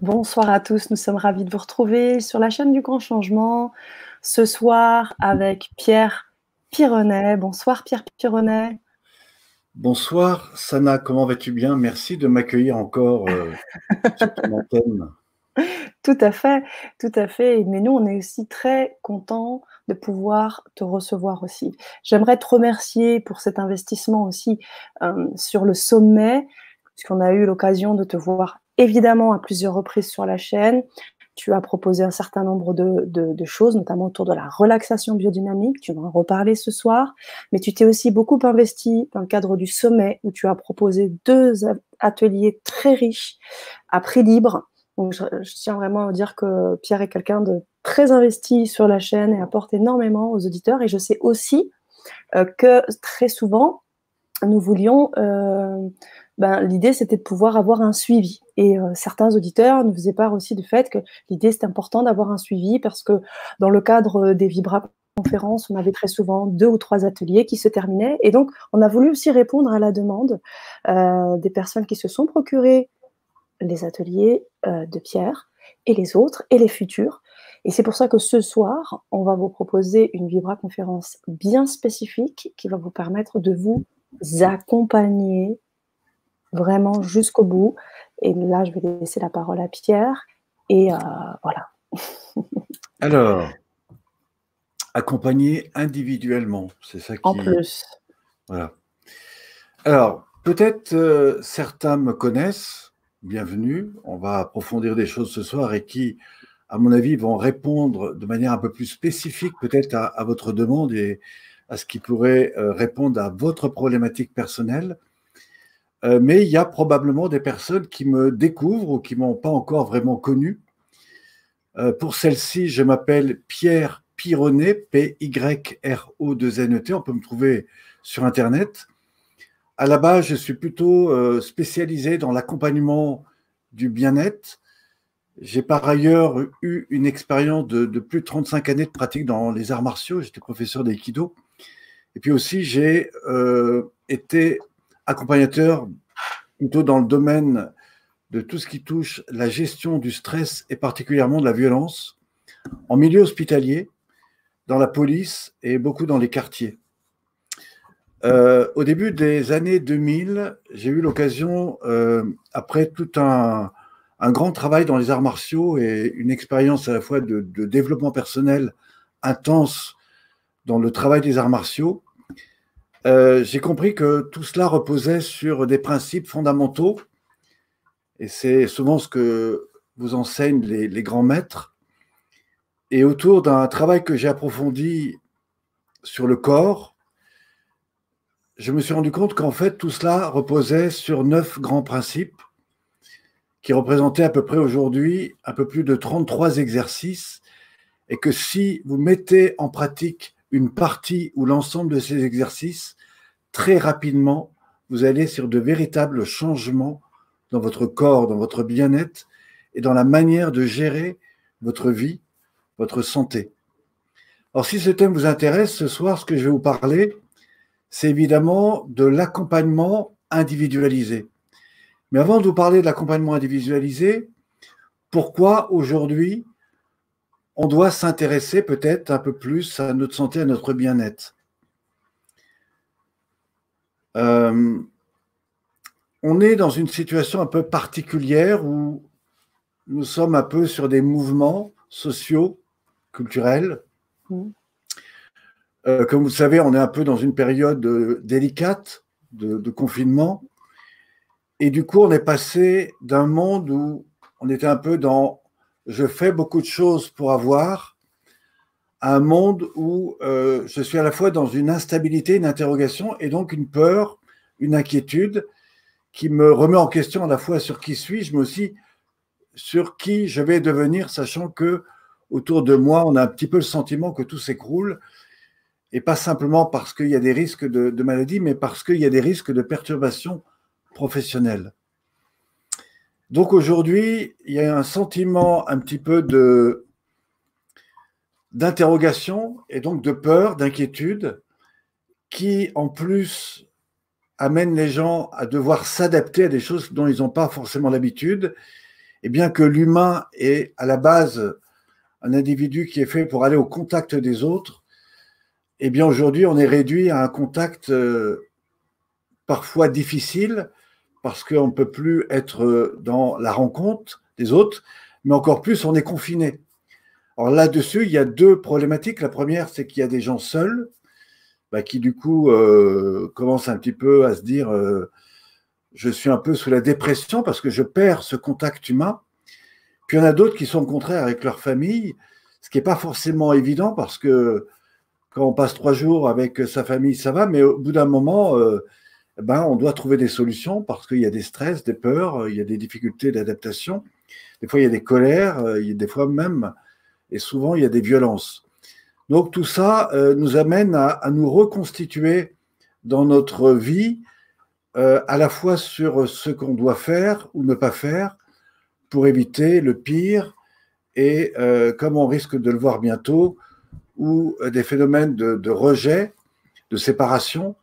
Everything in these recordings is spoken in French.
Bonsoir à tous, nous sommes ravis de vous retrouver sur la chaîne du Grand Changement ce soir avec Pierre Pironnet. Bonsoir Pierre Pironnet. Bonsoir Sana, comment vas-tu bien? Merci de m'accueillir encore euh, sur ton antenne. Tout à fait, tout à fait. Mais nous, on est aussi très contents de pouvoir te recevoir aussi. J'aimerais te remercier pour cet investissement aussi euh, sur le sommet, puisqu'on a eu l'occasion de te voir évidemment à plusieurs reprises sur la chaîne. Tu as proposé un certain nombre de, choses, notamment autour de la relaxation biodynamique. Tu vas en reparler ce soir. Mais tu t'es aussi beaucoup investi dans le cadre du sommet où tu as proposé deux ateliers très riches à prix libre. Je, tiens vraiment à dire que Pierre est quelqu'un de très investi sur la chaîne et apporte énormément aux auditeurs. Et je sais aussi euh, que très souvent, nous voulions euh, ben, l'idée c'était de pouvoir avoir un suivi. Et euh, certains auditeurs nous faisaient part aussi du fait que l'idée c'est important d'avoir un suivi parce que dans le cadre des Vibra conférences, on avait très souvent deux ou trois ateliers qui se terminaient. Et donc, on a voulu aussi répondre à la demande euh, des personnes qui se sont procurées les ateliers euh, de Pierre et les autres et les futurs. Et c'est pour ça que ce soir, on va vous proposer une Vibra conférence bien spécifique qui va vous permettre de vous accompagner vraiment jusqu'au bout. Et là, je vais laisser la parole à Pierre. Et euh, voilà. Alors, accompagner individuellement, c'est ça qui. En plus. Voilà. Alors, peut-être euh, certains me connaissent. Bienvenue. On va approfondir des choses ce soir et qui, à mon avis, vont répondre de manière un peu plus spécifique peut-être à, votre demande et à ce qui pourrait euh, répondre à votre problématique personnelle. Euh, mais il y a probablement des personnes qui me découvrent ou qui m'ont pas encore vraiment connu. Euh, pour celle-ci, je m'appelle Pierre Pironnet, P-Y-R-O-2-N-E-T. On peut me trouver sur Internet. À la base, je suis plutôt euh, spécialisé dans l'accompagnement du bien-être. J'ai par ailleurs eu une expérience de, de, plus de 35 années de pratique dans les arts martiaux. J'étais professeur d'aïkido. Et puis aussi, j'ai été accompagnateur plutôt dans le domaine de tout ce qui touche la gestion du stress et particulièrement de la violence en milieu hospitalier, dans la police et beaucoup dans les quartiers. Euh, au début des années 2000, j'ai eu l'occasion, euh, après tout un, grand travail dans les arts martiaux et une expérience à la fois de développement personnel intense dans le travail des arts martiaux, euh, j'ai compris que tout cela reposait sur des principes fondamentaux, et c'est souvent ce que vous enseignent les, grands maîtres, et autour d'un travail que j'ai approfondi sur le corps, je me suis rendu compte qu'en fait tout cela reposait sur neuf grands principes qui représentaient à peu près aujourd'hui un peu plus de 33 exercices, et que si vous mettez en pratique une partie ou l'ensemble de ces exercices, très rapidement, vous allez sur de véritables changements dans votre corps, dans votre bien-être et dans la manière de gérer votre vie, votre santé. Alors si ce thème vous intéresse, ce soir, ce que je vais vous parler, c'est évidemment de l'accompagnement individualisé. Mais avant de vous parler de l'accompagnement individualisé, pourquoi aujourd'hui on doit s'intéresser peut-être un peu plus à notre santé, à notre bien-être. Euh, on est dans une situation un peu particulière où nous sommes un peu sur des mouvements sociaux, culturels. Mmh. Euh, comme vous le savez, on est un peu dans une période euh, délicate de, confinement. Et du coup, on est passé d'un monde où on était un peu dans je fais beaucoup de choses pour avoir un monde où euh, je suis à la fois dans une instabilité, une interrogation et donc une peur, une inquiétude qui me remet en question à la fois sur qui suis-je, mais aussi sur qui je vais devenir, sachant que autour de moi, on a un petit peu le sentiment que tout s'écroule, et pas simplement parce qu'il y a des risques de, de maladie, mais parce qu'il y a des risques de perturbation professionnelle. Donc aujourd'hui, il y a un sentiment un petit peu d'interrogation et donc de peur, d'inquiétude, qui en plus amène les gens à devoir s'adapter à des choses dont ils n'ont pas forcément l'habitude. Et bien que l'humain est à la base un individu qui est fait pour aller au contact des autres, eh bien aujourd'hui on est réduit à un contact euh, parfois difficile parce qu'on ne peut plus être dans la rencontre des autres, mais encore plus on est confiné. Alors là-dessus, il y a deux problématiques. La première, c'est qu'il y a des gens seuls bah, qui du coup euh, commencent un petit peu à se dire euh, je suis un peu sous la dépression parce que je perds ce contact humain. Puis il y en a d'autres qui sont au contraire avec leur famille, ce qui n'est pas forcément évident parce que quand on passe trois jours avec sa famille, ça va, mais au bout d'un moment, euh, ben, on doit trouver des solutions parce qu'il y a des stress, des peurs, il y a des difficultés d'adaptation. Des fois, il y a des colères, il y a des fois même, et souvent, il y a des violences. Donc tout ça euh, nous amène à, nous reconstituer dans notre vie, euh, à la fois sur ce qu'on doit faire ou ne pas faire pour éviter le pire et euh, comme on risque de le voir bientôt, ou des phénomènes de, rejet, de séparation,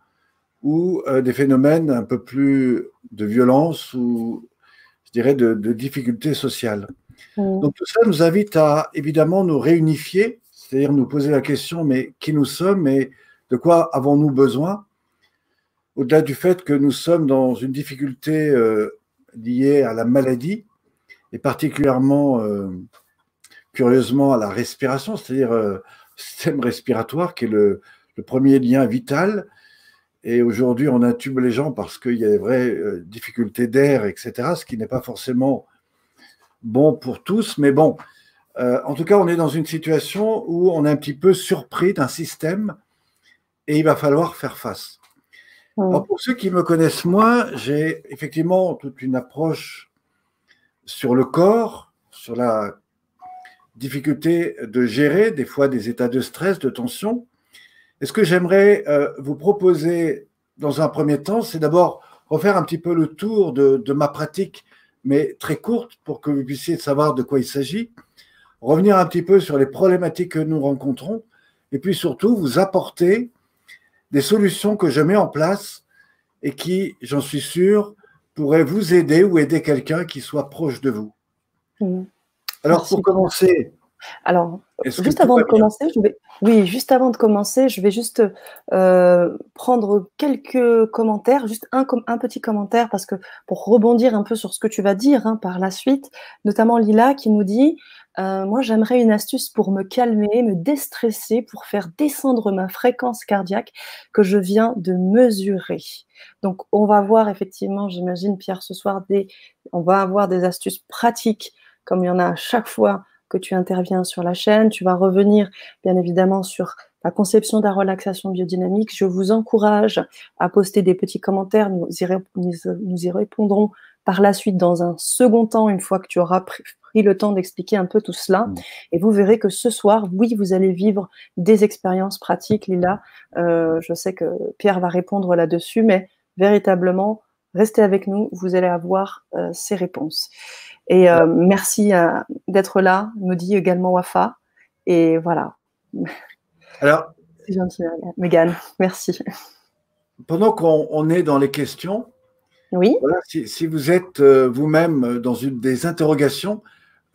ou des phénomènes un peu plus de violence ou je dirais de, de difficultés sociales. Mmh. Donc tout ça nous invite à évidemment nous réunifier c'est-à-dire nous poser la question, mais qui nous sommes et de quoi avons-nous besoin? Au-delà du fait que nous sommes dans une difficulté euh, liée à la maladie, et particulièrement, euh, curieusement, à la respiration, c'est-à-dire le euh, système respiratoire qui est le, premier lien vital. Et aujourd'hui, on intube les gens parce qu'il y a des vraies difficultés d'air, etc., ce qui n'est pas forcément bon pour tous, mais bon, euh, en tout cas, on est dans une situation où on est un petit peu surpris d'un système et il va falloir faire face. pour ceux qui me connaissent moi, j'ai effectivement toute une approche sur le corps, sur la difficulté de gérer des fois des états de stress, de tension. Et ce que j'aimerais euh, vous proposer dans un premier temps, c'est d'abord refaire un petit peu le tour de ma pratique, mais très courte, pour que vous puissiez savoir de quoi il s'agit revenir un petit peu sur les problématiques que nous rencontrons et puis surtout vous apporter des solutions que je mets en place et qui, j'en suis sûr, pourraient vous aider ou aider quelqu'un qui soit proche de vous. Mmh. Alors, pour commencer, alors, juste avant de commencer, je vais, oui, juste avant de commencer, je vais juste euh, prendre quelques commentaires, juste un, un, petit commentaire, parce que pour rebondir un peu sur ce que tu vas dire hein, par la suite, notamment Lila qui nous dit euh, Moi, j'aimerais une astuce pour me calmer, me déstresser, pour faire descendre ma fréquence cardiaque que je viens de mesurer. Donc, on va voir effectivement, j'imagine, Pierre, ce soir, des, on va avoir des astuces pratiques, comme il y en a à chaque fois que tu interviens sur la chaîne. Tu vas revenir, bien évidemment, sur la conception de la relaxation biodynamique. Je vous encourage à poster des petits commentaires. Nous y, répondrons par la suite dans un second temps, une fois que tu auras pris, le temps d'expliquer un peu tout cela. Mmh. Et vous verrez que ce soir, oui, vous allez vivre des expériences pratiques, Lila. Euh, je sais que Pierre va répondre là-dessus, mais véritablement, restez avec nous, vous allez avoir euh, ces réponses. Et euh, merci euh, d'être là, me dit également Wafa. Et voilà. Alors, c'est gentil, Megan. Merci. Pendant qu'on est dans les questions, oui. si, vous êtes euh, vous-même dans une des interrogations,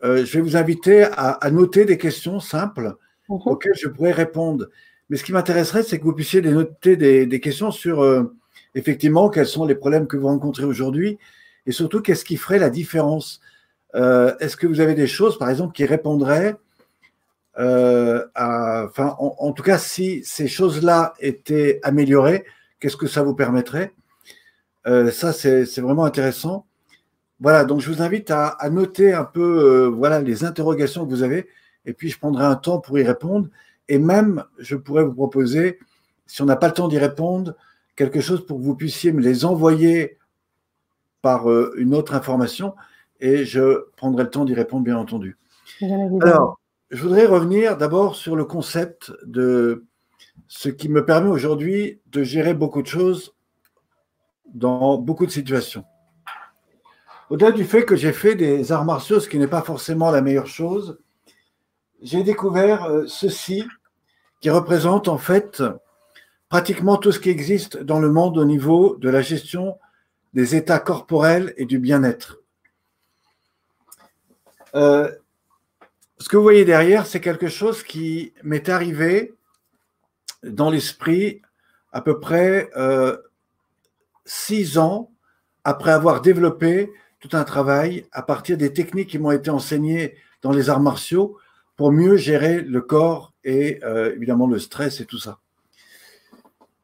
je vais vous inviter à, noter des questions simples mhm. auxquelles je pourrais répondre. Mais ce qui m'intéresserait, c'est que vous puissiez noter des, des questions sur effectivement quels sont les problèmes que vous rencontrez aujourd'hui et surtout qu'est-ce qui ferait la différence euh, est-ce que vous avez des choses, par exemple, qui répondraient euh, à, en, tout cas, si ces choses-là étaient améliorées, qu'est-ce que ça vous permettrait? Euh, Ça, c'est vraiment intéressant. Voilà, donc je vous invite à, noter un peu voilà, les interrogations que vous avez, et puis je prendrai un temps pour y répondre. Et même, je pourrais vous proposer, si on n'a pas le temps d'y répondre, quelque chose pour que vous puissiez me les envoyer par une autre information et je prendrai le temps d'y répondre, bien entendu. Alors, je voudrais revenir d'abord sur le concept de ce qui me permet aujourd'hui de gérer beaucoup de choses dans beaucoup de situations. Au-delà du fait que j'ai fait des arts martiaux, ce qui n'est pas forcément la meilleure chose, j'ai découvert euh, ceci qui représente en fait pratiquement tout ce qui existe dans le monde au niveau de la gestion des états corporels et du bien-être. Euh, ce que vous voyez derrière, c'est quelque chose qui m'est arrivé dans l'esprit à peu près euh, six ans après avoir développé tout un travail à partir des techniques qui m'ont été enseignées dans les arts martiaux pour mieux gérer le corps et euh, évidemment le stress et tout ça.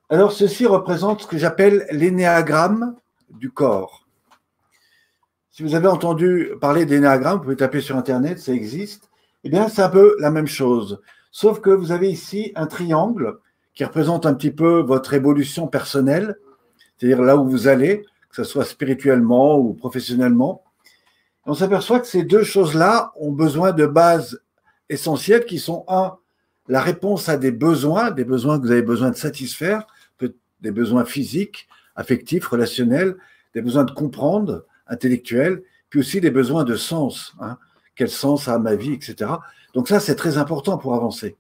Alors ceci représente ce que j'appelle l'énéagramme du corps. Si vous avez entendu parler d'énéagramme, vous pouvez taper sur Internet, ça existe. Eh bien, c'est un peu la même chose. Sauf que vous avez ici un triangle qui représente un petit peu votre évolution personnelle, c'est-à-dire là où vous allez, que ce soit spirituellement ou professionnellement. On s'aperçoit que ces deux choses-là ont besoin de bases essentielles qui sont, un, la réponse à des besoins, des besoins que vous avez besoin de satisfaire, des besoins physiques, affectifs, relationnels, des besoins de comprendre, intellectuels, puis aussi des besoins de sens. Hein. Quel sens a ma vie, etc. Donc ça, c'est très important pour avancer.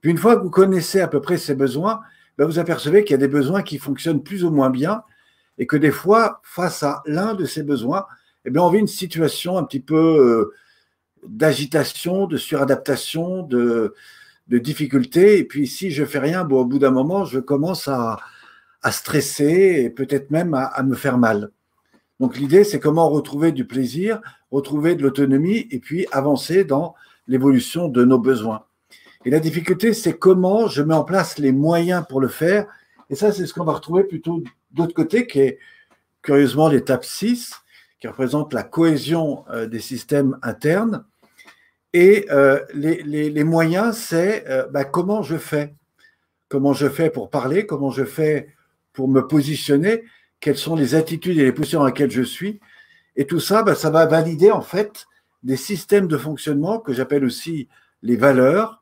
Puis une fois que vous connaissez à peu près ces besoins, ben, vous apercevez qu'il y a des besoins qui fonctionnent plus ou moins bien et que des fois, face à l'un de ces besoins, eh on vit une situation un petit peu euh, d'agitation, de suradaptation, de, de difficulté. Et puis si je fais rien, au bout d'un moment, je commence à, stresser et peut-être même à, me faire mal. Donc l'idée, c'est comment retrouver du plaisir, retrouver de l'autonomie et puis avancer dans l'évolution de nos besoins. Et la difficulté, c'est comment je mets en place les moyens pour le faire. Et ça, c'est ce qu'on va retrouver plutôt d'autre côté, qui est curieusement l'étape 6, qui représente la cohésion euh, des systèmes internes. Et euh, les, moyens, c'est euh, bah, comment je fais? Comment je fais pour parler, comment je fais pour me positionner, quelles sont les attitudes et les positions dans lesquelles je suis. Et tout ça, bah, ça va valider en fait des systèmes de fonctionnement que j'appelle aussi les valeurs,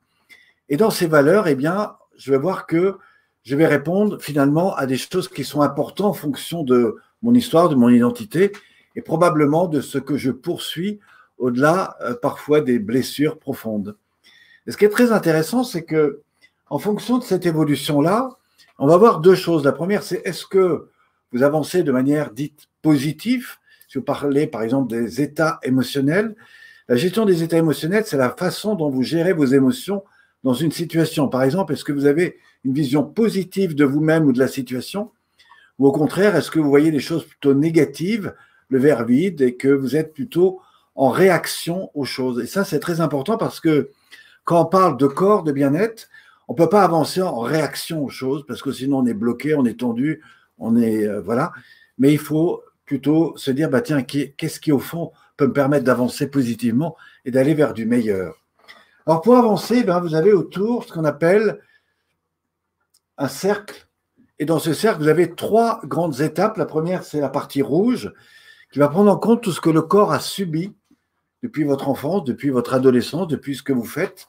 et dans ces valeurs, eh bien, je vais voir que je vais répondre finalement à des choses qui sont importantes en fonction de mon histoire, de mon identité et probablement de ce que je poursuis au-delà euh, parfois des blessures profondes. Et ce qui est très intéressant, c'est que en fonction de cette évolution-là, on va voir deux choses. La première, c'est est-ce que vous avancez de manière dite positive. Si vous parlez par exemple des états émotionnels, la gestion des états émotionnels, c'est la façon dont vous gérez vos émotions dans une situation. Par exemple, est-ce que vous avez une vision positive de vous-même ou de la situation? Ou au contraire, est-ce que vous voyez des choses plutôt négatives, le verre vide, et que vous êtes plutôt en réaction aux choses? Et ça, c'est très important parce que quand on parle de corps, de bien-être, on ne peut pas avancer en réaction aux choses parce que sinon on est bloqué, on est tendu, on est. Euh, voilà. Mais il faut plutôt se dire bah, tiens, qu'est-ce qui au fond peut me permettre d'avancer positivement et d'aller vers du meilleur alors pour avancer, ben, vous avez autour ce qu'on appelle un cercle. Et dans ce cercle, vous avez trois grandes étapes. La première, c'est la partie rouge, qui va prendre en compte tout ce que le corps a subi depuis votre enfance, depuis votre adolescence, depuis ce que vous faites,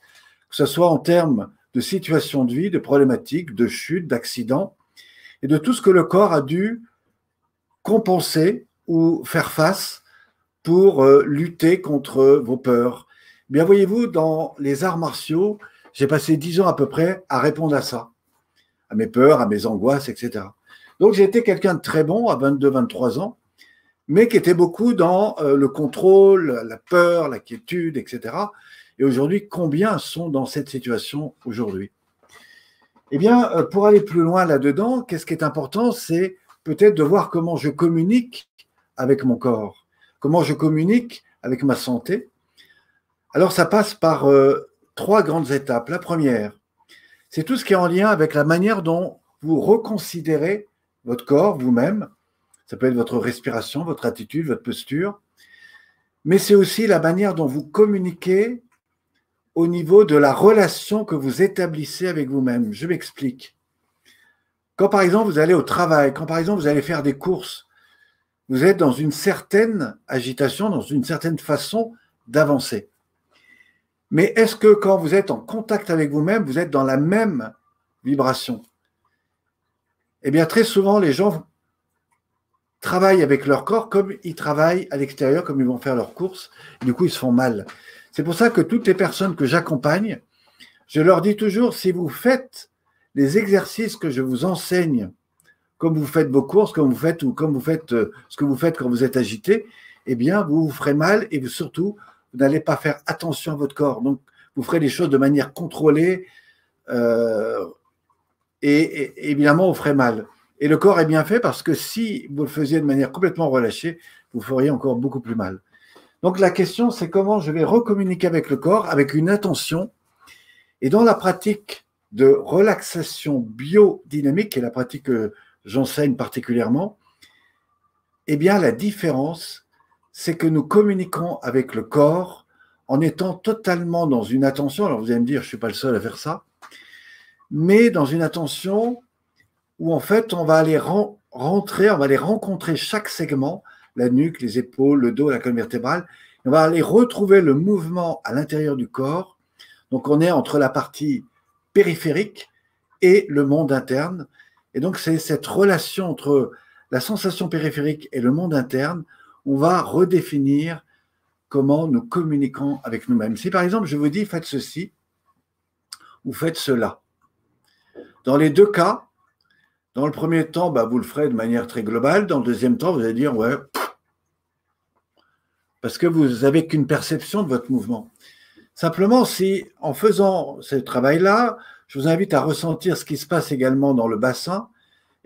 que ce soit en termes de situation de vie, de problématiques, de chutes, d'accidents, et de tout ce que le corps a dû compenser ou faire face pour euh, lutter contre vos peurs, Bien, voyez-vous, dans les arts martiaux, j'ai passé dix ans à peu près à répondre à ça, à mes peurs, à mes angoisses, etc. Donc, j'ai été quelqu'un de très bon à 22-23 ans, mais qui était beaucoup dans euh, le contrôle, la peur, la quiétude, etc. Et aujourd'hui, combien sont dans cette situation aujourd'hui? Eh bien, euh, pour aller plus loin là-dedans, qu'est-ce qui est important C'est peut-être de voir comment je communique avec mon corps, comment je communique avec ma santé, alors, ça passe par euh, trois grandes étapes. La première, c'est tout ce qui est en lien avec la manière dont vous reconsidérez votre corps, vous-même. Ça peut être votre respiration, votre attitude, votre posture. Mais c'est aussi la manière dont vous communiquez au niveau de la relation que vous établissez avec vous-même. Je m'explique. Quand par exemple vous allez au travail, quand par exemple vous allez faire des courses, vous êtes dans une certaine agitation, dans une certaine façon d'avancer. Mais est-ce que quand vous êtes en contact avec vous-même, vous êtes dans la même vibration? Eh bien, très souvent, les gens travaillent avec leur corps comme ils travaillent à l'extérieur, comme ils vont faire leurs courses. du coup, ils se font mal. C'est pour ça que toutes les personnes que j'accompagne, je leur dis toujours, si vous faites les exercices que je vous enseigne, comme vous faites vos courses, comme vous faites ou comme vous faites euh, ce que vous faites quand vous êtes agité, eh bien, vous vous ferez mal et surtout, vous n'allez pas faire attention à votre corps. Donc, vous ferez les choses de manière contrôlée euh, et, évidemment, vous ferez mal. Et le corps est bien fait parce que si vous le faisiez de manière complètement relâchée, vous feriez encore beaucoup plus mal. Donc la question, c'est comment je vais recommuniquer avec le corps avec une intention. Et dans la pratique de relaxation biodynamique, qui est la pratique que j'enseigne particulièrement, eh bien la différence, c'est que nous communiquons avec le corps en étant totalement dans une attention. Alors vous allez me dire, je ne suis pas le seul à faire ça, mais dans une attention où en fait on va aller rentrer, on va aller rencontrer chaque segment, la nuque, les épaules, le dos, la colonne vertébrale. On va aller retrouver le mouvement à l'intérieur du corps. Donc on est entre la partie périphérique et le monde interne. Et donc c'est cette relation entre la sensation périphérique et le monde interne, on va redéfinir comment nous communiquons avec nous-mêmes. Si par exemple je vous dis faites ceci ou faites cela, dans les deux cas, dans le premier temps, bah, vous le ferez de manière très globale. Dans le deuxième temps, vous allez dire, ouais, parce que vous n'avez qu'une perception de votre mouvement. Simplement, si en faisant ce travail-là, je vous invite à ressentir ce qui se passe également dans le bassin,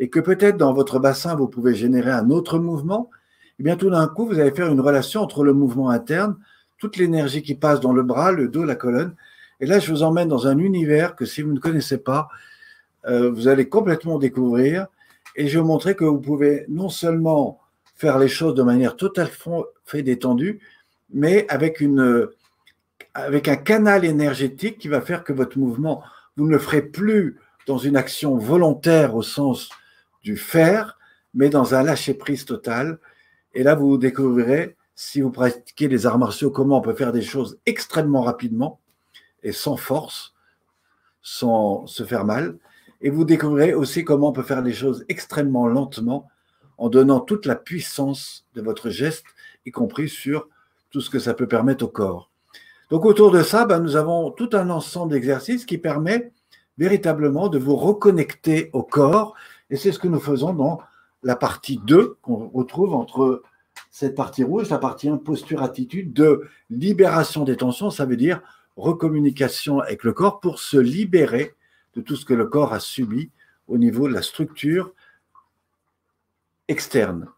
et que peut-être dans votre bassin, vous pouvez générer un autre mouvement, et eh bien tout d'un coup, vous allez faire une relation entre le mouvement interne, toute l'énergie qui passe dans le bras, le dos, la colonne. Et là, je vous emmène dans un univers que si vous ne connaissez pas, euh, vous allez complètement découvrir. Et je vais vous montrer que vous pouvez non seulement faire les choses de manière totalement fait détendue, mais avec, une, avec un canal énergétique qui va faire que votre mouvement, vous ne le ferez plus dans une action volontaire au sens du faire, mais dans un lâcher-prise total. Et là, vous découvrirez, si vous pratiquez les arts martiaux, comment on peut faire des choses extrêmement rapidement et sans force, sans se faire mal. Et vous découvrirez aussi comment on peut faire les choses extrêmement lentement en donnant toute la puissance de votre geste, y compris sur tout ce que ça peut permettre au corps. Donc autour de ça, ben, nous avons tout un ensemble d'exercices qui permet véritablement de vous reconnecter au corps. Et c'est ce que nous faisons dans la partie 2 qu'on retrouve entre cette partie rouge, la partie 1, posture, attitude, de libération des tensions, ça veut dire recommunication avec le corps pour se libérer de tout ce que le corps a subi au niveau de la structure externe.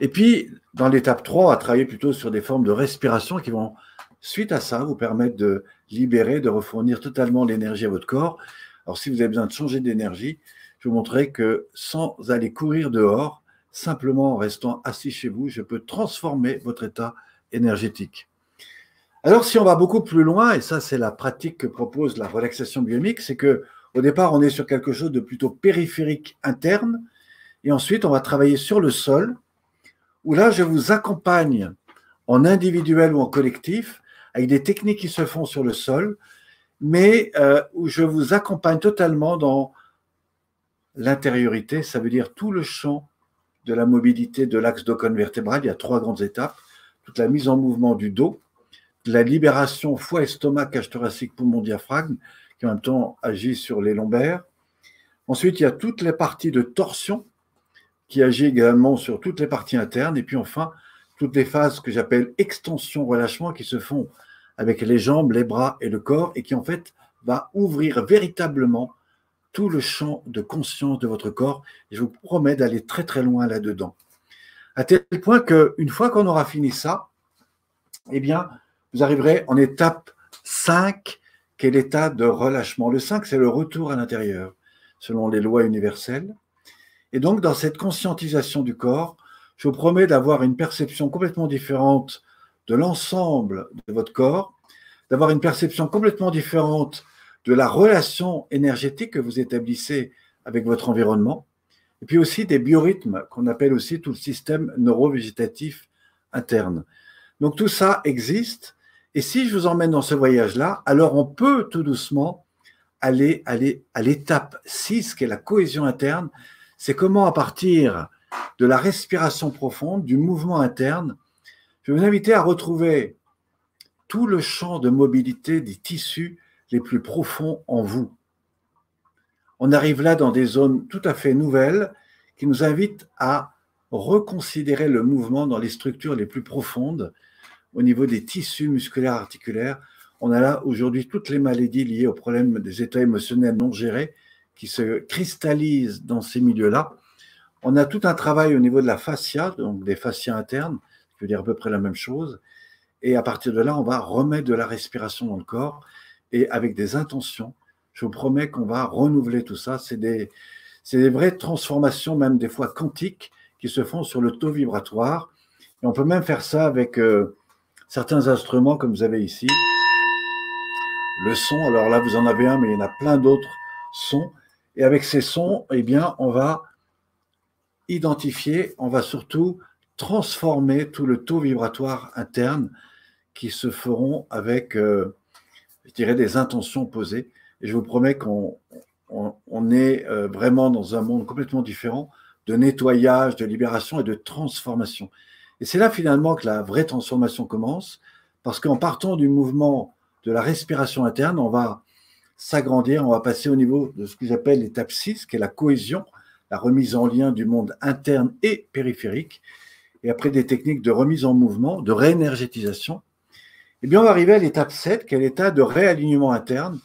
Et puis, dans l'étape 3, on va travailler plutôt sur des formes de respiration qui vont, suite à ça, vous permettre de libérer, de refournir totalement l'énergie à votre corps. Alors, si vous avez besoin de changer d'énergie, je vous montrerai que sans aller courir dehors, simplement en restant assis chez vous, je peux transformer votre état énergétique. Alors, si on va beaucoup plus loin, et ça, c'est la pratique que propose la relaxation biomique, c'est que au départ, on est sur quelque chose de plutôt périphérique interne, et ensuite, on va travailler sur le sol, où là, je vous accompagne en individuel ou en collectif, avec des techniques qui se font sur le sol, mais euh, où je vous accompagne totalement dans l'intériorité, ça veut dire tout le champ de la mobilité de l'axe dos vertébral. Il y a trois grandes étapes. Toute la mise en mouvement du dos, la libération foie, estomac, cage thoracique, poumon, diaphragme, qui en même temps agit sur les lombaires. Ensuite, il y a toutes les parties de torsion qui agit également sur toutes les parties internes. Et puis enfin, toutes les phases que j'appelle extension-relâchement qui se font avec les jambes, les bras et le corps et qui en fait va ouvrir véritablement tout le champ de conscience de votre corps. Et je vous promets d'aller très très loin là-dedans. À tel point qu'une fois qu'on aura fini ça, eh bien, vous arriverez en étape 5 quel l'état de relâchement? Le 5, c'est le retour à l'intérieur, selon les lois universelles. Et donc, dans cette conscientisation du corps, je vous promets d'avoir une perception complètement différente de l'ensemble de votre corps, d'avoir une perception complètement différente de la relation énergétique que vous établissez avec votre environnement, et puis aussi des biorhythmes qu'on appelle aussi tout le système neurovégétatif interne. Donc tout ça existe et si je vous emmène dans ce voyage-là, alors on peut tout doucement aller, à l'étape 6, qui est la cohésion interne. C'est comment, à partir de la respiration profonde, du mouvement interne, je vais vous inviter à retrouver tout le champ de mobilité des tissus les plus profonds en vous. On arrive là dans des zones tout à fait nouvelles qui nous invitent à reconsidérer le mouvement dans les structures les plus profondes au niveau des tissus musculaires articulaires. On a là aujourd'hui toutes les maladies liées aux problèmes des états émotionnels non gérés qui se cristallisent dans ces milieux-là. On a tout un travail au niveau de la fascia, donc des fascias internes, qui veut dire à peu près la même chose. Et à partir de là, on va remettre de la respiration dans le corps et avec des intentions. Je vous promets qu'on va renouveler tout ça. C'est des, des vraies transformations, même des fois quantiques, qui se font sur le taux vibratoire. Et on peut même faire ça avec euh, certains instruments comme vous avez ici. Le son, alors là vous en avez un, mais il y en a plein d'autres sons. Et avec ces sons, eh bien, on va identifier, on va surtout transformer tout le taux vibratoire interne qui se feront avec, euh, je dirais, des intentions posées. Et je vous promets qu'on on, est euh, vraiment dans un monde complètement différent de nettoyage, de libération et de transformation. Et c'est là finalement que la vraie transformation commence, parce qu'en partant du mouvement de la respiration interne, on va s'agrandir, on va passer au niveau de ce que j'appelle l'étape 6, qui est la cohésion, la remise en lien du monde interne et périphérique, et après des techniques de remise en mouvement, de réénergétisation, eh bien on va arriver à l'étape 7, qui est l'état de réalignement interne.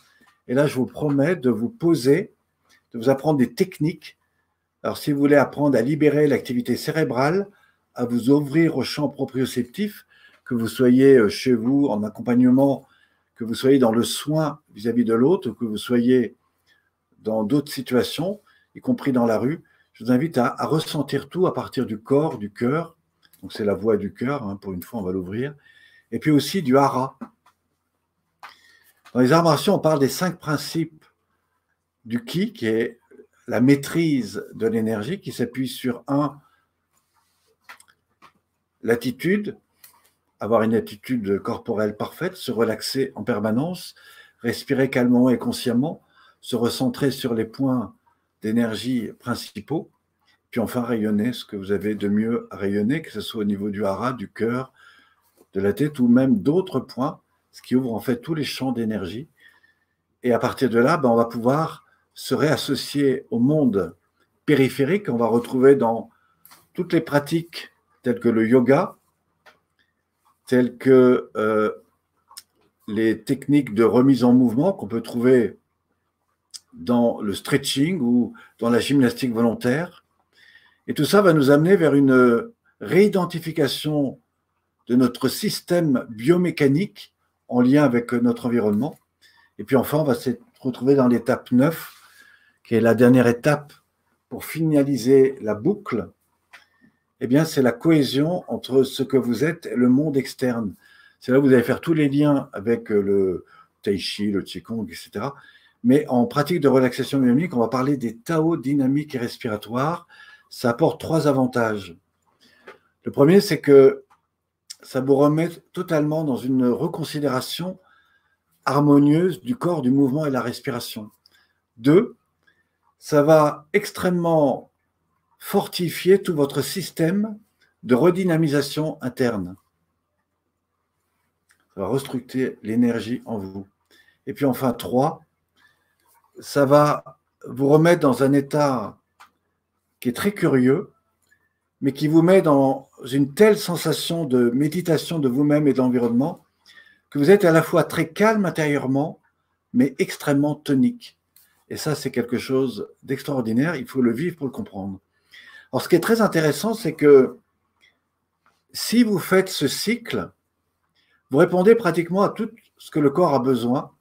Et là, je vous promets de vous poser, de vous apprendre des techniques. Alors, si vous voulez apprendre à libérer l'activité cérébrale, à vous ouvrir au champ proprioceptif, que vous soyez euh, chez vous en accompagnement que vous soyez dans le soin vis-à-vis de l'autre, que vous soyez dans d'autres situations, y compris dans la rue, je vous invite à, ressentir tout à partir du corps, du cœur. Donc c'est la voix du cœur, hein, pour une fois on va l'ouvrir. Et puis aussi du hara. Dans les arts martiaux, on parle des cinq principes du ki, qui est la maîtrise de l'énergie, qui s'appuie sur un, l'attitude, avoir une attitude corporelle parfaite, se relaxer en permanence, respirer calmement et consciemment, se recentrer sur les points d'énergie principaux, puis enfin rayonner ce que vous avez de mieux rayonner, que ce soit au niveau du hara, du cœur, de la tête ou même d'autres points, ce qui ouvre en fait tous les champs d'énergie. Et à partir de là, ben, on va pouvoir se réassocier au monde périphérique qu'on va retrouver dans toutes les pratiques telles que le yoga, telles que euh, les techniques de remise en mouvement qu'on peut trouver dans le stretching ou dans la gymnastique volontaire. Et tout ça va nous amener vers une réidentification de notre système biomécanique en lien avec notre environnement. Et puis enfin, on va se retrouver dans l'étape 9, qui est la dernière étape pour finaliser la boucle eh bien, c'est la cohésion entre ce que vous êtes et le monde externe. C'est là où vous allez faire tous les liens avec euh, le tai chi, le qigong, etc. Mais en pratique de relaxation dynamique, on va parler des Tao dynamiques et respiratoires. Ça apporte trois avantages. Le premier, c'est que ça vous remet totalement dans une reconsidération harmonieuse du corps, du mouvement et de la respiration. Deux, ça va extrêmement fortifier tout votre système de redynamisation interne. Ça va restructurer l'énergie en vous. Et puis enfin, trois, ça va vous remettre dans un état qui est très curieux, mais qui vous met dans une telle sensation de méditation de vous-même et de l'environnement que vous êtes à la fois très calme intérieurement, mais extrêmement tonique. Et ça, c'est quelque chose d'extraordinaire. Il faut le vivre pour le comprendre. Alors, ce qui est très intéressant, c'est que si vous faites ce cycle, vous répondez pratiquement à tout ce que le corps a besoin.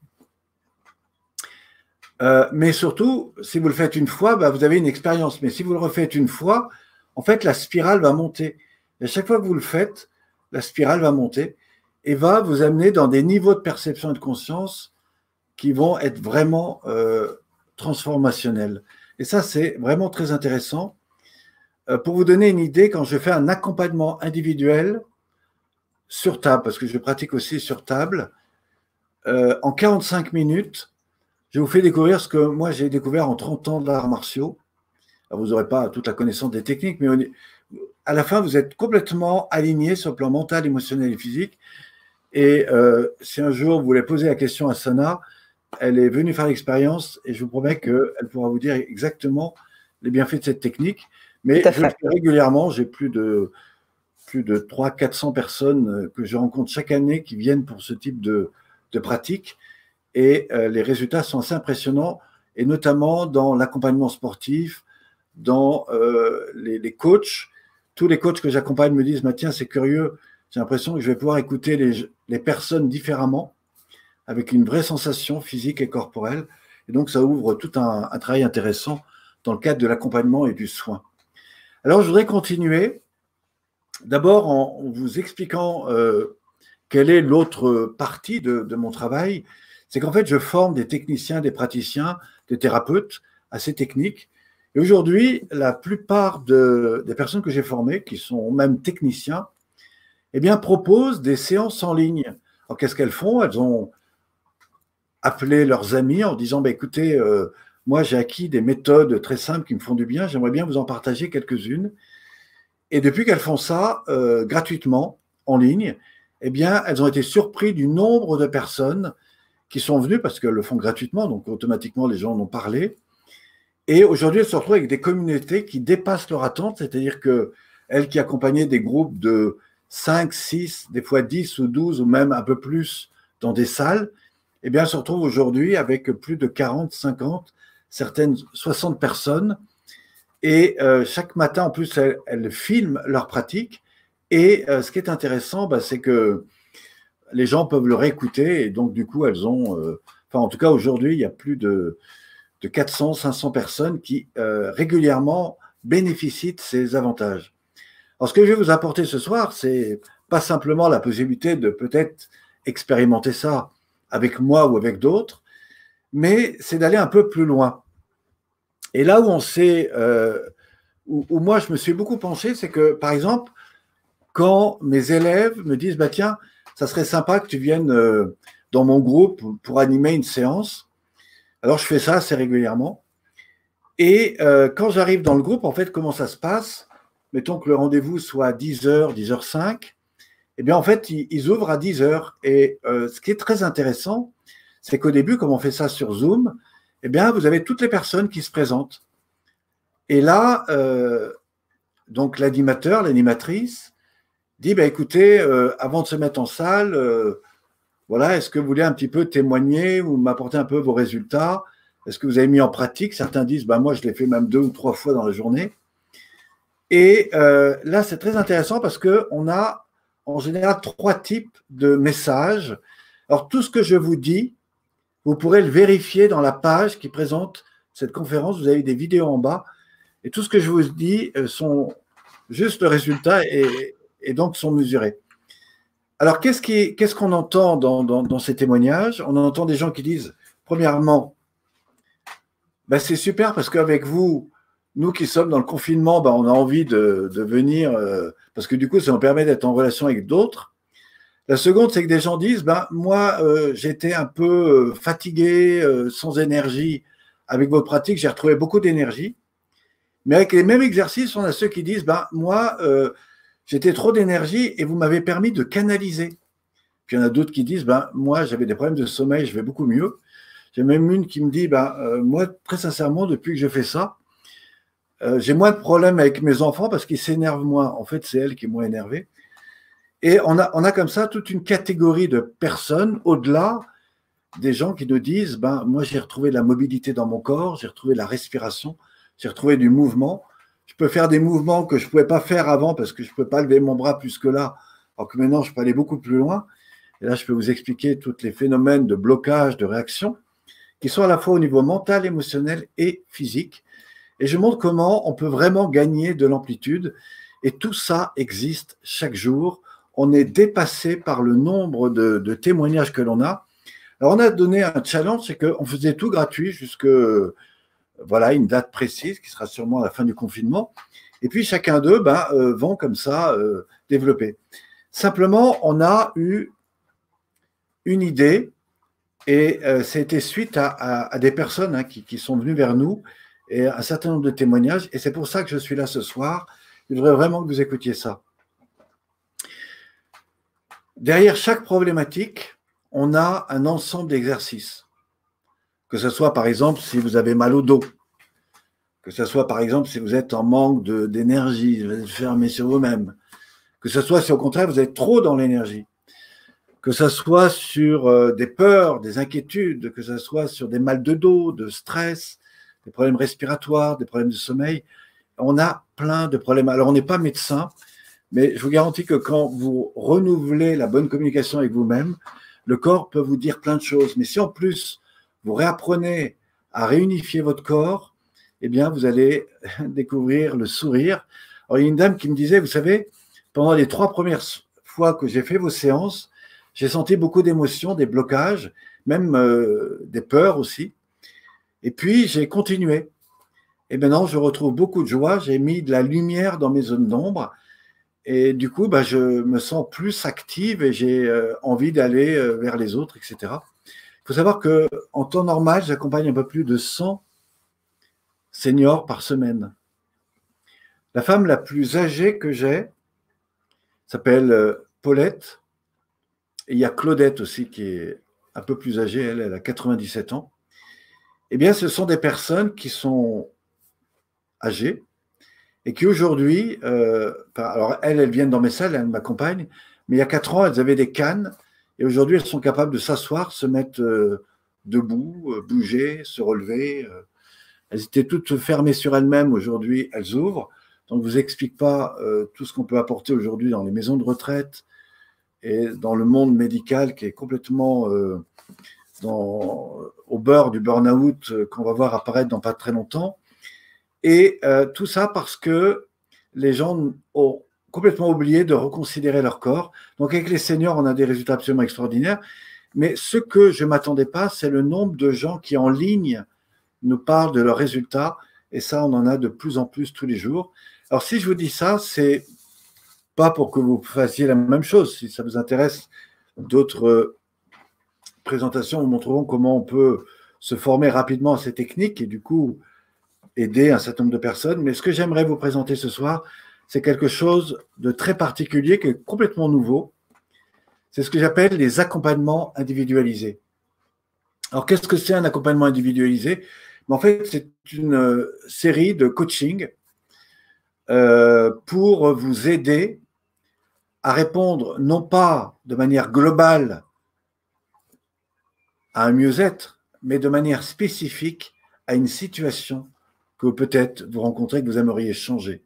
Euh, mais surtout, si vous le faites une fois, bah, vous avez une expérience. Mais si vous le refaites une fois, en fait, la spirale va monter. Et à chaque fois que vous le faites, la spirale va monter et va vous amener dans des niveaux de perception et de conscience qui vont être vraiment euh, transformationnels. Et ça, c'est vraiment très intéressant. Euh, pour vous donner une idée, quand je fais un accompagnement individuel sur table, parce que je pratique aussi sur table, euh, en 45 minutes, je vous fais découvrir ce que moi j'ai découvert en 30 ans d'arts martiaux. vous n'aurez pas toute la connaissance des techniques, mais à la fin, vous êtes complètement aligné sur le plan mental, émotionnel et physique. Et euh, si un jour vous voulez poser la question à Sana, elle est venue faire l'expérience et je vous promets qu'elle pourra vous dire exactement les bienfaits de cette technique. Mais je fais régulièrement, j'ai plus de plus de 300-400 personnes que je rencontre chaque année qui viennent pour ce type de, de pratique. Et les résultats sont assez impressionnants, et notamment dans l'accompagnement sportif, dans les, les coachs tous les coachs que j'accompagne me disent, tiens, c'est curieux, j'ai l'impression que je vais pouvoir écouter les, personnes différemment, avec une vraie sensation physique et corporelle. Et donc, ça ouvre tout un, travail intéressant dans le cadre de l'accompagnement et du soin. Alors, je voudrais continuer d'abord en, vous expliquant euh, quelle est l'autre partie de, mon travail. C'est qu'en fait, je forme des techniciens, des praticiens, des thérapeutes assez techniques et aujourd'hui, la plupart des personnes que j'ai formées, qui sont même techniciens, eh bien, proposent des séances en ligne. Alors, qu'est-ce qu'elles font? Elles ont appelé leurs amis en disant bah, écoutez, euh, moi, j'ai acquis des méthodes très simples qui me font du bien, j'aimerais bien vous en partager quelques-unes. Et depuis qu'elles font ça euh, gratuitement, en ligne, eh bien, elles ont été surprises du nombre de personnes qui sont venues parce qu'elles le font gratuitement, donc automatiquement les gens en ont parlé, et aujourd'hui, elles se retrouvent avec des communautés qui dépassent leur attente, c'est-à-dire que elles qui accompagnaient des groupes de 5, 6, des fois 10 ou 12 ou même un peu plus dans des salles, eh bien, elles se retrouvent aujourd'hui avec plus de 40, 50, certaines 60 personnes. Et euh, chaque matin, en plus, elles, filment leur pratique. Et euh, ce qui est intéressant, bah, c'est que les gens peuvent le réécouter. Et donc, du coup, elles ont, euh, enfin, en tout cas, aujourd'hui, il y a plus de de 400, 500 personnes qui régulièrement bénéficient de ces avantages. Alors, ce que je vais vous apporter ce soir, c'est pas simplement la possibilité de peut-être expérimenter ça avec moi ou avec d'autres, mais c'est d'aller un peu plus loin. Et là où on sait, euh, où, moi je me suis beaucoup penché, c'est que par exemple, quand mes élèves me disent, bah tiens, ça serait sympa que tu viennes euh, dans mon groupe pour animer une séance, alors, je fais ça assez régulièrement. Et euh, quand j'arrive dans le groupe, en fait, comment ça se passe? Mettons que le rendez-vous soit à 10h, 10h05. Eh bien, en fait, ils, ouvrent à 10h. Et euh, ce qui est très intéressant, c'est qu'au début, comme on fait ça sur Zoom, eh bien, vous avez toutes les personnes qui se présentent. Et là, euh, donc l'animateur, l'animatrice, dit, bah, écoutez, avant de se mettre en salle, voilà, est-ce que vous voulez un petit peu témoigner ou m'apporter un peu vos résultats? Est-ce que vous avez mis en pratique? Certains disent, bah, moi, je l'ai fait même deux ou trois fois dans la journée. Et euh, là, c'est très intéressant parce qu'on a en général trois types de messages. Alors, tout ce que je vous dis, vous pourrez le vérifier dans la page qui présente cette conférence. Vous avez des vidéos en bas. Et tout ce que je vous dis euh, sont juste le résultat et, donc sont mesurés. Alors, qu'est-ce qu'on entend dans, ces témoignages? On entend des gens qui disent, premièrement, bah, c'est super parce qu'avec vous, nous qui sommes dans le confinement, bah, on a envie de, venir, euh, parce que du coup, ça nous permet d'être en relation avec d'autres. La seconde, c'est que des gens disent, ben, moi, euh, j'étais un peu euh, fatigué, sans énergie. Avec votre pratique, j'ai retrouvé beaucoup d'énergie. Mais avec les mêmes exercices, on a ceux qui disent, ben, moi, J'étais trop d'énergie et vous m'avez permis de canaliser. Puis il y en a d'autres qui disent, ben, moi j'avais des problèmes de sommeil, je vais beaucoup mieux. J'ai même une qui me dit, ben, euh, moi très sincèrement, depuis que je fais ça, euh, j'ai moins de problèmes avec mes enfants parce qu'ils s'énervent moins. En fait, c'est elle qui est moins énervée. Et on a, on a comme ça toute une catégorie de personnes au-delà des gens qui nous disent, ben, moi j'ai retrouvé la mobilité dans mon corps, j'ai retrouvé la respiration, j'ai retrouvé du mouvement je peux faire des mouvements que je ne pouvais pas faire avant parce que je ne pouvais pas lever mon bras plus que là, alors que maintenant je peux aller beaucoup plus loin. Et là, je peux vous expliquer tous les phénomènes de blocage, de réaction, qui sont à la fois au niveau mental, émotionnel et physique. Et je montre comment on peut vraiment gagner de l'amplitude. Et tout ça existe chaque jour. On est dépassé par le nombre de, témoignages que l'on a. Alors, on a donné un challenge, c'est qu'on faisait tout gratuit jusque voilà une date précise qui sera sûrement la fin du confinement. Et puis chacun d'eux ben, euh, vont comme ça euh, développer. Simplement, on a eu une idée et euh, c'était suite à, des personnes hein, qui, sont venues vers nous et un certain nombre de témoignages. Et c'est pour ça que je suis là ce soir. Je voudrais vraiment que vous écoutiez ça. Derrière chaque problématique, on a un ensemble d'exercices que ce soit par exemple si vous avez mal au dos, que ce soit par exemple si vous êtes en manque d'énergie, vous êtes fermé sur vous-même, Que ce soit si au contraire vous êtes trop dans l'énergie, que ce soit sur euh, des peurs, des inquiétudes, que ce soit sur des mal de dos, de stress, des problèmes respiratoires, des problèmes de sommeil. On a plein de problèmes. Alors on n'est pas médecin, mais je vous garantis que quand vous renouvelez la bonne communication avec vous-même, le corps peut vous dire plein de choses. Mais si en plus vous réapprenez à réunifier votre corps, eh bien vous allez découvrir le sourire. Alors il y a une dame qui me disait, vous savez, pendant les trois premières fois que j'ai fait vos séances, j'ai senti beaucoup d'émotions, des blocages, même euh, des peurs aussi. Et puis, j'ai continué. Et maintenant, je retrouve beaucoup de joie. J'ai mis de la lumière dans mes zones d'ombre. Et du coup, bah, je me sens plus active et j'ai euh, envie d'aller euh, vers les autres, etc. Il faut savoir qu'en temps normal, j'accompagne un peu plus de 100 seniors par semaine. La femme la plus âgée que j'ai s'appelle euh, Paulette. Et il y a Claudette aussi qui est un peu plus âgée, elle, elle a 97 ans. Eh bien, ce sont des personnes qui sont âgées et qui aujourd'hui, euh, alors elles, elles viennent dans mes salles, elles m'accompagnent, mais il y a quatre ans, elles avaient des cannes et aujourd'hui, elles sont capables de s'asseoir, se mettre euh, debout, euh, bouger, se relever. elles étaient toutes fermées sur elles-mêmes, aujourd'hui, elles ouvrent. Donc, je ne vous explique pas tout ce qu'on peut apporter aujourd'hui dans les maisons de retraite et dans le monde médical qui est complètement au beurre du burn-out qu'on va voir apparaître dans pas très longtemps. Et euh, tout ça parce que les gens ont complètement oublié de reconsidérer leur corps. Donc avec les seniors, on a des résultats absolument extraordinaires. Mais ce que je ne m'attendais pas, c'est le nombre de gens qui en ligne nous parlent de leurs résultats. Et ça, on en a de plus en plus tous les jours. Alors si je vous dis ça, c'est pas pour que vous fassiez la même chose. Si ça vous intéresse d'autres présentation, nous montrerons comment on peut se former rapidement à ces techniques et du coup aider un certain nombre de personnes. Mais ce que j'aimerais vous présenter ce soir, c'est quelque chose de très particulier, qui est complètement nouveau. C'est ce que j'appelle les accompagnements individualisés. Alors, qu'est-ce que c'est un accompagnement individualisé? En fait, c'est une euh, série de coaching euh, pour vous aider à répondre non pas de manière globale à un mieux-être, mais de manière spécifique à une situation que peut-être vous rencontrez, que vous aimeriez changer.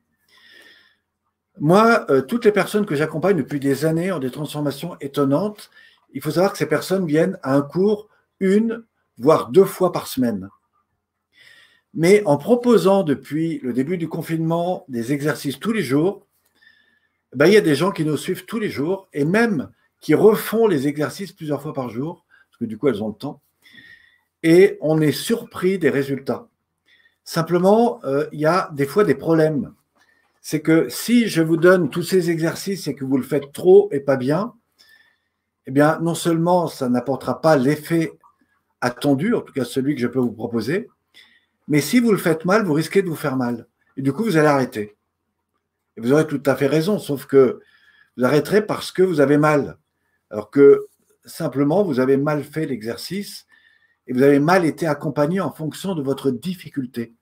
Moi, euh, toutes les personnes que j'accompagne depuis des années ont des transformations étonnantes. Il faut savoir que ces personnes viennent à un cours une, voire deux fois par semaine. Mais en proposant depuis le début du confinement des exercices tous les jours, ben, il y a des gens qui nous suivent tous les jours et même qui refont les exercices plusieurs fois par jour parce que du coup, elles ont le temps. Et on est surpris des résultats. Simplement, euh, il y a des fois des problèmes. C'est que si je vous donne tous ces exercices et que vous le faites trop et pas bien, eh bien, non seulement ça n'apportera pas l'effet attendu, en tout cas celui que je peux vous proposer, mais si vous le faites mal, vous risquez de vous faire mal. Et du coup, vous allez arrêter. Et vous aurez tout à fait raison, sauf que vous arrêterez parce que vous avez mal. Alors que simplement, vous avez mal fait l'exercice et vous avez mal été accompagné en fonction de votre difficulté.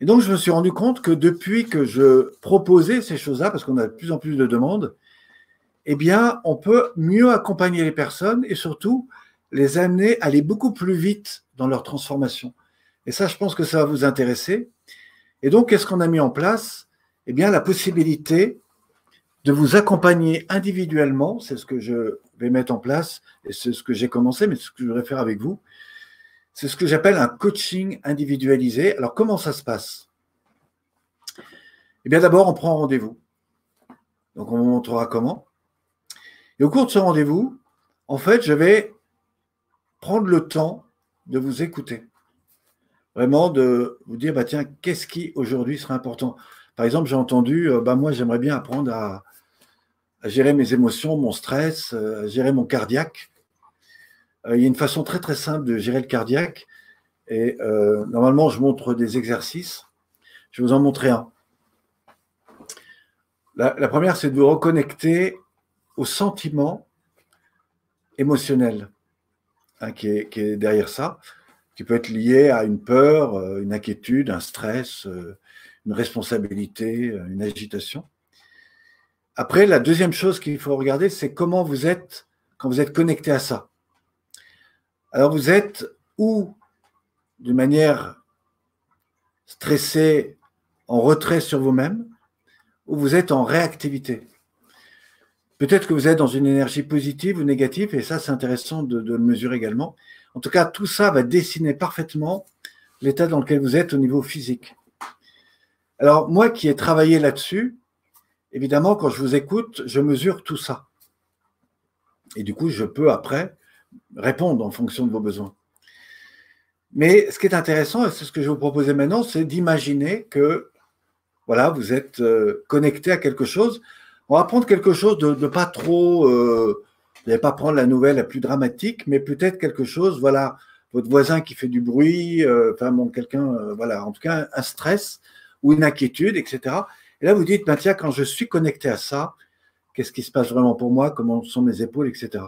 Et donc, je me suis rendu compte que depuis que je proposais ces choses-là, parce qu'on a de plus en plus de demandes, eh bien, on peut mieux accompagner les personnes et surtout les amener à aller beaucoup plus vite dans leur transformation. Et ça, je pense que ça va vous intéresser. Et donc, qu'est-ce qu'on a mis en place? Eh bien, la possibilité de vous accompagner individuellement, c'est ce que je vais mettre en place, et c'est ce que j'ai commencé, mais ce que je voudrais faire avec vous, c'est ce que j'appelle un coaching individualisé. Alors comment ça se passe? Eh bien d'abord, on prend rendez-vous. Donc on vous montrera comment. Et au cours de ce rendez-vous, en fait, je vais prendre le temps de vous écouter. Vraiment de vous dire, bah, tiens, qu'est-ce qui aujourd'hui serait important? Par exemple, j'ai entendu, euh, bah, moi j'aimerais bien apprendre à, à gérer mes émotions, mon stress, euh, à gérer mon cardiaque. Euh, il y a une façon très très simple de gérer le cardiaque. Et euh, normalement, je montre des exercices. Je vais vous en montrer un. La, première, c'est de vous reconnecter au sentiment émotionnel hein, qui, est, qui, est, derrière ça, qui peut être lié à une peur, une inquiétude, un stress, une responsabilité, une agitation Après, la deuxième chose qu'il faut regarder, c'est comment vous êtes quand vous êtes connecté à ça. Alors, vous êtes ou d'une manière stressée, en retrait sur vous-même, ou vous êtes en réactivité? Peut-être que vous êtes dans une énergie positive ou négative, et ça, c'est intéressant de, de, le mesurer également. En tout cas, tout ça va dessiner parfaitement l'état dans lequel vous êtes au niveau physique. Alors, moi qui ai travaillé là-dessus, évidemment, quand je vous écoute, je mesure tout ça. Et du coup, je peux après répondre en fonction de vos besoins. Mais ce qui est intéressant, et c'est ce que je vais vous proposer maintenant, c'est d'imaginer que voilà, vous êtes euh, connecté à quelque chose. On va prendre quelque chose de, pas trop. Euh, vous n'allez pas prendre la nouvelle la plus dramatique, mais peut-être quelque chose, voilà, votre voisin qui fait du bruit, euh, enfin bon, quelqu'un, voilà, en tout cas un stress ou une inquiétude, etc. Et là, vous dites, ben, tiens, quand je suis connecté à ça, qu'est-ce qui se passe vraiment pour moi, comment sont mes épaules, etc.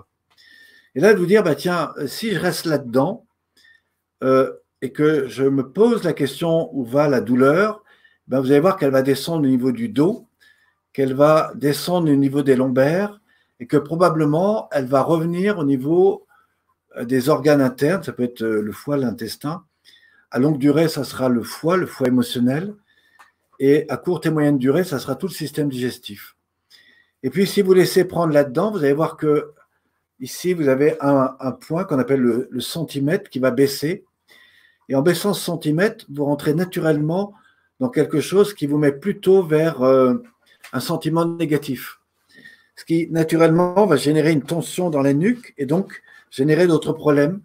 Et là, de vous dire, ben, tiens, si je reste là-dedans euh, et que je me pose la question où va la douleur, ben, vous allez voir qu'elle va descendre au niveau du dos, qu'elle va descendre au niveau des lombaires et que probablement elle va revenir au niveau euh, des organes internes, ça peut être euh, le foie, l'intestin. À longue durée, ça sera le foie, le foie émotionnel. Et à courte et moyenne durée, ça sera tout le système digestif. Et puis, si vous laissez prendre là-dedans, vous allez voir que ici, vous avez un, point qu'on appelle le, centimètre qui va baisser. Et en baissant ce centimètre, vous rentrez naturellement dans quelque chose qui vous met plutôt vers euh, un sentiment négatif. Ce qui, naturellement, va générer une tension dans la nuque et donc générer d'autres problèmes.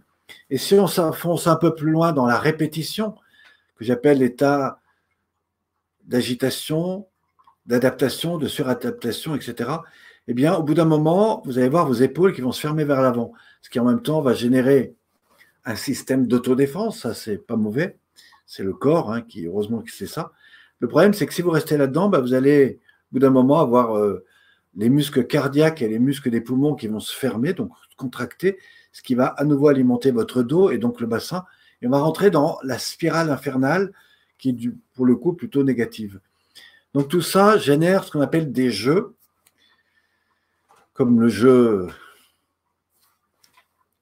Et si on s'enfonce un peu plus loin dans la répétition, que j'appelle l'état d'agitation, d'adaptation, de suradaptation, etc., eh bien, au bout d'un moment, vous allez voir vos épaules qui vont se fermer vers l'avant, ce qui en même temps va générer un système d'autodéfense, ça c'est pas mauvais, c'est le corps hein, qui, heureusement que c'est ça. Le problème, c'est que si vous restez là-dedans, bah, vous allez, au bout d'un moment, avoir euh, les muscles cardiaques et les muscles des poumons qui vont se fermer, donc contracter, ce qui va à nouveau alimenter votre dos et donc le bassin, et on va rentrer dans la spirale infernale qui est pour le coup plutôt négative. Donc tout ça génère ce qu'on appelle des jeux, comme le jeu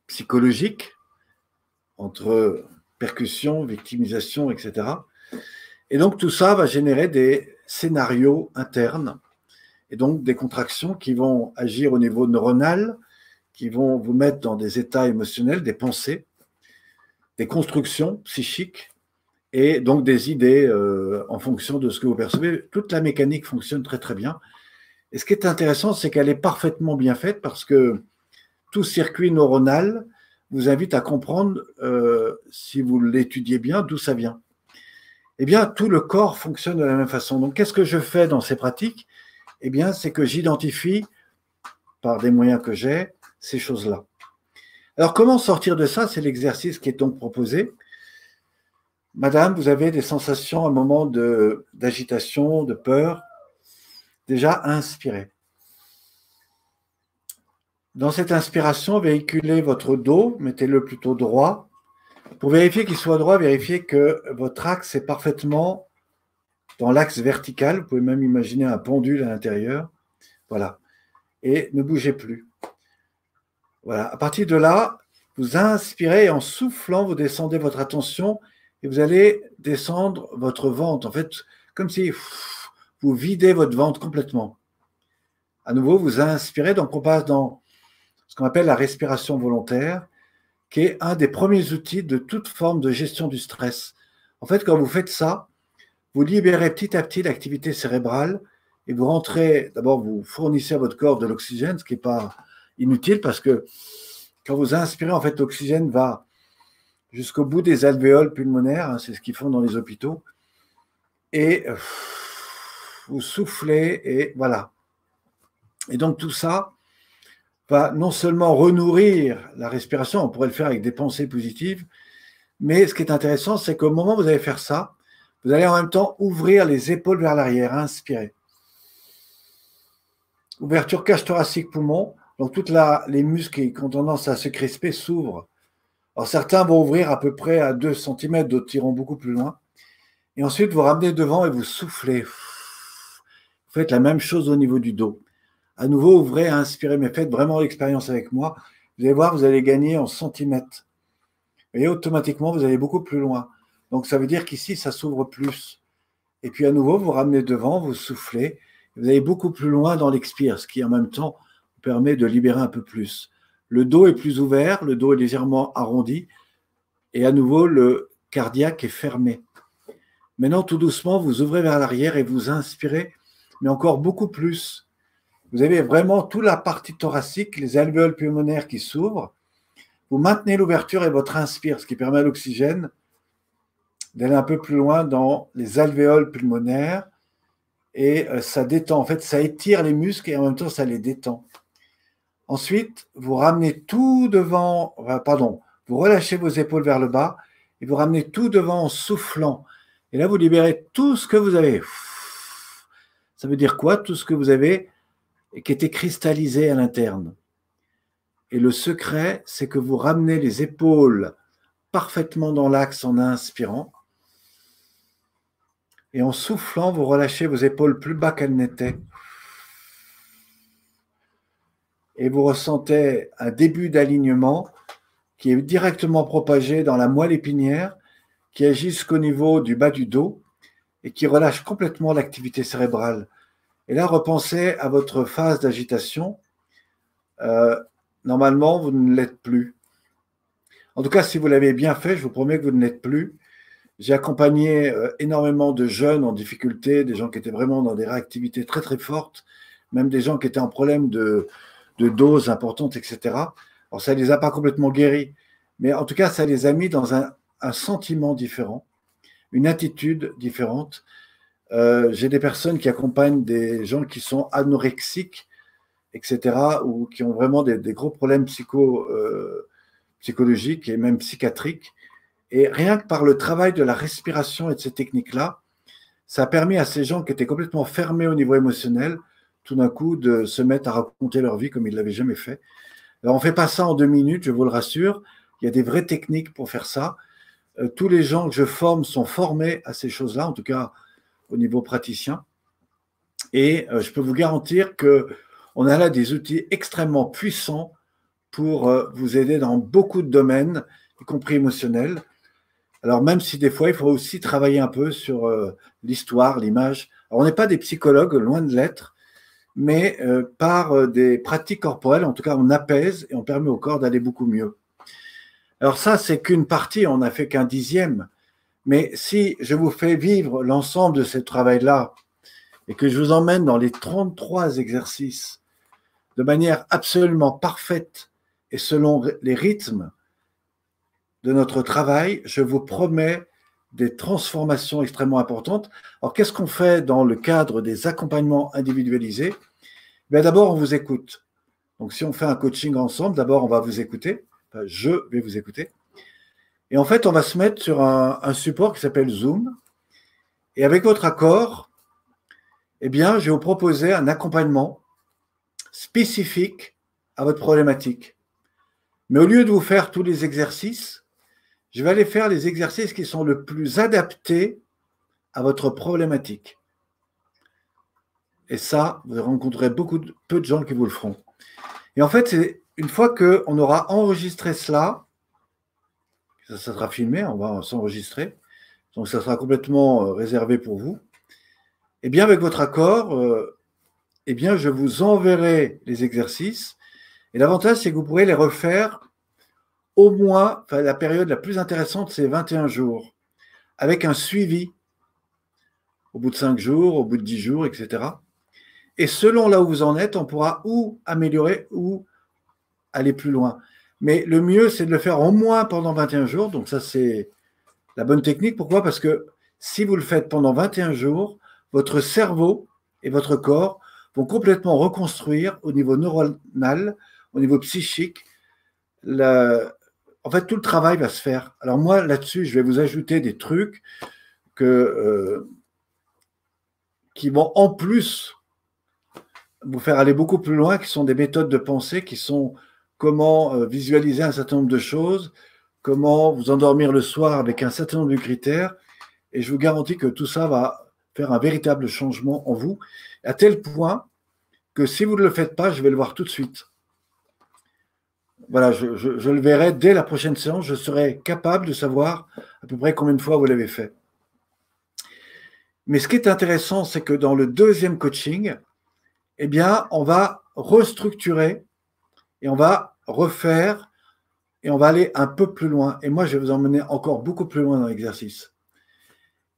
psychologique entre percussion, victimisation, etc. Et donc tout ça va générer des scénarios internes et donc des contractions qui vont agir au niveau neuronal, qui vont vous mettre dans des états émotionnels, des pensées, des constructions psychiques et donc des idées euh, en fonction de ce que vous percevez. Toute la mécanique fonctionne très très bien. Et ce qui est intéressant, c'est qu'elle est parfaitement bien faite parce que tout circuit neuronal vous invite à comprendre, euh, si vous l'étudiez bien, d'où ça vient. Eh bien, tout le corps fonctionne de la même façon. Donc, qu'est-ce que je fais dans ces pratiques? Eh bien, c'est que j'identifie, par des moyens que j'ai, ces choses-là. Alors, comment sortir de ça? C'est l'exercice qui est donc proposé. Madame, vous avez des sensations un moment d'agitation, de, peur. Déjà, inspirez. Dans cette inspiration, véhiculez votre dos, mettez-le plutôt droit. Pour vérifier qu'il soit droit, vérifiez que votre axe est parfaitement dans l'axe vertical. Vous pouvez même imaginer un pendule à l'intérieur. Voilà. Et ne bougez plus. Voilà. À partir de là, vous inspirez et en soufflant, vous descendez votre attention et vous allez descendre votre ventre. En fait, comme si vous videz votre ventre complètement. À nouveau, vous inspirez, donc on passe dans ce qu'on appelle la respiration volontaire, qui est un des premiers outils de toute forme de gestion du stress. En fait, quand vous faites ça, vous libérez petit à petit l'activité cérébrale et vous rentrez, d'abord, vous fournissez à votre corps de l'oxygène, ce qui n'est pas inutile parce que quand vous inspirez, en fait, l'oxygène va jusqu'au bout des alvéoles pulmonaires, hein, c'est ce qu'ils font dans les hôpitaux, et euh, vous soufflez, et voilà. Et donc tout ça va non seulement renourrir la respiration, on pourrait le faire avec des pensées positives, mais ce qui est intéressant, c'est qu'au moment où vous allez faire ça, vous allez en même temps ouvrir les épaules vers l'arrière, inspirer. Ouverture cage thoracique poumon, donc toutes les muscles qui ont tendance à se crisper s'ouvrent alors certains vont ouvrir à peu près à 2 cm, d'autres iront beaucoup plus loin. Et ensuite, vous ramenez devant et vous soufflez. Vous faites la même chose au niveau du dos. À nouveau, ouvrez à inspirer, mais faites vraiment l'expérience avec moi. Vous allez voir, vous allez gagner en centimètres. Et automatiquement, vous allez beaucoup plus loin. Donc, ça veut dire qu'ici, ça s'ouvre plus. Et puis, à nouveau, vous ramenez devant, vous soufflez. Vous allez beaucoup plus loin dans l'expire, ce qui, en même temps, vous permet de libérer un peu plus. Le dos est plus ouvert, le dos est légèrement arrondi. Et à nouveau, le cardiaque est fermé. Maintenant, tout doucement, vous ouvrez vers l'arrière et vous inspirez, mais encore beaucoup plus. Vous avez vraiment toute la partie thoracique, les alvéoles pulmonaires qui s'ouvrent. Vous maintenez l'ouverture et votre inspire, ce qui permet à l'oxygène d'aller un peu plus loin dans les alvéoles pulmonaires et euh, ça détend. En fait, ça étire les muscles et en même temps, ça les détend. Ensuite, vous ramenez tout devant, pardon, vous relâchez vos épaules vers le bas et vous ramenez tout devant en soufflant. Et là, vous libérez tout ce que vous avez. Ça veut dire quoi Tout ce que vous avez qui était cristallisé à l'interne? Et le secret, c'est que vous ramenez les épaules parfaitement dans l'axe en inspirant. Et en soufflant, vous relâchez vos épaules plus bas qu'elles n'étaient. Et vous ressentez un début d'alignement qui est directement propagé dans la moelle épinière, qui agit jusqu'au niveau du bas du dos et qui relâche complètement l'activité cérébrale. Et là, repensez à votre phase d'agitation. Euh, normalement, vous ne l'êtes plus. En tout cas, si vous l'avez bien fait, je vous promets que vous ne l'êtes plus. J'ai accompagné euh, énormément de jeunes en difficulté, des gens qui étaient vraiment dans des réactivités très très fortes, même des gens qui étaient en problème de, de doses importantes, etc. Alors ça ne les a pas complètement guéris, mais en tout cas, ça les a mis dans un, sentiment différent, une attitude différente. Euh, j'ai des personnes qui accompagnent des gens qui sont anorexiques, etc., ou qui ont vraiment des, gros problèmes psycho, euh, psychologiques et même psychiatriques. Et rien que par le travail de la respiration et de ces techniques-là, ça a permis à ces gens qui étaient complètement fermés au niveau émotionnel, tout d'un coup, de se mettre à raconter leur vie comme ils ne l'avaient jamais fait. Alors, on ne fait pas ça en deux minutes, je vous le rassure. Il y a des vraies techniques pour faire ça. Euh, tous les gens que je forme sont formés à ces choses-là, en tout cas au niveau praticien. Et euh, je peux vous garantir que on a là des outils extrêmement puissants pour euh, vous aider dans beaucoup de domaines, y compris émotionnels. Alors même si des fois, il faut aussi travailler un peu sur l'histoire, l'image. on n'est pas des psychologues, loin de l'être, mais par des pratiques corporelles, en tout cas, on apaise et on permet au corps d'aller beaucoup mieux. Alors ça, c'est qu'une partie, on n'a fait qu'un dixième. Mais si je vous fais vivre l'ensemble de ce travail-là et que je vous emmène dans les 33 exercices de manière absolument parfaite et selon les rythmes de notre travail, je vous promets des transformations extrêmement importantes. Alors, qu'est-ce qu'on fait dans le cadre des accompagnements individualisés? Ben, D'abord, on vous écoute. Donc, si on fait un coaching ensemble, d'abord, on va vous écouter. je vais vous écouter. Et en fait, on va se mettre sur un, support qui s'appelle Zoom. Et avec votre accord, eh bien, je vais vous proposer un accompagnement spécifique à votre problématique. Mais au lieu de vous faire tous les exercices, je vais aller faire les exercices qui sont le plus adaptés à votre problématique. Et ça, vous rencontrerez beaucoup de, gens qui vous le feront. Et en fait, une fois qu'on aura enregistré cela, ça, sera filmé, on va s'enregistrer. Donc ça sera complètement euh, réservé pour vous. Et eh bien, avec votre accord, euh, eh bien, je vous enverrai les exercices. Et l'avantage, c'est que vous pourrez les refaire au moins, la période la plus intéressante, c'est 21 jours, avec un suivi au bout de 5 jours, au bout de 10 jours, etc. Et selon là où vous en êtes, on pourra ou améliorer ou aller plus loin. Mais le mieux, c'est de le faire au moins pendant 21 jours. Donc ça, c'est la bonne technique. Pourquoi? Parce que si vous le faites pendant 21 jours, votre cerveau et votre corps vont complètement reconstruire au niveau neuronal, au niveau psychique. En fait, tout le travail va se faire. Alors moi, là-dessus, je vais vous ajouter des trucs euh, qui vont en plus vous faire aller beaucoup plus loin, qui sont des méthodes de pensée qui sont comment euh, visualiser un certain nombre de choses, comment vous endormir le soir avec un certain nombre de critères. Et je vous garantis que tout ça va faire un véritable changement en vous, à tel point que si vous ne le faites pas, je vais le voir tout de suite. Voilà, je, le verrai dès la prochaine séance, je serai capable de savoir à peu près combien de fois vous l'avez fait. Mais ce qui est intéressant, c'est que dans le deuxième coaching, eh bien, on va restructurer et on va refaire et on va aller un peu plus loin. Et moi, je vais vous emmener encore beaucoup plus loin dans l'exercice.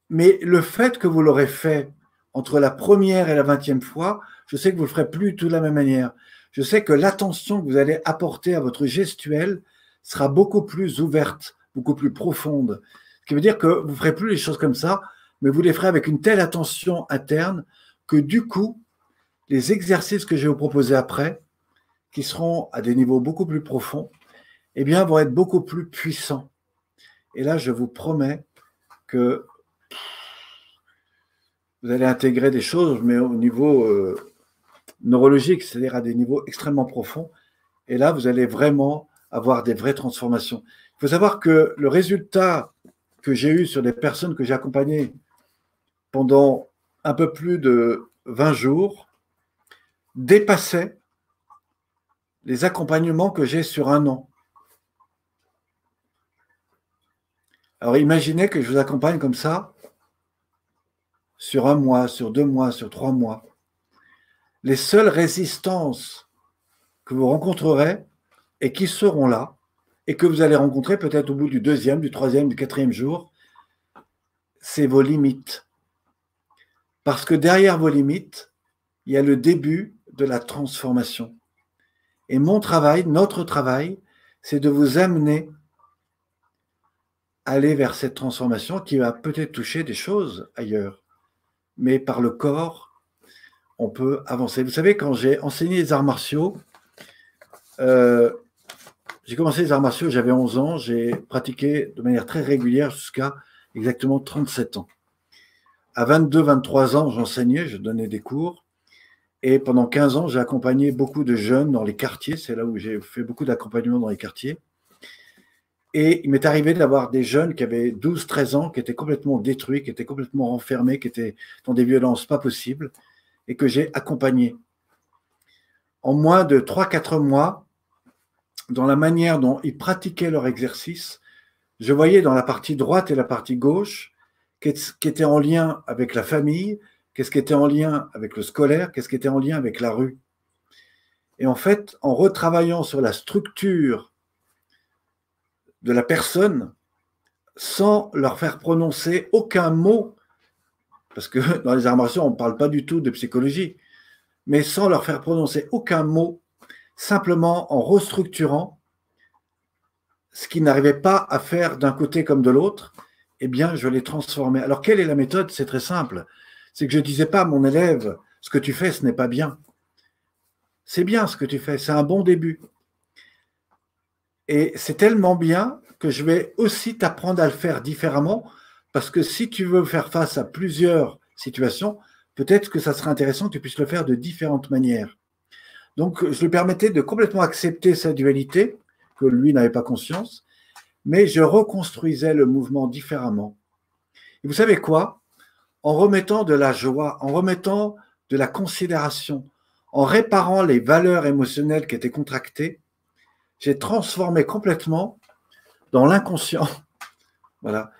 Mais le fait que vous l'aurez fait entre la première et la vingtième fois, je sais que vous ne le ferez plus tout de la même manière. Je sais que l'attention que vous allez apporter à votre gestuelle sera beaucoup plus ouverte, beaucoup plus profonde. Ce qui veut dire que vous ne ferez plus les choses comme ça, mais vous les ferez avec une telle attention interne que du coup, les exercices que je vais vous proposer après, qui seront à des niveaux beaucoup plus profonds, eh bien, vont être beaucoup plus puissants. Et là, je vous promets que vous allez intégrer des choses, mais au niveau euh, neurologique, c'est-à-dire à des niveaux extrêmement profonds. Et là, vous allez vraiment avoir des vraies transformations. Il faut savoir que le résultat que j'ai eu sur des personnes que j'ai accompagnées pendant un peu plus de 20 jours dépassait les accompagnements que j'ai sur un an. Alors imaginez que je vous accompagne comme ça sur un mois, sur deux mois, sur trois mois. Les seules résistances que vous rencontrerez et qui seront là, et que vous allez rencontrer peut-être au bout du deuxième, du troisième, du quatrième jour, c'est vos limites. Parce que derrière vos limites, il y a le début de la transformation. Et mon travail, notre travail, c'est de vous amener à aller vers cette transformation qui va peut-être toucher des choses ailleurs mais par le corps, on peut avancer. Vous savez, quand j'ai enseigné les arts martiaux, euh, j'ai commencé les arts martiaux, j'avais 11 ans, j'ai pratiqué de manière très régulière jusqu'à exactement 37 ans. À 22, 23 ans, j'enseignais, je donnais des cours. Et pendant 15 ans, j'ai accompagné beaucoup de jeunes dans les quartiers. C'est là où j'ai fait beaucoup d'accompagnement dans les quartiers. Et il m'est arrivé d'avoir des jeunes qui avaient 12, 13 ans, qui étaient complètement détruits, qui étaient complètement renfermés, qui étaient dans des violences pas possibles, et que j'ai accompagnés. En moins de 3-4 mois, dans la manière dont ils pratiquaient leur exercice, je voyais dans la partie droite et la partie gauche qu'est-ce qui était en lien avec la famille, qu'est-ce qui était en lien avec le scolaire, qu'est-ce qui était en lien avec la rue. Et en fait, en retravaillant sur la structure de la personne sans leur faire prononcer aucun mot, parce que dans les arts on ne parle pas du tout de psychologie, mais sans leur faire prononcer aucun mot, simplement en restructurant ce qu'ils n'arrivaient pas à faire d'un côté comme de l'autre, eh bien, je les transformais. Alors, quelle est la méthode? C'est très simple. C'est que je ne disais pas à mon élève, ce que tu fais, ce n'est pas bien. C'est bien ce que tu fais, c'est un bon début. Et c'est tellement bien que je vais aussi t'apprendre à le faire différemment, parce que si tu veux faire face à plusieurs situations, peut-être que ça sera intéressant que tu puisses le faire de différentes manières. Donc, je lui permettais de complètement accepter sa dualité, que lui n'avait pas conscience, mais je reconstruisais le mouvement différemment. Et vous savez quoi? En remettant de la joie, en remettant de la considération, en réparant les valeurs émotionnelles qui étaient contractées, j'ai transformé complètement dans l'inconscient. Voilà.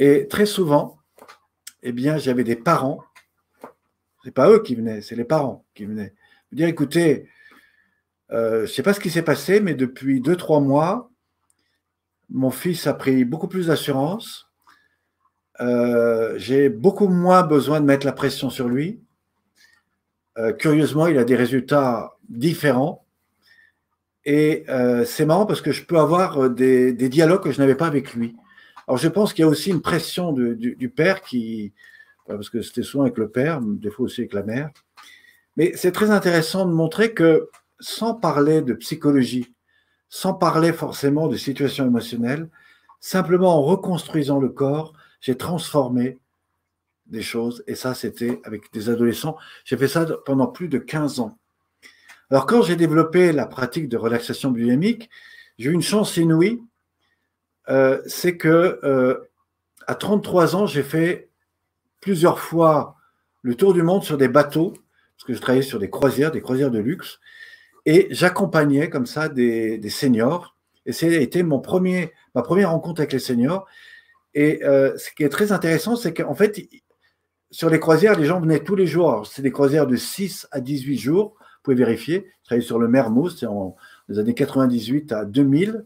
Et très souvent, eh bien, j'avais des parents, c'est pas eux qui venaient, c'est les parents qui venaient me dire écoutez, euh, je ne sais pas ce qui s'est passé, mais depuis deux, trois mois, mon fils a pris beaucoup plus d'assurance. Euh, j'ai beaucoup moins besoin de mettre la pression sur lui. Euh, curieusement, il a des résultats différents. Et c'est marrant parce que je peux avoir des, dialogues que je n'avais pas avec lui. Alors je pense qu'il y a aussi une pression du, père qui, parce que c'était souvent avec le père, des fois aussi avec la mère. Mais c'est très intéressant de montrer que sans parler de psychologie, sans parler forcément de situation émotionnelle, simplement en reconstruisant le corps, j'ai transformé des choses. Et ça, c'était avec des adolescents. J'ai fait ça pendant plus de 15 ans. Alors, quand j'ai développé la pratique de relaxation biodynamique, j'ai eu une chance inouïe. Euh, c'est que euh, à 33 ans, j'ai fait plusieurs fois le tour du monde sur des bateaux. parce que je travaillais sur des croisières, des croisières de luxe, et j'accompagnais comme ça des, seniors. Et c'était mon premier, ma première rencontre avec les seniors. Et euh, ce qui est très intéressant, c'est qu'en fait, sur les croisières, les gens venaient tous les jours. C'est des croisières de 6 à 18 jours. Vous pouvez vérifier. Je travaillais sur le Mermoz, c'est en les années 98 à 2000.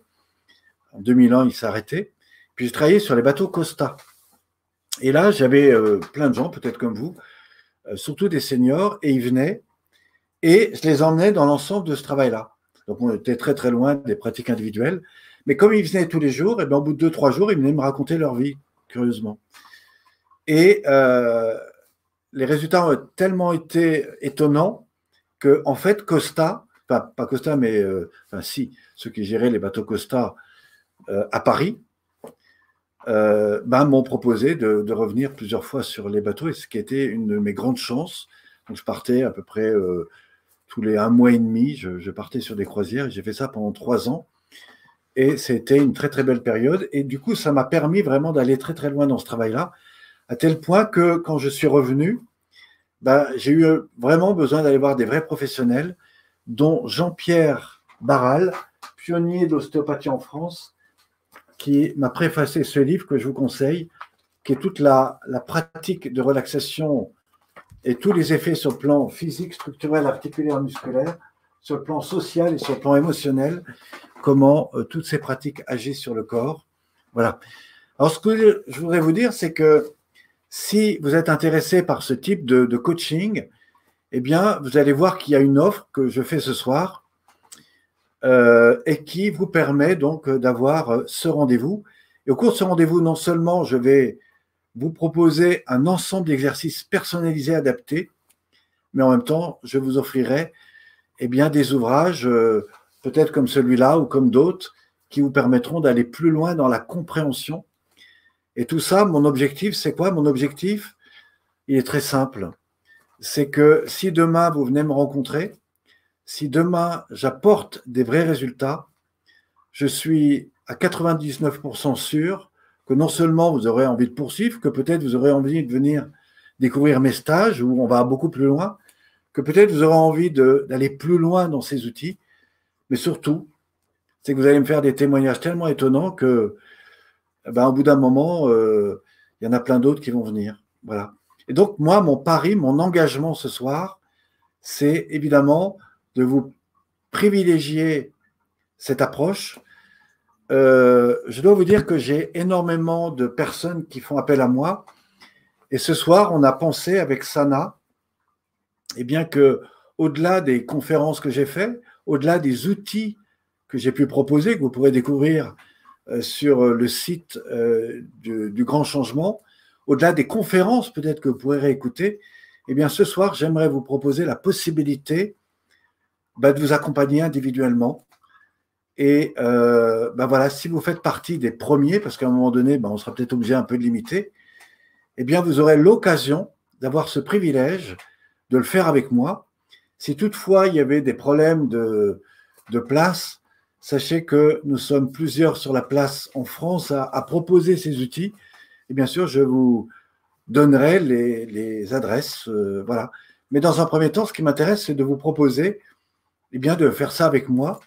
En 2001, il s'est arrêté. Puis je travaillais sur les bateaux Costa. Et là, j'avais euh, plein de gens, peut-être comme vous, euh, surtout des seniors, et ils venaient. Et je les emmenais dans l'ensemble de ce travail-là. Donc on était très très loin des pratiques individuelles. Mais comme ils venaient tous les jours, et bien, au bout de deux, trois jours, ils venaient me raconter leur vie, curieusement. Et euh, les résultats ont tellement été étonnants que, en fait, Costa, pas, pas Costa, mais ceux qui géraient les bateaux Costa à Paris, ben, m'ont proposé de, revenir plusieurs fois sur les bateaux, et ce qui était une de mes grandes chances. Donc, je partais à peu près tous les un mois et demi, je, je partais sur des croisières, j'ai fait ça pendant trois ans. Et c'était une très très belle période. Et du coup, ça m'a permis vraiment d'aller très très loin dans ce travail-là, à tel point que quand je suis revenu, ben, j'ai eu vraiment besoin d'aller voir des vrais professionnels, dont Jean-Pierre Barral, pionnier d'ostéopathie en France, qui m'a préfacé ce livre que je vous conseille, qui est toute la, la pratique de relaxation et tous les effets sur le plan physique, structurel, articulaire, musculaire, sur le plan social et sur le plan émotionnel, comment euh, toutes ces pratiques agissent sur le corps. Voilà. Alors, ce que je voudrais vous dire, c'est que si vous êtes intéressé par ce type de, coaching, eh bien, vous allez voir qu'il y a une offre que je fais ce soir euh, et qui vous permet donc d'avoir euh, ce rendez-vous. Et au cours de ce rendez-vous, non seulement je vais vous proposer un ensemble d'exercices personnalisés, adaptés, mais en même temps, je vous offrirai eh bien, des ouvrages peut-être comme celui-là ou comme d'autres, qui vous permettront d'aller plus loin dans la compréhension. Et tout ça, mon objectif, c'est quoi? Mon objectif, il est très simple. C'est que si demain vous venez me rencontrer, si demain j'apporte des vrais résultats, je suis à 99% sûr que non seulement vous aurez envie de poursuivre, que peut-être vous aurez envie de venir découvrir mes stages où on va beaucoup plus loin, que peut-être vous aurez envie d'aller plus loin dans ces outils, mais surtout, c'est que vous allez me faire des témoignages tellement étonnants que, eh ben, au bout d'un moment, euh, il y en a plein d'autres qui vont venir. Voilà. Et donc, moi, mon pari, mon engagement ce soir, c'est évidemment de vous privilégier cette approche. Euh, je dois vous dire que j'ai énormément de personnes qui font appel à moi. Et ce soir, on a pensé avec Sana, eh bien que au-delà des conférences que j'ai faites, au-delà des outils que j'ai pu proposer, que vous pourrez découvrir euh, sur le site euh, du, Grand Changement, au-delà des conférences peut-être que vous pourrez réécouter, eh bien ce soir, j'aimerais vous proposer la possibilité bah, de vous accompagner individuellement. Et euh, bah, voilà, si vous faites partie des premiers, parce qu'à un moment donné, bah, on sera peut-être obligé un peu de limiter, eh bien vous aurez l'occasion d'avoir ce privilège de le faire avec moi si toutefois il y avait des problèmes de, place, sachez que nous sommes plusieurs sur la place en France à, proposer ces outils. Et bien sûr, je vous donnerai les, adresses. Euh, voilà. Mais dans un premier temps, ce qui m'intéresse, c'est de vous proposer eh bien, de faire ça avec moi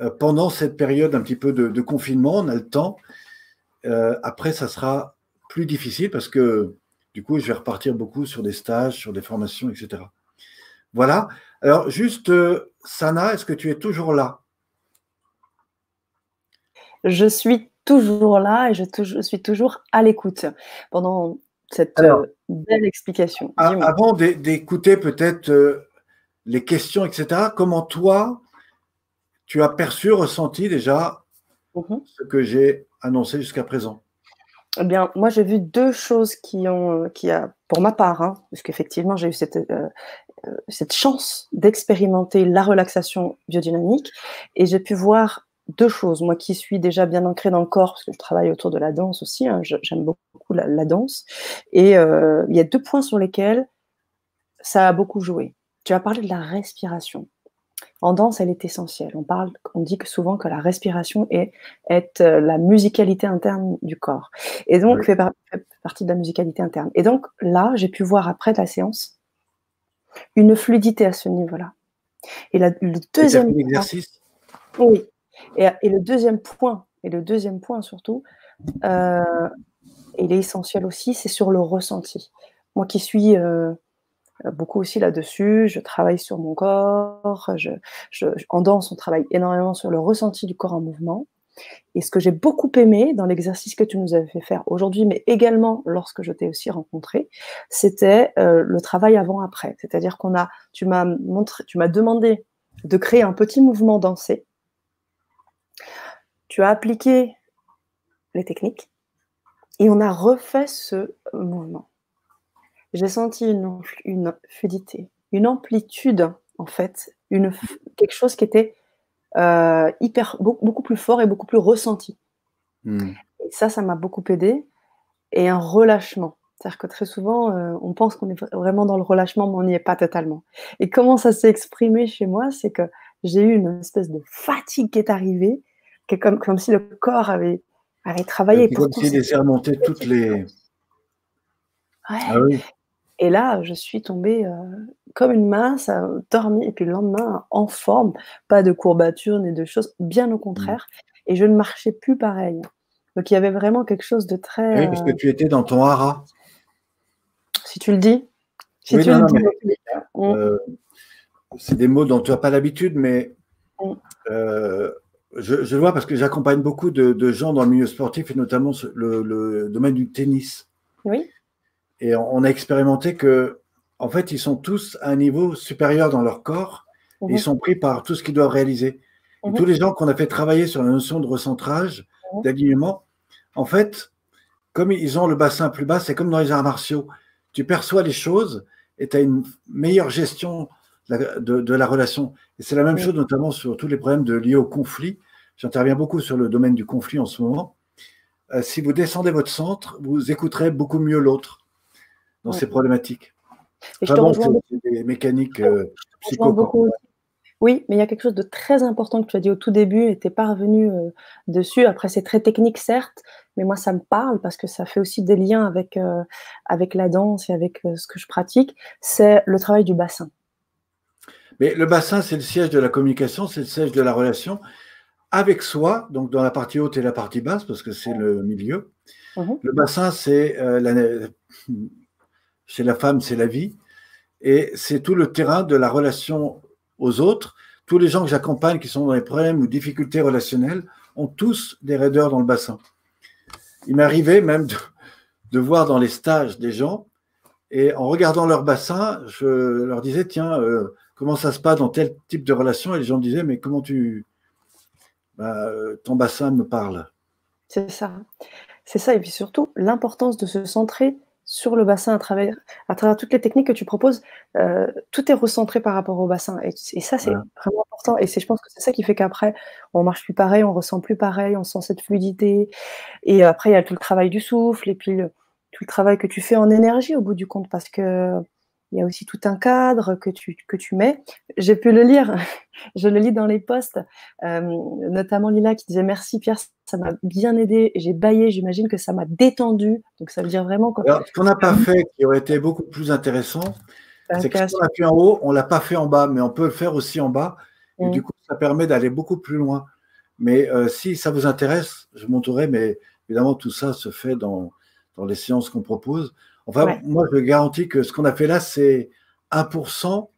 euh, pendant cette période un petit peu de, confinement. On a le temps. Euh, après, ça sera plus difficile parce que du coup, je vais repartir beaucoup sur des stages, sur des formations, etc. Voilà. Alors, juste, euh, Sana, est-ce que tu es toujours là? Je suis toujours là et je, suis toujours à l'écoute pendant cette belle explication. avant d'écouter peut-être les questions, etc., comment toi, tu as perçu, ressenti déjà mmh ce que j'ai annoncé jusqu'à présent? Eh bien, moi, j'ai vu deux choses qui ont, qui a, pour ma part, hein, parce qu'effectivement, j'ai eu cette, euh, cette chance d'expérimenter la relaxation biodynamique et j'ai pu voir deux choses. Moi qui suis déjà bien ancrée dans le corps, parce que je travaille autour de la danse aussi, hein, j'aime beaucoup la, danse, et euh, il y a deux points sur lesquels ça a beaucoup joué. Tu as parlé de la respiration. En danse, elle est essentielle. On, parle, on dit que souvent que la respiration est, est euh, la musicalité interne du corps. Et donc, fait, fait, partie de la musicalité interne. Et donc, là, j'ai pu voir après la séance une fluidité à ce niveau-là. Et le deuxième exercice. oui. Et, et, le deuxième point, et le deuxième point surtout, euh, il est essentiel aussi, c'est sur le ressenti. Moi qui suis euh, beaucoup aussi là-dessus, je travaille sur mon corps, je, en danse, on travaille énormément sur le ressenti du corps en mouvement. Et ce que j'ai beaucoup aimé dans l'exercice que tu nous avais fait faire aujourd'hui, mais également lorsque je t'ai aussi rencontré, c'était euh, le travail avant-après. C'est-à-dire qu'on a, tu m'as tu m'as demandé de créer un petit mouvement dansé. Tu as appliqué les techniques et on a refait ce mouvement. J'ai senti une, une fluidité, une amplitude en fait, une, quelque chose qui était euh, hyper, beaucoup, plus fort et beaucoup plus ressenti. Hmm. Et ça, ça m'a beaucoup aidé. Et un relâchement. C'est-à-dire que très souvent, euh, on pense qu'on est vraiment dans le relâchement, mais on n'y est pas totalement. Et comment ça s'est exprimé chez moi, c'est que j'ai eu une espèce de fatigue qui est arrivée, qui est comme, comme si le corps avait, avait travaillé. Comme s'il laissait remonter toutes les. Ah oui. Et là, je suis tombée euh, comme une masse, dormi, et puis le lendemain, en forme, pas de courbatures ni de choses, bien au contraire. Mmh. Et je ne marchais plus pareil. Donc il y avait vraiment quelque chose de très. Oui, parce que tu étais dans ton hara. Si tu le dis. Si tu le dis. Euh, c'est des mots dont tu n'as pas l'habitude, mais mmh. euh, je, je, vois parce que j'accompagne beaucoup de, gens dans le milieu sportif et notamment le, le domaine du tennis. Oui. Et on a expérimenté que, en fait, ils sont tous à un niveau supérieur dans leur corps. ils mhm. sont pris par tout ce qu'ils doivent réaliser. Mhm. tous les gens qu'on a fait travailler sur la notion de recentrage, mhm. d'alignement, en fait, comme ils ont le bassin plus bas, c'est comme dans les arts martiaux. Tu perçois les choses et tu as une meilleure gestion de, la relation. Et c'est la même chose notamment sur tous les problèmes de, liés au conflit. J'interviens beaucoup sur le domaine du conflit en ce moment. Euh, si vous descendez votre centre, vous écouterez beaucoup mieux l'autre dans ces problématiques. Et je te rejoins des mécaniques euh, Oui, mais il y a quelque chose de très important que tu as dit au tout début et tu n'es pas revenu euh, dessus. Après, c'est très technique, certes, mais moi, ça me parle parce que ça fait aussi des liens avec, euh, avec la danse et avec ce que je pratique. C'est le travail du bassin. Mais le bassin, c'est le siège de la communication, c'est le siège de la relation avec soi, donc dans la partie haute et la partie basse, parce que c'est le milieu. Mmh le bassin, c'est la, chez la femme, c'est la vie. Et c'est tout le terrain de la relation aux autres. Tous les gens que j'accompagne qui sont dans des problèmes ou difficultés relationnelles ont tous des raideurs dans le bassin. Il m'arrivait même de, voir dans les stages des gens, et en regardant leur bassin, je leur disais, tiens, euh, comment ça se passe dans tel type de relation? Et les gens me disaient, mais comment tu... Bah, ton bassin me parle? C'est ça. C'est ça, et puis surtout, l'importance de se centrer sur le bassin à travers, à travers toutes les techniques que tu proposes, euh, tout est recentré par rapport au bassin. Et, ça, c'est vraiment important. Et je pense que c'est ça qui fait qu'après, on marche plus pareil, on ressent plus pareil, on sent cette fluidité. Et après, il y a tout le travail du souffle et puis tout le travail que tu fais en énergie au bout du compte, parce que il y a aussi tout un cadre que tu, que tu mets. J'ai pu le lire, je le lis dans les posts, euh, notamment Lila qui disait merci Pierre, ça m'a bien aidé, j'ai baillé, j'imagine que ça m'a détendu. Donc ça veut dire vraiment que... ce qu'on n'a pas fait, qui aurait été beaucoup plus intéressant, c'est que ce qu'on a fait en haut, on ne l'a pas fait en bas, mais on peut le faire aussi en bas. Et du mmh. coup, ça permet d'aller beaucoup plus loin. Mais euh, si ça vous intéresse, je montrerai, mais évidemment, tout ça se fait dans, dans les séances qu'on propose. Enfin, moi, je garantis que ce qu'on a fait là, c'est 1%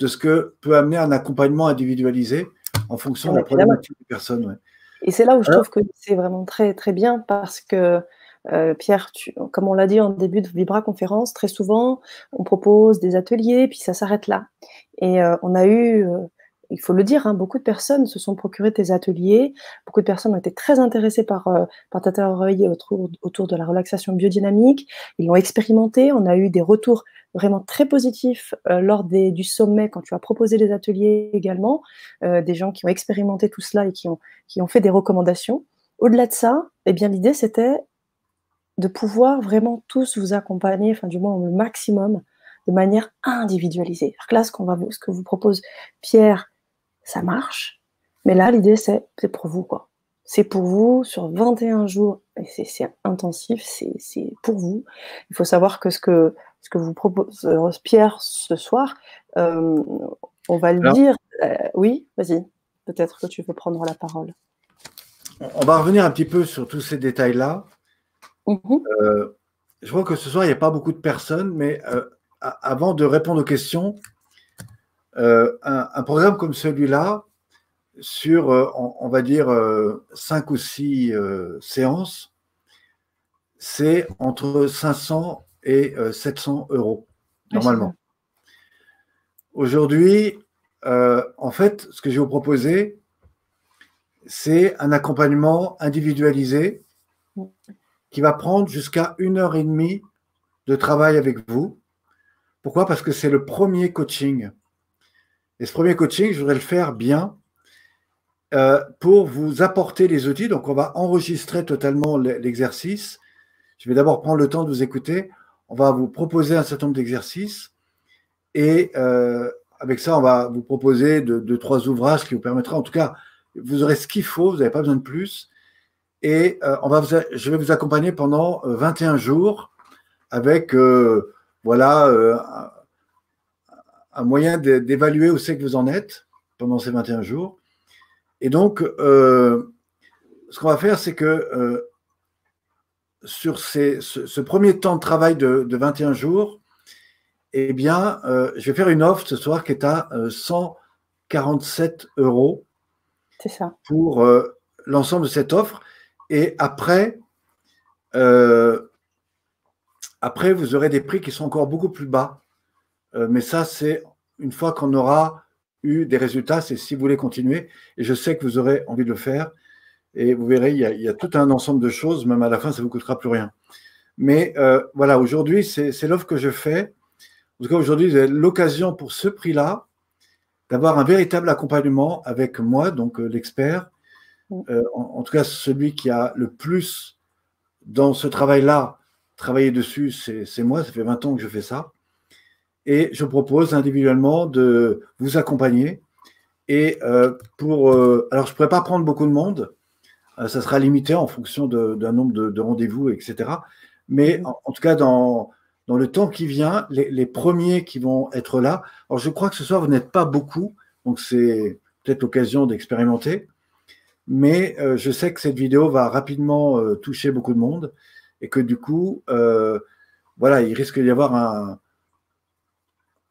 de ce que peut amener un accompagnement individualisé en fonction de la problématique des personnes. Et c'est là où je trouve que c'est vraiment très, très bien parce que, euh, Pierre, comme on l'a dit en début de Vibra conférence, très souvent, on propose des ateliers, puis ça s'arrête là. Et euh, on a eu euh, il faut le dire, hein, beaucoup de personnes se sont procurées tes ateliers, beaucoup de personnes ont été très intéressées par, euh, par ta théorie autour, autour de la relaxation biodynamique, ils l'ont expérimenté, on a eu des retours vraiment très positifs euh, lors des, du sommet quand tu as proposé les ateliers également, euh, des gens qui ont expérimenté tout cela et qui ont, qui ont fait des recommandations. Au-delà de ça, eh bien l'idée c'était de pouvoir vraiment tous vous accompagner, enfin du moins au maximum, de manière individualisée. Alors là, ce, qu'on va, ce que vous propose Pierre ça marche. Mais là, l'idée, c'est pour vous, quoi. C'est pour vous sur 21 jours, et c'est intensif, c'est pour vous. Il faut savoir que ce que ce que vous propose Pierre ce soir, on va le dire. oui, vas-y. Peut-être que tu veux prendre la parole. On va revenir un petit peu sur tous ces détails-là. Mhm. je crois que ce soir, il n'y a pas beaucoup de personnes, mais avant de répondre aux questions, un, un, programme comme celui-là, sur, euh, on, va dire, euh, cinq ou six euh, séances, c'est entre 500 et 700 euros, normalement. Aujourd'hui, en fait, ce que je vais vous proposer, c'est un accompagnement individualisé qui va prendre jusqu'à une heure et demie de travail avec vous. Pourquoi? Parce que c'est le premier coaching. Et ce premier coaching, je voudrais le faire bien euh, pour vous apporter les outils. Donc, on va enregistrer totalement l'exercice. Je vais d'abord prendre le temps de vous écouter. On va vous proposer un certain nombre d'exercices. Et euh, avec ça, on va vous proposer deux, trois ouvrages qui vous permettra, en tout cas, vous aurez ce qu'il faut, vous n'avez pas besoin de plus. Et euh, on va je vais vous accompagner pendant 21 jours avec voilà, un, moyen d'évaluer où c'est que vous en êtes pendant ces 21 jours. Et donc, euh, ce qu'on va faire, c'est que euh, sur ce, premier temps de travail de, 21 jours, eh bien, euh, je vais faire une offre ce soir qui est à 147 euros. C'est ça. Pour l'ensemble de cette offre. Et après, après, vous aurez des prix qui sont encore beaucoup plus bas. Mais ça, c'est une fois qu'on aura eu des résultats, c'est si vous voulez continuer. Et je sais que vous aurez envie de le faire. Et vous verrez, il y, a, tout un ensemble de choses, même à la fin, ça ne vous coûtera plus rien. Mais euh, voilà, aujourd'hui, c'est l'offre que je fais. En tout cas, aujourd'hui, vous avez l'occasion pour ce prix-là d'avoir un véritable accompagnement avec moi, donc euh, l'expert. Euh, en, tout cas, celui qui a le plus dans ce travail-là, travaillé dessus, c'est moi. Ça fait 20 ans que je fais ça et je propose individuellement de vous accompagner. Et euh, pour. Euh, alors, je ne pourrais pas prendre beaucoup de monde, euh, ça sera limité en fonction d'un nombre de, rendez-vous, etc. Mais mhm. en, tout cas, dans, dans le temps qui vient, les, premiers qui vont être là. Alors, je crois que ce soir, vous n'êtes pas beaucoup, donc c'est peut-être l'occasion d'expérimenter. Mais je sais que cette vidéo va rapidement toucher beaucoup de monde et que du coup, voilà, il risque d'y avoir un,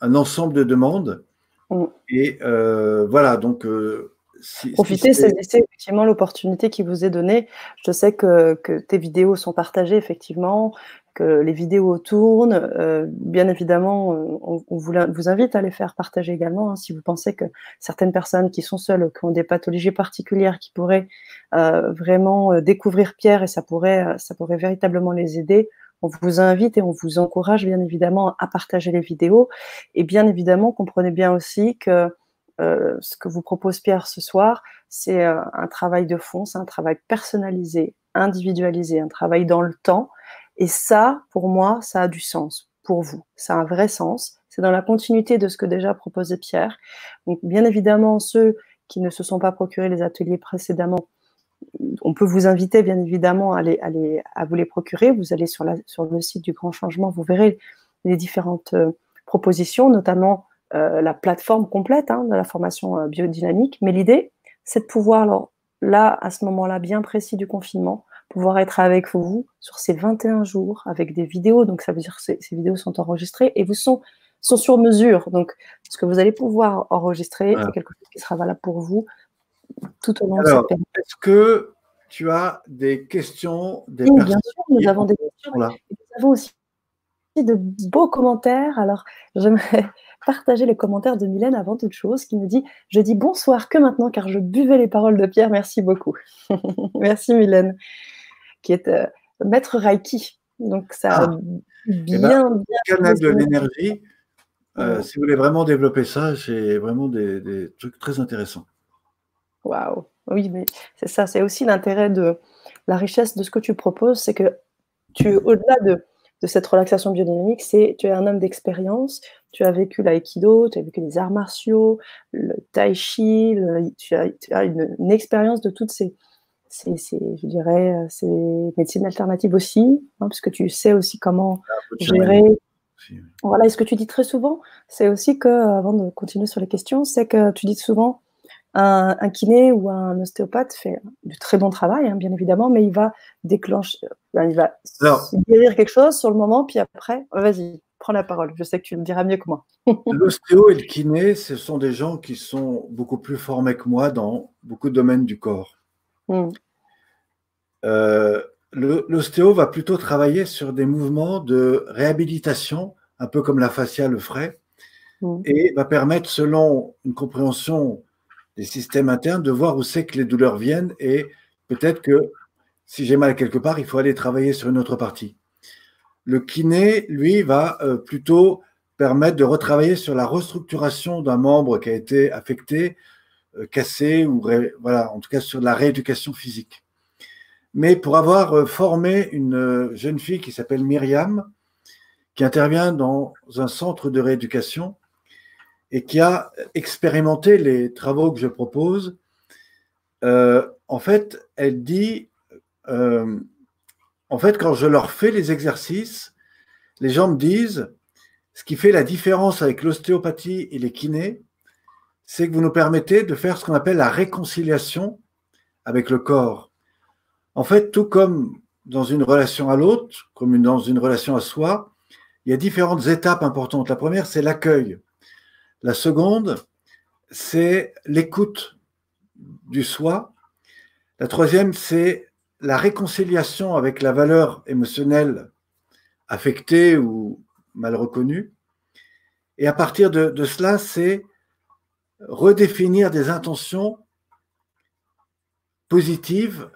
un ensemble de demandes. Mm. Et euh, voilà, donc. Euh, Profitez, c'est effectivement l'opportunité qui vous est donnée. Je sais que, que, tes vidéos sont partagées, effectivement, que les vidéos tournent. Euh, bien évidemment, on, vous, vous, invite à les faire partager également. Hein, si vous pensez que certaines personnes qui sont seules, qui ont des pathologies particulières, qui pourraient vraiment découvrir Pierre et ça pourrait, ça pourrait véritablement les aider, on vous invite et on vous encourage bien évidemment à partager les vidéos. Et bien évidemment, comprenez bien aussi que euh, ce que vous propose Pierre ce soir, c'est euh, un travail de fond, c'est un travail personnalisé, individualisé, un travail dans le temps. Et ça, pour moi, ça a du sens pour vous. Ça a un vrai sens. C'est dans la continuité de ce que déjà proposait Pierre. Donc, bien évidemment, ceux qui ne se sont pas procurés les ateliers précédemment, on peut vous inviter bien évidemment à, à, vous les procurer. Vous allez sur, le site du Grand Changement, vous verrez les différentes euh, propositions, notamment euh, la plateforme complète hein, de la formation euh, biodynamique. Mais l'idée, c'est de pouvoir, là, à ce moment-là bien précis du confinement, pouvoir être avec vous sur ces 21 jours avec des vidéos. Donc, ça veut dire que ces, vidéos sont enregistrées et vous sont, sont sur mesure. Donc, ce que vous allez pouvoir enregistrer, c'est quelque chose qui sera valable pour vous tout au long de cette période. Est-ce que tu as des questions des Oui, bien sûr, nous avons des questions. Nous avons aussi de beaux commentaires. Alors, j'aimerais partager les commentaires de Mylène avant toute chose, qui me dit Je dis bonsoir que maintenant, car je buvais les paroles de Pierre. Merci beaucoup. Merci Mylène, qui est euh, maître Reiki. Donc, ça a ah. eh ben, bien. Canal de l'énergie. Euh, si vous voulez vraiment développer ça, j'ai vraiment des trucs très intéressants. Waouh. Oui, mais c'est ça, c'est aussi l'intérêt de la richesse de ce que tu proposes, c'est que tu, au-delà de, cette relaxation biodynamique, c'est tu es un homme d'expérience, tu as vécu l'aïkido, tu as vécu les arts martiaux, le tai chi, tu, as, une, expérience de toutes ces, je dirais, ces médecines alternatives aussi, hein, parce que tu sais aussi comment gérer. Voilà, et ce que tu dis très souvent, c'est aussi que, avant de continuer sur les questions, c'est que tu dis souvent un, kiné ou un ostéopathe fait du très bon travail, hein, bien évidemment, mais il va déclencher, il va guérir quelque chose sur le moment, puis après, vas-y, prends la parole. Je sais que tu le diras mieux que moi. L'ostéo et le kiné, ce sont des gens qui sont beaucoup plus formés que moi dans beaucoup de domaines du corps. Hmm. Euh, l'ostéo va plutôt travailler sur des mouvements de réhabilitation, un peu comme la fascia le ferait, hmm. et va permettre, selon une compréhension des systèmes internes, de voir où c'est que les douleurs viennent et peut-être que si j'ai mal quelque part, il faut aller travailler sur une autre partie. Le kiné, lui, va euh, plutôt permettre de retravailler sur la restructuration d'un membre qui a été affecté, euh, cassé, ou voilà, en tout cas sur la rééducation physique. Mais pour avoir euh, formé une jeune fille qui s'appelle Myriam, qui intervient dans un centre de rééducation et qui a expérimenté les travaux que je propose, en fait, elle dit en fait, quand je leur fais les exercices, les gens me disent, ce qui fait la différence avec l'ostéopathie et les kinés, c'est que vous nous permettez de faire ce qu'on appelle la réconciliation avec le corps. En fait, tout comme dans une relation à l'autre, comme dans une relation à soi, il y a différentes étapes importantes. La première, c'est l'accueil. La seconde, c'est l'écoute du soi. La troisième, c'est la réconciliation avec la valeur émotionnelle affectée ou mal reconnue. Et à partir de, cela, c'est redéfinir des intentions positives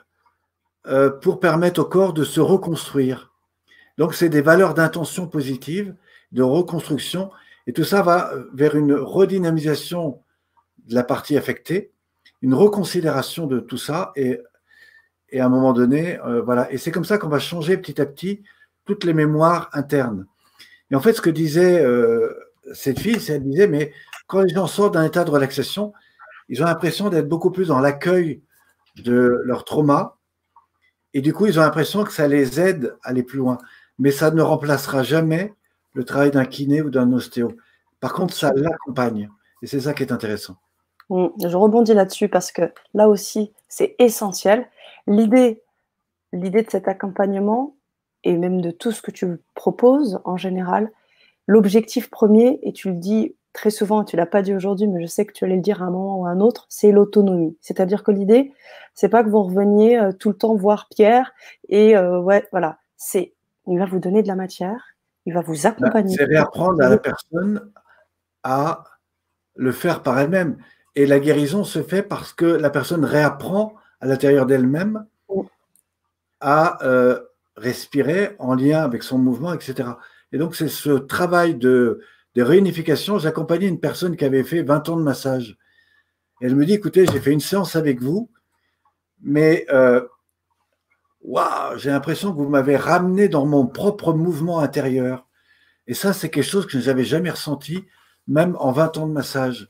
euh, pour permettre au corps de se reconstruire. Donc, c'est des valeurs d'intention positive, de reconstruction, et tout ça va vers une redynamisation de la partie affectée, une reconsidération de tout ça, et et à un moment donné, euh, voilà. Et c'est comme ça qu'on va changer petit à petit toutes les mémoires internes. Et en fait, ce que disait euh, cette fille, c'est elle disait, mais quand les gens sortent d'un état de relaxation, ils ont l'impression d'être beaucoup plus dans l'accueil de leur trauma. Et du coup, ils ont l'impression que ça les aide à aller plus loin. Mais ça ne remplacera jamais le travail d'un kiné ou d'un ostéo. Par contre, ça l'accompagne. Et c'est ça qui est intéressant. Mm, je rebondis là-dessus parce que là aussi, c'est essentiel. L'idée, l'idée de cet accompagnement et même de tout ce que tu proposes en général, l'objectif premier, et tu le dis très souvent, tu l'as pas dit aujourd'hui, mais je sais que tu allais le dire à un moment ou à un autre, c'est l'autonomie. C'est-à-dire que l'idée, c'est pas que vous reveniez euh, tout le temps voir Pierre et euh, voilà, c'est il va vous donner de la matière, il va vous bah, accompagner. C'est réapprendre à la personne à le faire par elle-même. Et la guérison se fait parce que la personne réapprend à l'intérieur d'elle-même à euh, respirer en lien avec son mouvement, etc. Et donc, c'est ce travail de, réunification. J'accompagnais une personne qui avait fait 20 ans de massage. elle me dit, écoutez, j'ai fait une séance avec vous, mais euh, j'ai l'impression que vous m'avez ramené dans mon propre mouvement intérieur. Et ça, c'est quelque chose que je n'avais jamais ressenti, même en 20 ans de massage.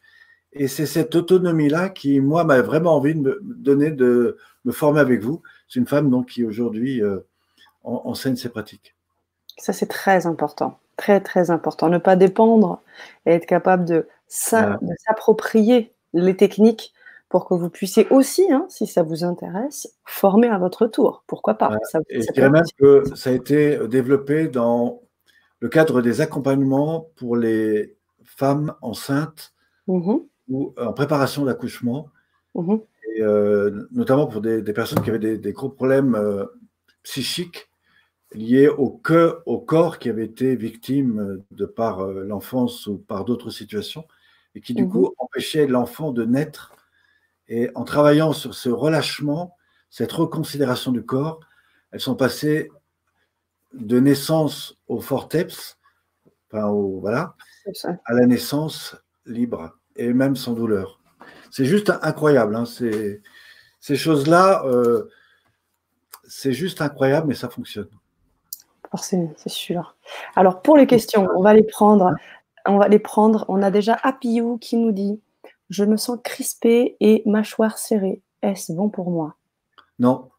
Et c'est cette autonomie-là qui, moi, m'a vraiment envie de me donner, de me former avec vous. C'est une femme donc qui aujourd'hui euh, enseigne ses pratiques. Ça, c'est très important. Très, très important. Ne pas dépendre et être capable de, s'approprier les techniques pour que vous puissiez aussi, hein, si ça vous intéresse, former à votre tour. Pourquoi pas? Et je dirais même que ça a été développé dans le cadre des accompagnements pour les femmes enceintes mmh ou en préparation d'accouchement, mhm. euh, notamment pour des, personnes qui avaient des, gros problèmes euh, psychiques liés au, au corps qui avait été victime euh, de par l'enfance ou par d'autres situations, et qui du mhm. coup empêchaient l'enfant de naître. Et en travaillant sur ce relâchement, cette reconsidération du corps, elles sont passées de naissance au forteps, enfin au, voilà, à la naissance libre et même sans douleur. C'est juste incroyable. Hein. Ces choses-là, euh, c'est juste incroyable, mais ça fonctionne. Forcément, c'est sûr. Alors, pour les questions, on va les prendre. On va les prendre. On a déjà Apiou qui nous dit Je me sens crispé et mâchoire serrée. Est-ce bon pour moi? Non.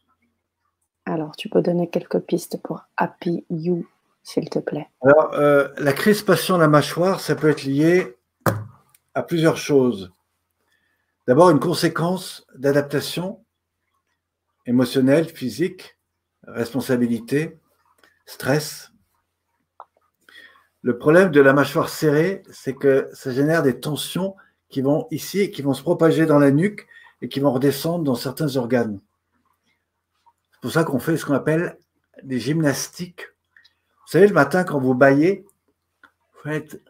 Alors, tu peux donner quelques pistes pour Happy You s'il te plaît. Alors, euh, la crispation de la mâchoire, ça peut être lié à plusieurs choses. D'abord, une conséquence d'adaptation émotionnelle, physique, responsabilité, stress. Le problème de la mâchoire serrée, c'est que ça génère des tensions qui vont ici et qui vont se propager dans la nuque et qui vont redescendre dans certains organes. C'est pour ça qu'on fait ce qu'on appelle des gymnastiques. Vous savez, le matin, quand vous baillez, vous faites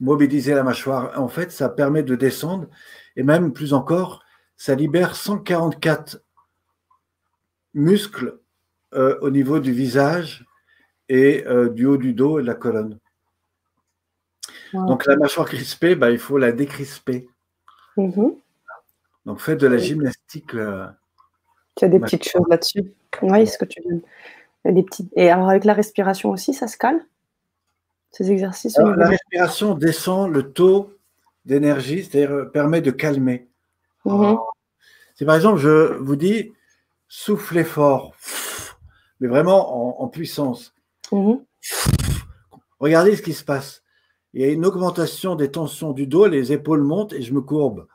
mobiliser la mâchoire. En fait, ça permet de descendre et même plus encore, ça libère 144 muscles euh, au niveau du visage et euh, du haut du dos et de la colonne. Donc la mâchoire crispée, bah, il faut la décrisper. Mm-hmm. Donc faites de la gymnastique. Euh, tu as des petites choses là-dessus. Oui, ce que tu veux. Des petites... Et alors avec la respiration aussi, ça se calme? Ces exercices La respiration descend le taux d'énergie, c'est-à-dire permet de calmer. Mm-hmm. Si par exemple je vous dis soufflez fort, mais vraiment en, puissance. Mm-hmm. Regardez ce qui se passe. Il y a une augmentation des tensions du dos, les épaules montent et je me courbe.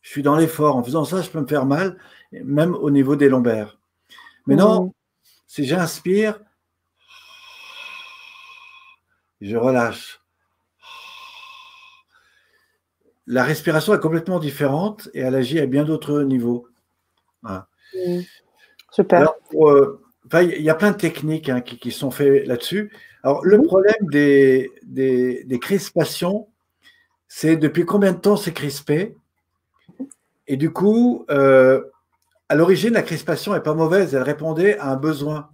Je suis dans l'effort. En faisant ça, je peux me faire mal, même au niveau des lombaires. Mais non, mmh. si j'inspire, je relâche. La respiration est complètement différente et elle agit à bien d'autres niveaux. Mmh. Super. Euh, il y a plein de techniques hein, qui, sont faites là-dessus. Alors, le problème des, des, crispations, c'est depuis combien de temps c'est crispé? Et du coup, euh, à l'origine, la crispation n'est pas mauvaise, elle répondait à un besoin.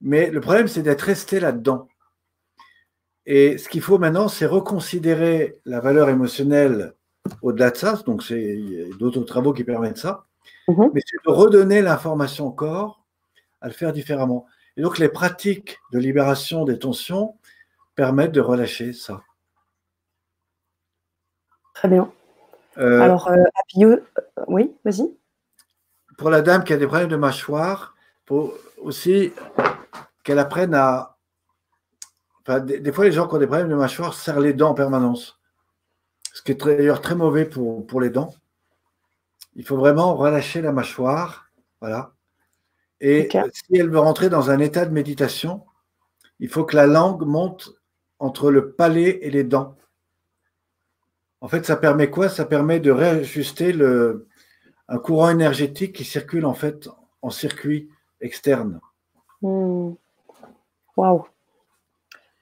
Mais le problème, c'est d'être resté là-dedans. Et ce qu'il faut maintenant, c'est reconsidérer la valeur émotionnelle au-delà de ça. Donc, c'est d'autres travaux qui permettent ça. Mhm. Mais c'est de redonner l'information au corps à le faire différemment. Et donc, les pratiques de libération des tensions permettent de relâcher ça. Très bien. Euh, Alors, euh, euh, oui, vas-y. Pour la dame qui a des problèmes de mâchoire, il faut aussi qu'elle apprenne à. des, fois, les gens qui ont des problèmes de mâchoire serrent les dents en permanence. Ce qui est d'ailleurs très mauvais pour, pour les dents. Il faut vraiment relâcher la mâchoire. Voilà. Et si elle veut rentrer dans un état de méditation, il faut que la langue monte entre le palais et les dents. En fait, ça permet quoi? Ça permet de réajuster le, un courant énergétique qui circule en fait en circuit externe. Hmm. Waouh.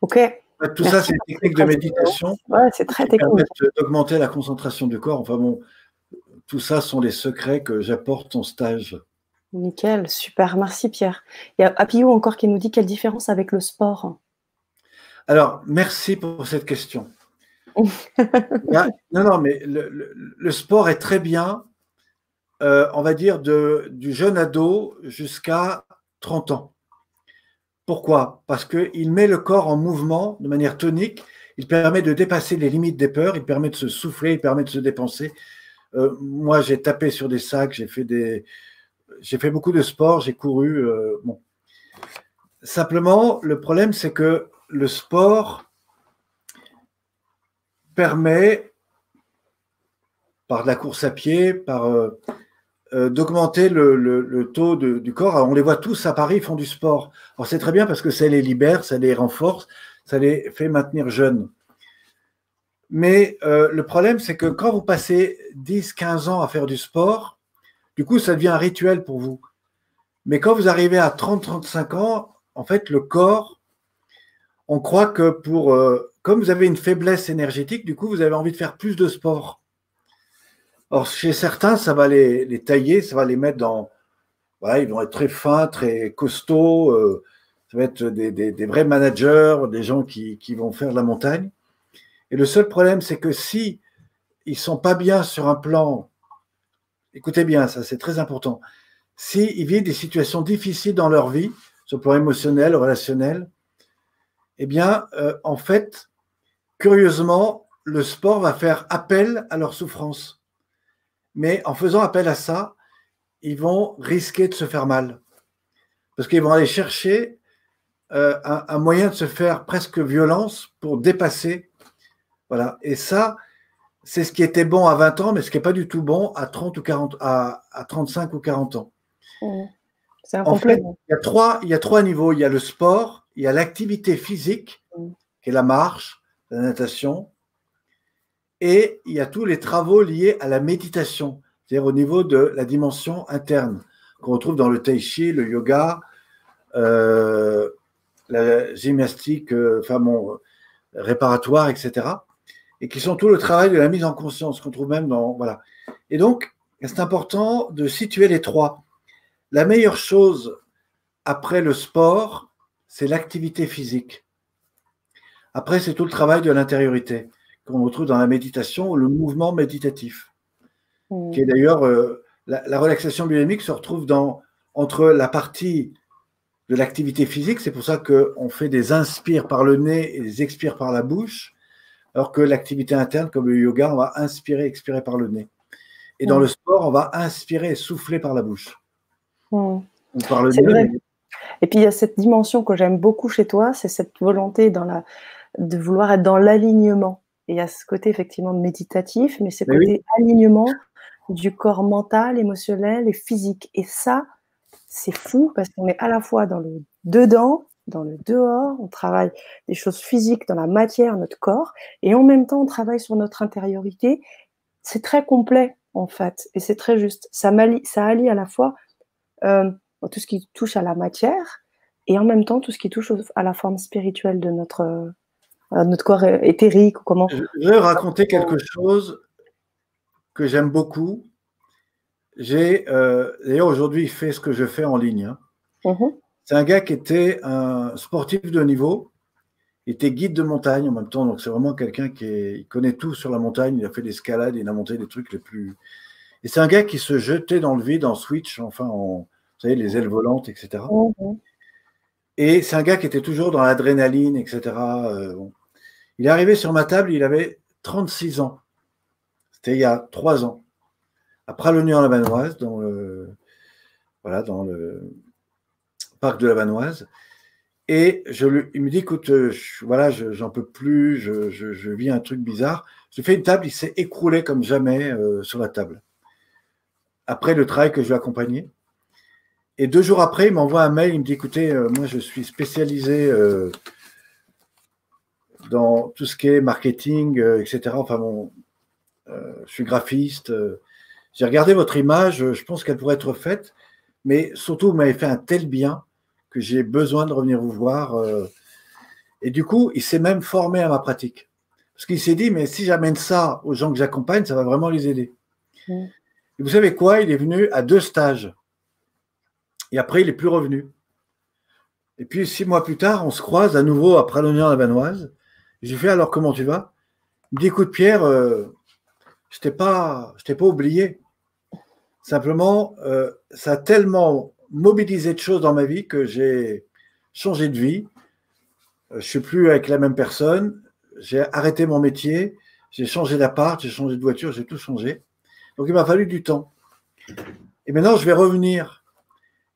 Ok. Tout ça, c'est une technique de méditation. Ouais, c'est très technique. D'augmenter la concentration du corps. Enfin bon, tout ça sont les secrets que j'apporte en stage. Nickel, super, merci Pierre. Il y a Apio encore qui nous dit quelle différence avec le sport Alors, merci pour cette question. non, non, mais le, sport est très bien, euh, on va dire, de, du jeune ado jusqu'à 30 ans. Pourquoi? Parce qu'il met le corps en mouvement de manière tonique, il permet de dépasser les limites des peurs, il permet de se souffler, il permet de se dépenser. Euh, moi, j'ai tapé sur des sacs, j'ai fait des, j'ai fait beaucoup de sport, j'ai couru. Euh, bon. Simplement, le problème, c'est que le sport permet, par la course à pied, par euh, euh, d'augmenter le, taux du corps. on les voit tous à Paris, ils font du sport. Alors c'est très bien parce que ça les libère, ça les renforce, ça les fait maintenir jeunes. Mais le problème, c'est que quand vous passez 10-15 ans à faire du sport, du coup, ça devient un rituel pour vous. Mais quand vous arrivez à 30-35 ans, en fait, le corps, on croit que pour, euh, comme vous avez une faiblesse énergétique, du coup, vous avez envie de faire plus de sport. Or, chez certains, ça va les, tailler, ça va les mettre dans. Voilà, ils vont être très fins, très costauds. Euh, ça va être des, vrais managers, des gens qui, qui, vont faire de la montagne. Et le seul problème, c'est que si ils sont pas bien sur un plan écoutez bien, ça c'est très important. S'ils vivent des situations difficiles dans leur vie, sur le plan émotionnel, relationnel, eh bien, euh, en fait, curieusement, le sport va faire appel à leur souffrance. Mais en faisant appel à ça, ils vont risquer de se faire mal. Parce qu'ils vont aller chercher euh, un, moyen de se faire presque violence pour dépasser. Voilà. Et ça, c'est ce qui était bon à 20 ans, mais ce qui n'est pas du tout bon à 30 ou 40, à, 35 ou 40 ans. Mmh. C'est En fait, il y, a trois, il y a trois niveaux. Il y a le sport, il y a l'activité physique, mmh. qui est la marche, la natation, et il y a tous les travaux liés à la méditation, c'est-à-dire au niveau de la dimension interne, qu'on retrouve dans le tai chi, le yoga, euh, la gymnastique, euh, enfin bon, réparatoire, etc. Et qui sont tout le travail de la mise en conscience qu'on trouve même dans voilà. Et donc, c'est important de situer les trois. La meilleure chose après le sport, c'est l'activité physique. Après, c'est tout le travail de l'intériorité qu'on retrouve dans la méditation, le mouvement méditatif, mmh. qui est d'ailleurs euh, la, relaxation biomique se retrouve dans entre la partie de l'activité physique, c'est pour ça qu'on fait des inspires par le nez et des expires par la bouche, alors que l'activité interne, comme le yoga, on va inspirer, expirer par le nez. Et dans mmh. le sport, on va inspirer et souffler par la bouche. Mmh. par le nez. Et puis il y a cette dimension que j'aime beaucoup chez toi, c'est cette volonté dans la, de vouloir être dans l'alignement. Et il y a ce côté effectivement méditatif, mais c'est côté alignement du corps mental, émotionnel et physique. Et ça, c'est fou parce qu'on est à la fois dans le dedans, dans le dehors, on travaille des choses physiques dans la matière, notre corps, et en même temps on travaille sur notre intériorité. C'est très complet en fait, et c'est très juste. Ça, ça allie à la fois euh, tout ce qui touche à la matière et en même temps tout ce qui touche à la forme spirituelle de notre, euh, notre corps éthérique ou comment Je vais raconter quelque chose que j'aime beaucoup. J'ai euh, d'ailleurs aujourd'hui fait ce que je fais en ligne. Hein. Mhm. C'est un gars qui était un sportif de niveau, était guide de montagne en même temps, donc c'est vraiment quelqu'un qui connaît tout sur la montagne. Il a fait l'escalade, il a monté des trucs les plus. Et c'est un gars qui se jetait dans le vide en switch, enfin en, vous savez, les ailes volantes, etc. Et c'est un gars qui était toujours dans l'adrénaline, etc. Euh, il est arrivé sur ma table, il avait 36 ans. C'était il y a trois ans. Après la Vanoise, dans le, voilà, dans le parc de la Vanoise. Et je il me dit, écoute, voilà, j'en peux plus, je, vis un truc bizarre. Je fais une table, il s'est écroulé comme jamais euh, sur la table. Après le travail que je lui ai accompagné. Et deux jours après, il m'envoie un mail, il me dit, écoutez, euh, moi je suis spécialisé euh, dans tout ce qui est marketing, euh, etc. Enfin bon, je suis graphiste. J'ai regardé votre image, je pense qu'elle pourrait être faite, mais surtout, vous m'avez fait un tel bien que j'ai besoin de revenir vous voir. Et du coup, il s'est même formé à ma pratique. Parce qu'il s'est dit, mais si j'amène ça aux gens que j'accompagne, ça va vraiment les aider. Mmh. Et vous savez quoi? Il est venu à deux stages. Et après, il n'est plus revenu. Et puis, six mois plus tard, on se croise à nouveau à la Vanoise. J'ai fait alors comment tu vas? Il me dit écoute Pierre, euh, je t'ai pas, pas oublié. Simplement, euh, ça a tellement mobilisé de choses dans ma vie que j'ai changé de vie. Euh, je suis plus avec la même personne. J'ai arrêté mon métier. J'ai changé d'appart. J'ai changé de voiture. J'ai tout changé. Donc il m'a fallu du temps. Et maintenant, je vais revenir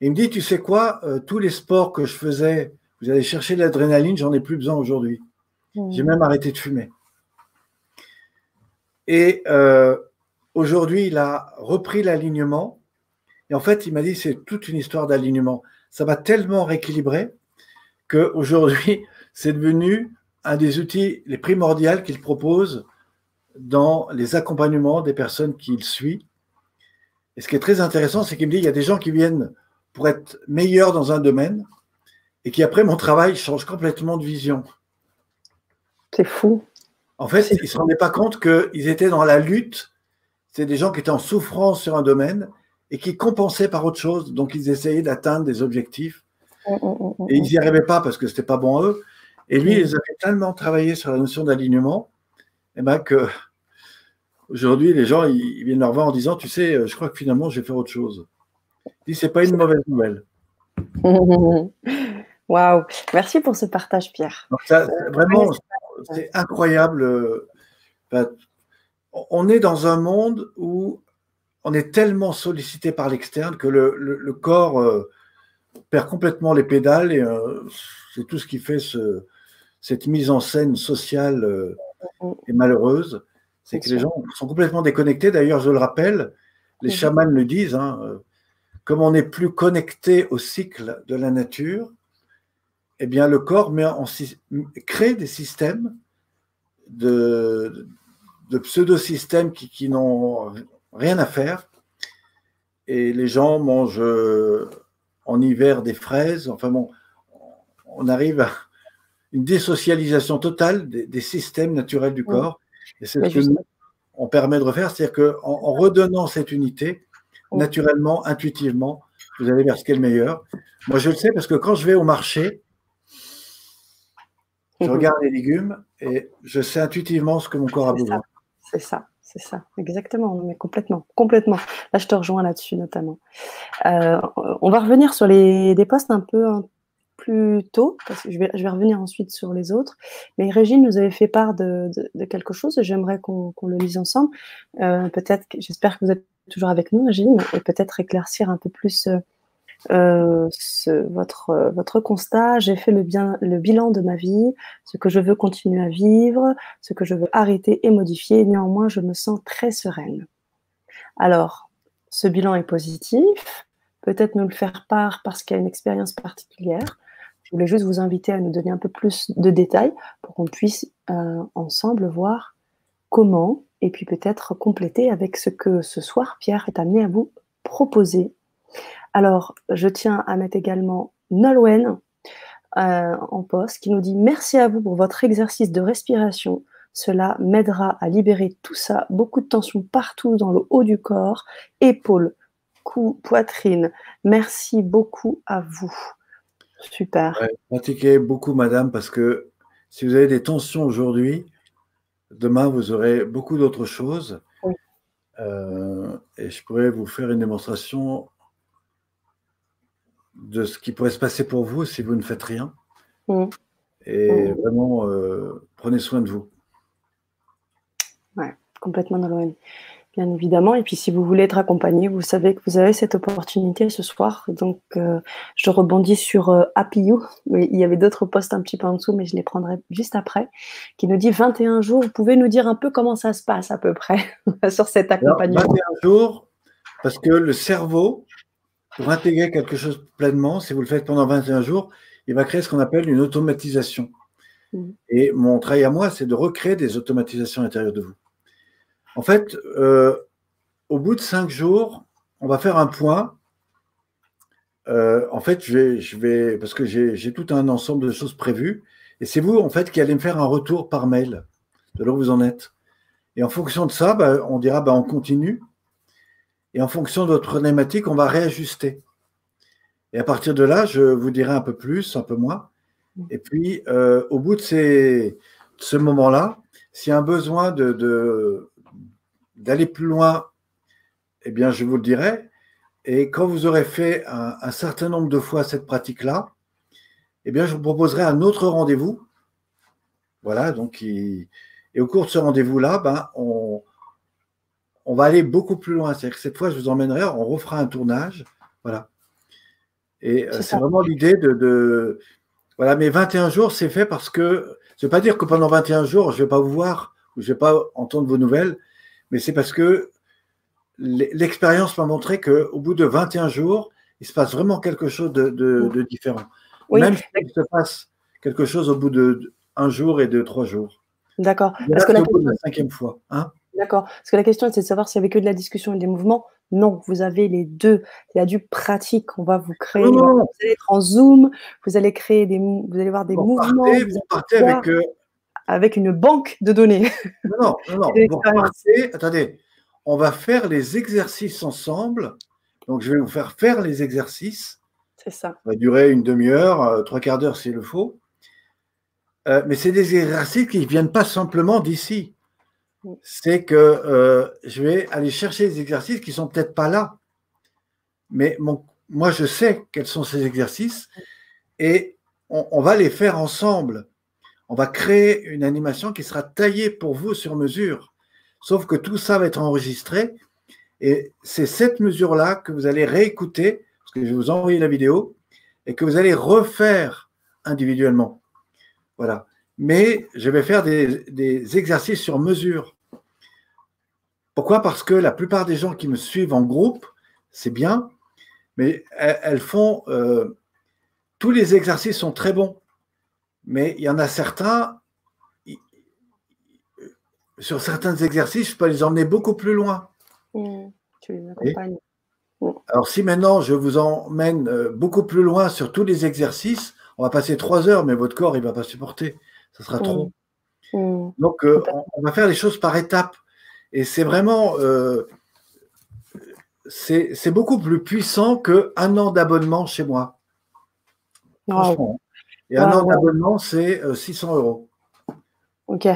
il me dit, tu sais quoi, euh, tous les sports que je faisais, vous allez chercher de l'adrénaline, j'en ai plus besoin aujourd'hui. Mmh. J'ai même arrêté de fumer. Et euh, aujourd'hui, il a repris l'alignement. Et en fait, il m'a dit, c'est toute une histoire d'alignement. Ça va tellement rééquilibrer qu'aujourd'hui, c'est devenu un des outils les primordiaux qu'il propose dans les accompagnements des personnes qu'il suit. Et ce qui est très intéressant, c'est qu'il me dit, il y a des gens qui viennent pour être meilleur dans un domaine et qui, après mon travail, change complètement de vision. C'est fou. En fait, ils ne se rendaient pas compte qu'ils étaient dans la lutte. C'est des gens qui étaient en souffrance sur un domaine et qui compensaient par autre chose. Donc, ils essayaient d'atteindre des objectifs. Mm, mm, mm, et ils n'y arrivaient pas parce que ce n'était pas bon à eux. Et lui, ils avaient tellement travaillé sur la notion d'alignement eh ben, que aujourd'hui, les gens ils viennent leur voir en disant Tu sais, je crois que finalement, je vais faire autre chose. Ce c'est pas une mauvaise nouvelle. Waouh, merci pour ce partage, Pierre. vraiment, c'est incroyable. On est dans un monde où on est tellement sollicité par l'externe que le, corps, euh, perd complètement les pédales et euh, c'est tout ce qui fait ce, cette mise en scène sociale euh, et malheureuse. C'est que les gens sont complètement déconnectés. D'ailleurs, je le rappelle, les chamans le disent, hein, comme on n'est plus connecté au cycle de la nature, eh bien, le corps met en, crée des systèmes de, de pseudo-systèmes qui, qui n'ont rien à faire. Et les gens mangent en hiver des fraises. Enfin bon, on arrive à une désocialisation totale des, systèmes naturels du corps. Et c'est ce qu'on permet de refaire, c'est-à-dire qu'en en redonnant cette unité, naturellement, intuitivement, vous allez vers ce qui est le meilleur. Moi, je le sais parce que quand je vais au marché, je mhm. regarde les légumes et je sais intuitivement ce que mon corps a besoin. C'est ça, c'est ça, exactement, mais complètement, complètement. Là, je te rejoins là-dessus notamment. Euh, on va revenir sur les, des postes un peu plus tôt, parce que je vais, je vais revenir ensuite sur les autres. Mais Régine nous avait fait part de, quelque chose, j'aimerais qu'on le lise ensemble. Euh, peut-être, j'espère que vous êtes toujours avec nous, Régine, et peut-être éclaircir un peu plus euh, euh, votre, constat. J'ai fait le bilan de ma vie, ce que je veux continuer à vivre, ce que je veux arrêter et modifier. Néanmoins, je me sens très sereine. Alors, ce bilan est positif. Peut-être nous le faire part parce qu'il y a une expérience particulière. Je voulais juste vous inviter à nous donner un peu plus de détails pour qu'on puisse euh, ensemble voir comment et puis peut-être compléter avec ce que ce soir Pierre est amené à vous proposer. Alors, je tiens à mettre également Nolwenn euh, en poste qui nous dit merci à vous pour votre exercice de respiration. Cela m'aidera à libérer tout ça, beaucoup de tension partout dans le haut du corps, épaules, cou, poitrine. Merci beaucoup à vous. Super. pratiquez beaucoup, madame, parce que si vous avez des tensions aujourd'hui, demain, vous aurez beaucoup d'autres choses. Euh, et je pourrais vous faire une démonstration de ce qui pourrait se passer pour vous si vous ne faites rien. Mm. Et mm. vraiment, euh, prenez soin de vous. Ouais, complètement dans bien évidemment. Et puis, si vous voulez être accompagné, vous savez que vous avez cette opportunité ce soir. Donc, euh, je rebondis sur euh, Happy You. Il y avait d'autres postes un petit peu en dessous, mais je les prendrai juste après. Qui nous dit 21 jours. Vous pouvez nous dire un peu comment ça se passe à peu près sur cet accompagnement 21 jours, parce que le cerveau, pour intégrer quelque chose pleinement, si vous le faites pendant 21 jours, il va créer ce qu'on appelle une automatisation. Mmh. Et mon travail à moi, c'est de recréer des automatisations à l'intérieur de vous. En fait, euh, au bout de cinq jours, on va faire un point. Euh, en fait, je vais, je vais parce que j'ai tout un ensemble de choses prévues. Et c'est vous, en fait, qui allez me faire un retour par mail de là où vous en êtes. Et en fonction de ça, bah, on dira bah, on continue. Et en fonction de votre problématique, on va réajuster. Et à partir de là, je vous dirai un peu plus, un peu moins. Et puis, euh, au bout de, ce moment-là, s'il y a un besoin de, d'aller plus loin, eh bien, je vous le dirai. Et quand vous aurez fait un, certain nombre de fois cette pratique-là, eh bien, je vous proposerai un autre rendez-vous. Voilà, donc, et au cours de ce rendez-vous-là, ben, on, on va aller beaucoup plus loin. C'est-à-dire que cette fois, je vous emmènerai, on refera un tournage. Voilà. Et euh, c'est vraiment l'idée de, Voilà, mais 21 jours, c'est fait parce que. Je ne veux pas dire que pendant 21 jours, je ne vais pas vous voir, ou je ne vais pas entendre vos nouvelles, mais c'est parce que l'expérience m'a montré qu'au bout de 21 jours, il se passe vraiment quelque chose de, différent. Même s'il se passe quelque chose au bout de un jour et de trois jours. D'accord. Parce que la, la cinquième fois. Hein D'accord. Parce que la question, c'est de savoir s'il n'y avait que de la discussion et des mouvements. Non, vous avez les deux. Il y a du pratique. On va vous créer. Vous allez être en Zoom. Vous allez créer des. Vous allez voir des mouvements. vous partez avec, euh, avec une banque de données. Non, non, non. attendez, on va faire les exercices ensemble. Donc, je vais vous faire faire les exercices. C'est ça. Ça va durer une demi-heure, euh, trois quarts d'heure s'il le faut. Euh, mais c'est des exercices qui ne viennent pas simplement d'ici. Mm. C'est que euh, je vais aller chercher des exercices qui sont peut-être pas là. Mais moi, je sais quels sont ces exercices et on va les faire ensemble on va créer une animation qui sera taillée pour vous sur mesure. Sauf que tout ça va être enregistré et c'est cette mesure-là que vous allez réécouter, parce que je vais vous envoyer la vidéo, et que vous allez refaire individuellement. Voilà. Mais je vais faire des, exercices sur mesure. Pourquoi? Parce que la plupart des gens qui me suivent en groupe, c'est bien, mais elles, font. Euh, tous les exercices sont très bons, mais il y en a certains. Sur certains exercices, je peux les emmener beaucoup plus loin. Mmh, tu les accompagnes. Alors, si maintenant je vous emmène euh, beaucoup plus loin sur tous les exercices, on va passer trois heures, mais votre corps, il ne va pas supporter. Ce sera trop. Mm. Mm. Donc, euh, on, va faire les choses par étapes. Et c'est vraiment. Euh, c'est beaucoup plus puissant qu'un an d'abonnement chez moi. Franchement. Et un an d'abonnement, c'est 600 euros. Ok.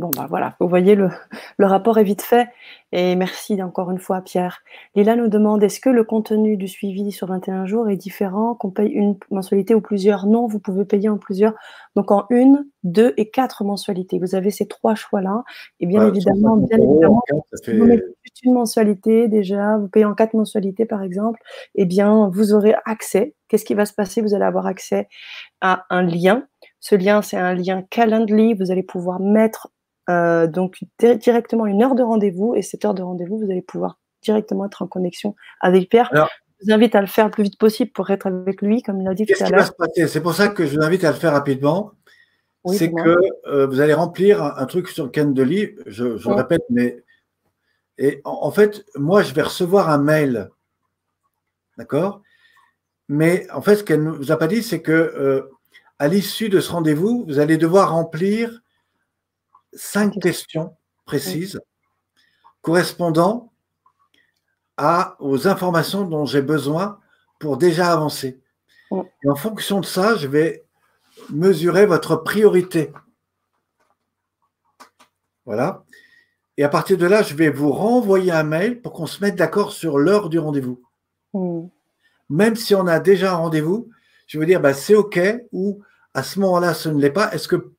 Bon, bah voilà, vous voyez, le, rapport est vite fait. Et merci encore une fois, Pierre. Lila nous demande est-ce que le contenu du suivi sur 21 jours est différent, qu'on paye une mensualité ou plusieurs? Non, vous pouvez payer en plusieurs. Donc en une, deux et quatre mensualités. Vous avez ces trois choix-là. Et bien évidemment, bien évidemment, vous mettez juste une mensualité déjà, vous payez en quatre mensualités par exemple, eh bien, vous aurez accès. Qu'est-ce qui va se passer? Vous allez avoir accès à un lien. Ce lien, c'est un lien Calendly. Vous allez pouvoir mettre euh, donc directement une heure de rendez-vous et cette heure de rendez-vous, vous allez pouvoir directement être en connexion avec Pierre. je vous invite à le faire le plus vite possible pour être avec lui, comme il a dit tout à l'heure. C'est pour ça que je vous invite à le faire rapidement. c'est que euh, vous allez remplir un, truc sur Calendly, je, je le répète, mais et en, fait, moi, je vais recevoir un mail, d'accord? Mais en fait, ce qu'elle ne vous a pas dit, c'est que euh, à l'issue de ce rendez-vous, vous allez devoir remplir cinq questions précises correspondant à, aux informations dont j'ai besoin pour déjà avancer. Et en fonction de ça, je vais mesurer votre priorité. Voilà. Et à partir de là, je vais vous renvoyer un mail pour qu'on se mette d'accord sur l'heure du rendez-vous. Même si on a déjà un rendez-vous, je vais dire bah, c'est OK ou à ce moment-là, ce ne l'est pas. Est-ce que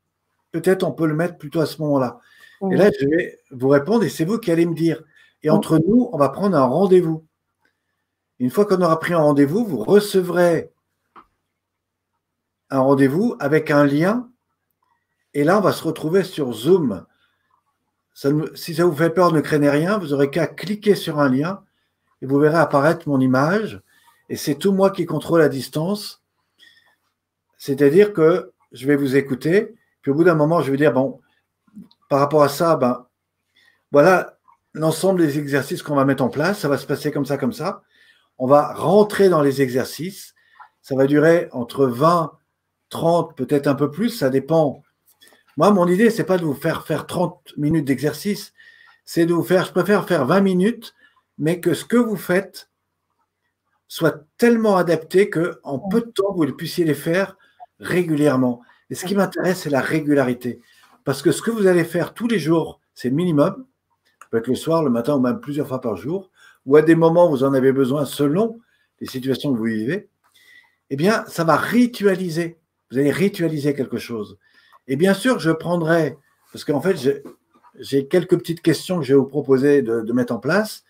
peut-être on peut le mettre plutôt à ce moment-là. Et là, je vais vous répondre et c'est vous qui allez me dire. Et entre nous, on va prendre un rendez-vous. Une fois qu'on aura pris un rendez-vous, vous recevrez un rendez-vous avec un lien. Et là, on va se retrouver sur Zoom. si ça vous fait peur, ne craignez rien. Vous aurez qu'à cliquer sur un lien et vous verrez apparaître mon image. Et c'est tout moi qui contrôle la distance. C'est-à-dire que je vais vous écouter puis au bout d'un moment, je vais dire, bon, par rapport à ça, ben, voilà l'ensemble des exercices qu'on va mettre en place. Ça va se passer comme ça, comme ça. On va rentrer dans les exercices. Ça va durer entre 20, 30, peut-être un peu plus. Ça dépend. Moi, mon idée, c'est pas de vous faire faire 30 minutes d'exercice. C'est de vous faire, je préfère faire 20 minutes, mais que ce que vous faites soit tellement adapté que en peu de temps, vous puissiez les faire régulièrement. Et ce qui m'intéresse, c'est la régularité. Parce que ce que vous allez faire tous les jours, c'est le minimum. Ça peut être le soir, le matin ou même plusieurs fois par jour, ou à des moments où vous en avez besoin selon les situations que vous vivez. Eh bien, ça va ritualiser. Vous allez ritualiser quelque chose. Et bien sûr, je prendrai, parce qu'en fait, j'ai quelques petites questions que je vais vous proposer de, mettre en place.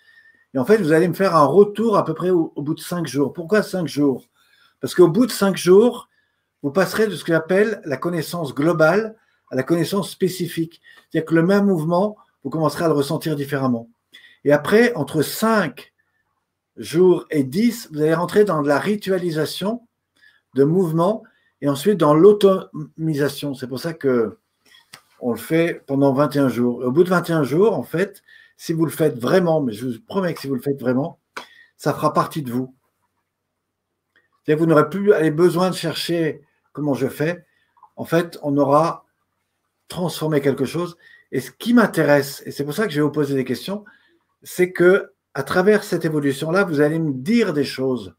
Et en fait, vous allez me faire un retour à peu près au, au bout de cinq jours. Pourquoi cinq jours? Parce qu'au bout de cinq jours, vous passerez de ce que j'appelle la connaissance globale à la connaissance spécifique. C'est-à-dire que le même mouvement, vous commencerez à le ressentir différemment. Et après, entre 5 jours et 10, vous allez rentrer dans la ritualisation de mouvement et ensuite dans l'automisation. C'est pour ça que on le fait pendant 21 jours. Au bout de 21 jours, en fait, si vous le faites vraiment, mais je vous promets que si vous le faites vraiment, ça fera partie de vous. Vous n'aurez plus besoin de chercher comment je fais, en fait, on aura transformé quelque chose. Et ce qui m'intéresse, et c'est pour ça que je vais vous poser des questions, c'est que à travers cette évolution-là, vous allez me dire des choses.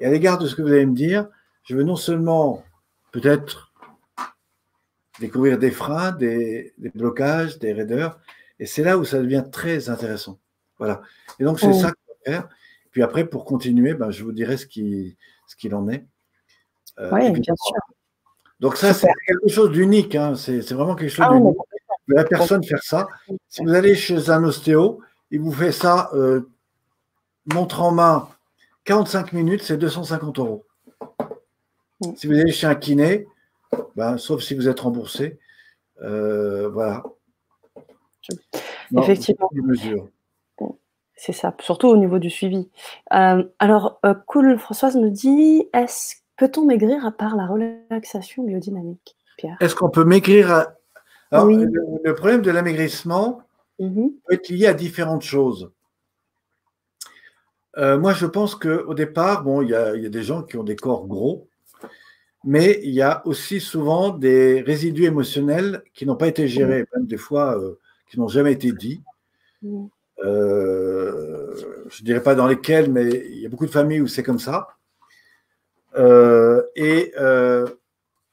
Et à l'égard de ce que vous allez me dire, je veux non seulement peut-être découvrir des freins, des, blocages, des raideurs, et c'est là où ça devient très intéressant. Voilà. Et donc, c'est ça qu'on va faire. Puis après, pour continuer, ben, je vous dirai ce qu'il ce en est. Euh, oui, bien sûr. Donc ça, c'est quelque chose d'unique. Hein. C'est vraiment quelque chose ah, d'unique. La personne faire ça. Si vous allez chez un ostéo, il vous fait ça, euh, montre en main, 45 minutes, c'est 250 euros. Mm. Si vous allez chez un kiné, ben, sauf si vous êtes remboursé, euh, voilà. Effectivement. C'est ça, surtout au niveau du suivi. Euh, alors, Cool Françoise me dit est-ce peut-on maigrir à part la relaxation biodynamique, Pierre? Est-ce qu'on peut maigrir à... le, problème de l'amaigrissement mm-hmm. peut être lié à différentes choses. moi, je pense qu'au départ, bon, il y, a des gens qui ont des corps gros, mais il y a aussi souvent des résidus émotionnels qui n'ont pas été gérés, mm. même des fois euh, qui n'ont jamais été dits. Mm. Euh, je ne dirais pas dans lesquels, mais il y a beaucoup de familles où c'est comme ça. Euh, et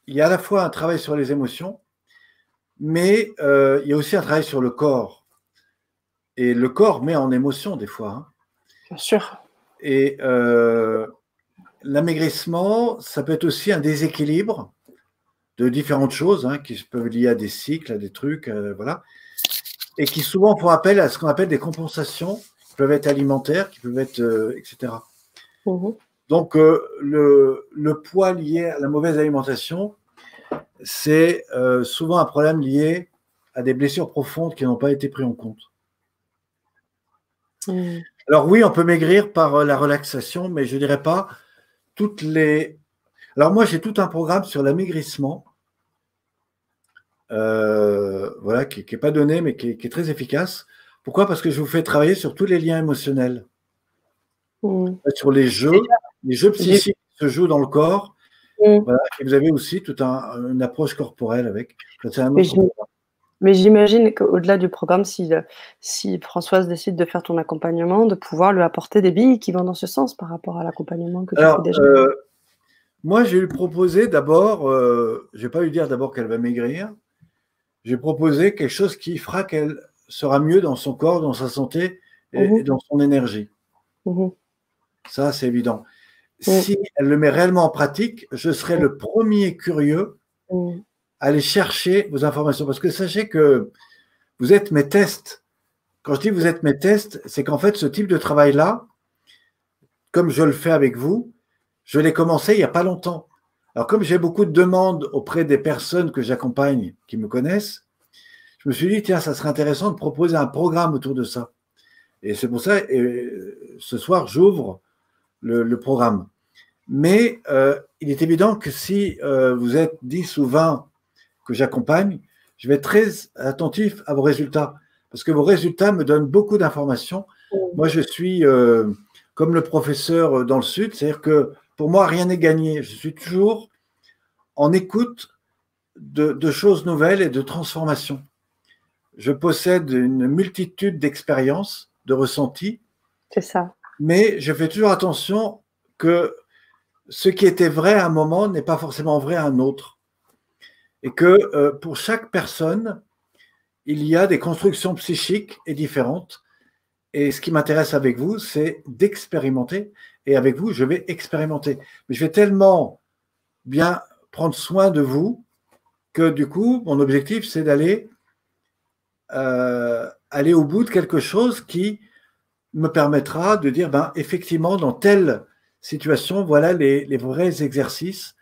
il y a à la fois un travail sur les émotions, mais il y a aussi un travail sur le corps. Et le corps met en émotion des fois. Hein. Bien sûr. Et l'amaigrissement, ça peut être aussi un déséquilibre de différentes choses hein, qui peuvent lier à des cycles, à des trucs, euh, voilà, et qui souvent font appel à ce qu'on appelle des compensations, qui peuvent être alimentaires, qui peuvent être, euh, etc. Mmh Donc, euh, le, le, poids lié à la mauvaise alimentation, c'est souvent un problème lié à des blessures profondes qui n'ont pas été prises en compte. Mmh. Alors oui, on peut maigrir par la relaxation, mais je ne dirais pas toutes les. Alors moi, j'ai tout un programme sur l'amaigrissement, euh, voilà, qui n'est pas donné, mais qui est, très efficace. Pourquoi? Parce que je vous fais travailler sur tous les liens émotionnels, mmh. sur les jeux, les jeux psychiques qui se jouent dans le corps. Mmh. et vous avez aussi toute une approche corporelle avec. Mais j'imagine qu'au-delà du programme, si, si Françoise décide de faire ton accompagnement, de pouvoir lui apporter des billes qui vont dans ce sens par rapport à l'accompagnement que tu fais déjà. Euh, moi, j'ai lui proposé d'abord, euh, je ne vais pas lui dire d'abord qu'elle va maigrir, j'ai proposé quelque chose qui fera qu'elle sera mieux dans son corps, dans sa santé et, mmh dans son énergie. Mmh Ça, c'est évident. Mmh. Si elle le met réellement en pratique, je serai le premier curieux aller chercher vos informations. Parce que sachez que vous êtes mes tests. Quand je dis vous êtes mes tests, c'est qu'en fait, ce type de travail-là, comme je le fais avec vous, je l'ai commencé il n'y a pas longtemps. Alors, comme j'ai beaucoup de demandes auprès des personnes que j'accompagne qui me connaissent, je me suis dit, tiens, ça serait intéressant de proposer un programme autour de ça. Et c'est pour ça, et ce soir, j'ouvre le, programme. Mais euh, il est évident que si euh, vous êtes 10 ou 20 que j'accompagne, je vais être très attentif à vos résultats parce que vos résultats me donnent beaucoup d'informations. Moi, je suis euh, comme le professeur dans le Sud, c'est-à-dire que pour moi, rien n'est gagné. Je suis toujours en écoute de, choses nouvelles et de transformations. Je possède une multitude d'expériences, de ressentis. C'est ça. Mais je fais toujours attention que ce qui était vrai à un moment n'est pas forcément vrai à un autre et que euh, pour chaque personne, il y a des constructions psychiques et différentes. Et ce qui m'intéresse avec vous, c'est d'expérimenter. Et avec vous, je vais expérimenter. Mais je vais tellement bien prendre soin de vous que du coup, mon objectif, c'est d'aller euh, aller au bout de quelque chose qui me permettra de dire, ben, effectivement, dans telle situation, voilà les, vrais exercices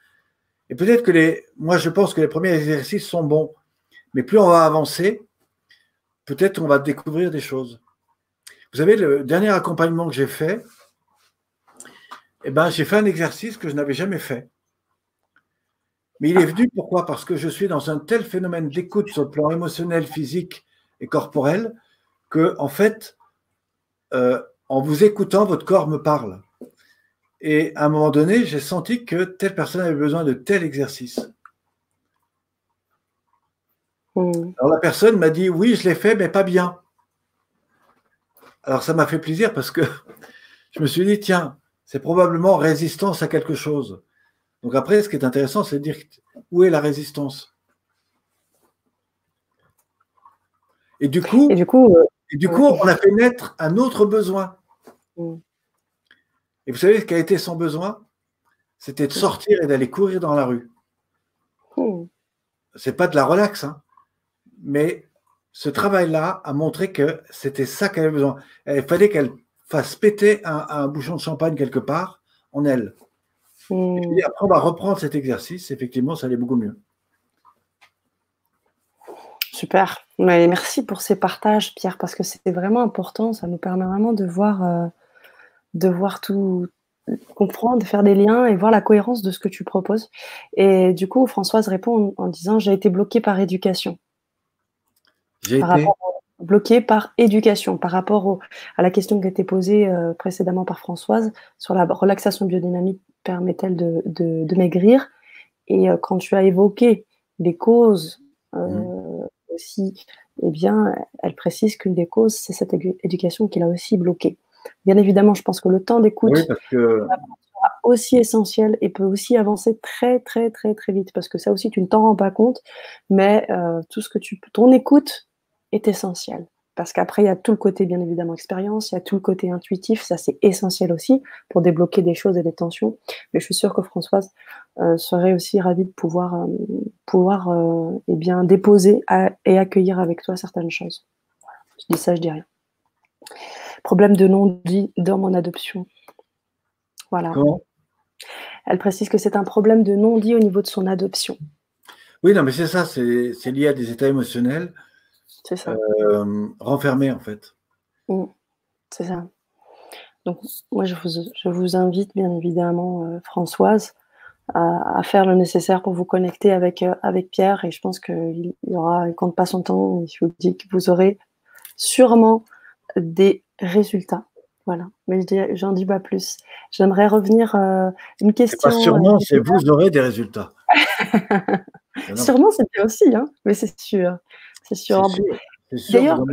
et peut-être que les, moi je pense que les premiers exercices sont bons, mais plus on va avancer, peut-être on va découvrir des choses. Vous savez, le dernier accompagnement que j'ai fait, eh ben, j'ai fait un exercice que je n'avais jamais fait. Mais il est venu pourquoi? Parce que je suis dans un tel phénomène d'écoute sur le plan émotionnel, physique et corporel que, en fait, euh, en vous écoutant, votre corps me parle. Et à un moment donné, j'ai senti que telle personne avait besoin de tel exercice. Hmm. Alors la personne m'a dit oui, je l'ai fait, mais pas bien. Alors ça m'a fait plaisir parce que je me suis dit tiens, c'est probablement résistance à quelque chose. Donc après, ce qui est intéressant, c'est de dire où est la résistance. Et du coup, et du coup, euh, et du coup on a fait naître un autre besoin. Hmm. Et vous savez ce qu'a été son besoin? C'était de sortir et d'aller courir dans la rue. Oh. C'est pas de la relaxe, hein. mais ce travail-là a montré que c'était ça qu'elle avait besoin. Il fallait qu'elle fasse péter un, bouchon de champagne quelque part en elle. Et après, on va reprendre cet exercice. Effectivement, ça allait beaucoup mieux. Super. Mais merci pour ces partages, Pierre, parce que c'était vraiment important. Ça nous permet vraiment de voir, euh, de voir tout, comprendre, de faire des liens et voir la cohérence de ce que tu proposes. Et du coup, Françoise répond en, disant J'ai été bloquée par éducation. J'ai été bloquée par éducation par rapport à la question qui a été posée euh, précédemment par Françoise sur la relaxation biodynamique permet-elle de, maigrir? Et euh, quand tu as évoqué les causes euh, mmh. Aussi, eh bien, elle précise qu'une des causes, c'est cette éducation qui l'a aussi bloquée. Bien évidemment, je pense que le temps d'écoute que... sera aussi essentiel et peut aussi avancer très, très, très, très vite parce que ça aussi, tu ne t'en rends pas compte, mais euh, tout ce que tu ton écoute est essentiel. Parce qu'après, il y a tout le côté, bien évidemment, expérience, il y a tout le côté intuitif, ça c'est essentiel aussi pour débloquer des choses et des tensions. Mais je suis sûre que Françoise euh, serait aussi ravie de pouvoir, euh, pouvoir eh bien, déposer et accueillir avec toi certaines choses. Je dis ça, je dis rien. Problème de non-dit dans mon adoption. Voilà. Elle précise que c'est un problème de non-dit au niveau de son adoption. Oui, non, mais c'est ça, c'est lié à des états émotionnels c'est ça. Euh, renfermés, en fait. Mm. c'est ça. Donc, moi, je vous, je vous invite, bien évidemment, euh, Françoise, à, faire le nécessaire pour vous connecter avec, euh, avec Pierre. Et je pense qu'il y aura, il compte pas son temps, je vous dis que vous aurez sûrement des résultats. Voilà, mais j'en dis pas plus. J'aimerais revenir euh, une question. Pas sûrement, c'est vous aurez des résultats. sûrement, c'est bien aussi, hein, mais c'est sûr. C'est sûr. D'ailleurs,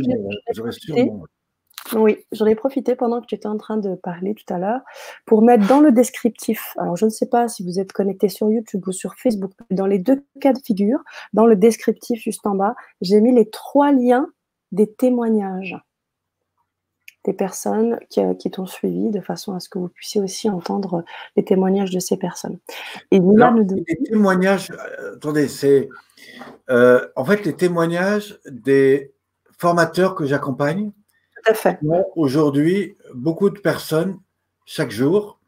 oui, j'en ai profité pendant que tu étais en train de parler tout à l'heure pour mettre dans le descriptif. Alors, je ne sais pas si vous êtes connecté sur YouTube ou sur Facebook, dans les deux cas de figure, dans le descriptif juste en bas, j'ai mis les trois liens des témoignages des personnes qui, euh, qui t'ont suivi de façon à ce que vous puissiez aussi entendre les témoignages de ces personnes. Et Les témoignages, euh, attendez, c'est euh, en fait les témoignages des formateurs que j'accompagne. Tout à fait. Aujourd'hui, beaucoup de personnes chaque jour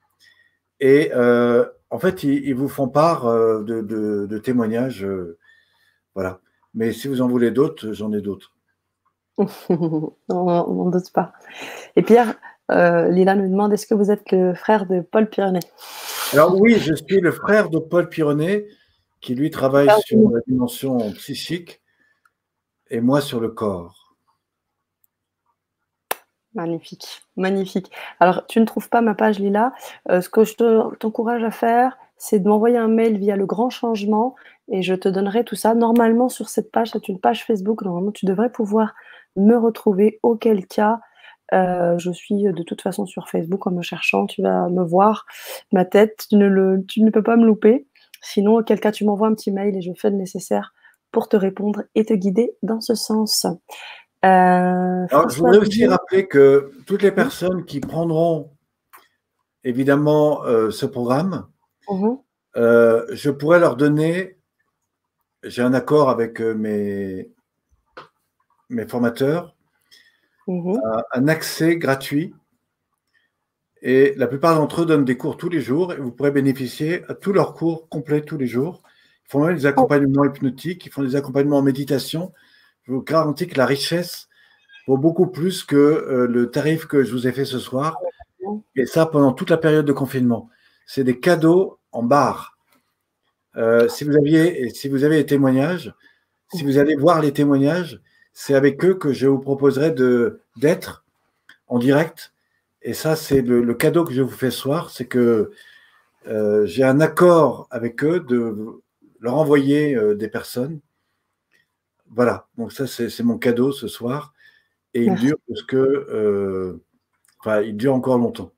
et en fait, ils, vous font part de, de témoignages. voilà. Mais si vous en voulez d'autres, j'en ai d'autres. on n'en doute pas. Et Pierre, euh, Lila nous demande est-ce que vous êtes le frère de Paul Pironnet? Alors oui, je suis le frère de Paul Pironnet, qui lui travaille sur la dimension psychique et moi sur le corps. Magnifique, magnifique. Alors, tu ne trouves pas ma page Lila? Euh, ce que je t'encourage à faire, c'est de m'envoyer un mail via le grand changement et je te donnerai tout ça. Normalement, sur cette page, c'est une page Facebook. Normalement, tu devrais pouvoir me retrouver, auquel cas euh, je suis de toute façon sur Facebook en me cherchant, tu vas me voir ma tête, tu ne, le, tu ne peux pas me louper. Sinon, auquel cas tu m'envoies un petit mail et je fais le nécessaire pour te répondre et te guider dans ce sens. Euh, je voudrais aussi rappeler que toutes les personnes qui prendront évidemment euh, ce programme, mmh je pourrais leur donner, j'ai un accord avec mes, mes formateurs, mhm. un accès gratuit. Et la plupart d'entre eux donnent des cours tous les jours et vous pourrez bénéficier à tous leurs cours complets tous les jours. Ils font même des accompagnements hypnotiques, ils font des accompagnements en méditation. Je vous garantis que la richesse vaut beaucoup plus que euh, le tarif que je vous ai fait ce soir. Et ça pendant toute la période de confinement. C'est des cadeaux en barre. Euh, si vous aviez, si vous avez les témoignages, si vous allez voir les témoignages, c'est avec eux que je vous proposerai d'être en direct. Et ça, c'est le, cadeau que je vous fais ce soir, c'est que euh, j'ai un accord avec eux de leur envoyer euh, des personnes. Voilà, donc ça, c'est mon cadeau ce soir. Et il dure parce que, enfin, il dure encore longtemps.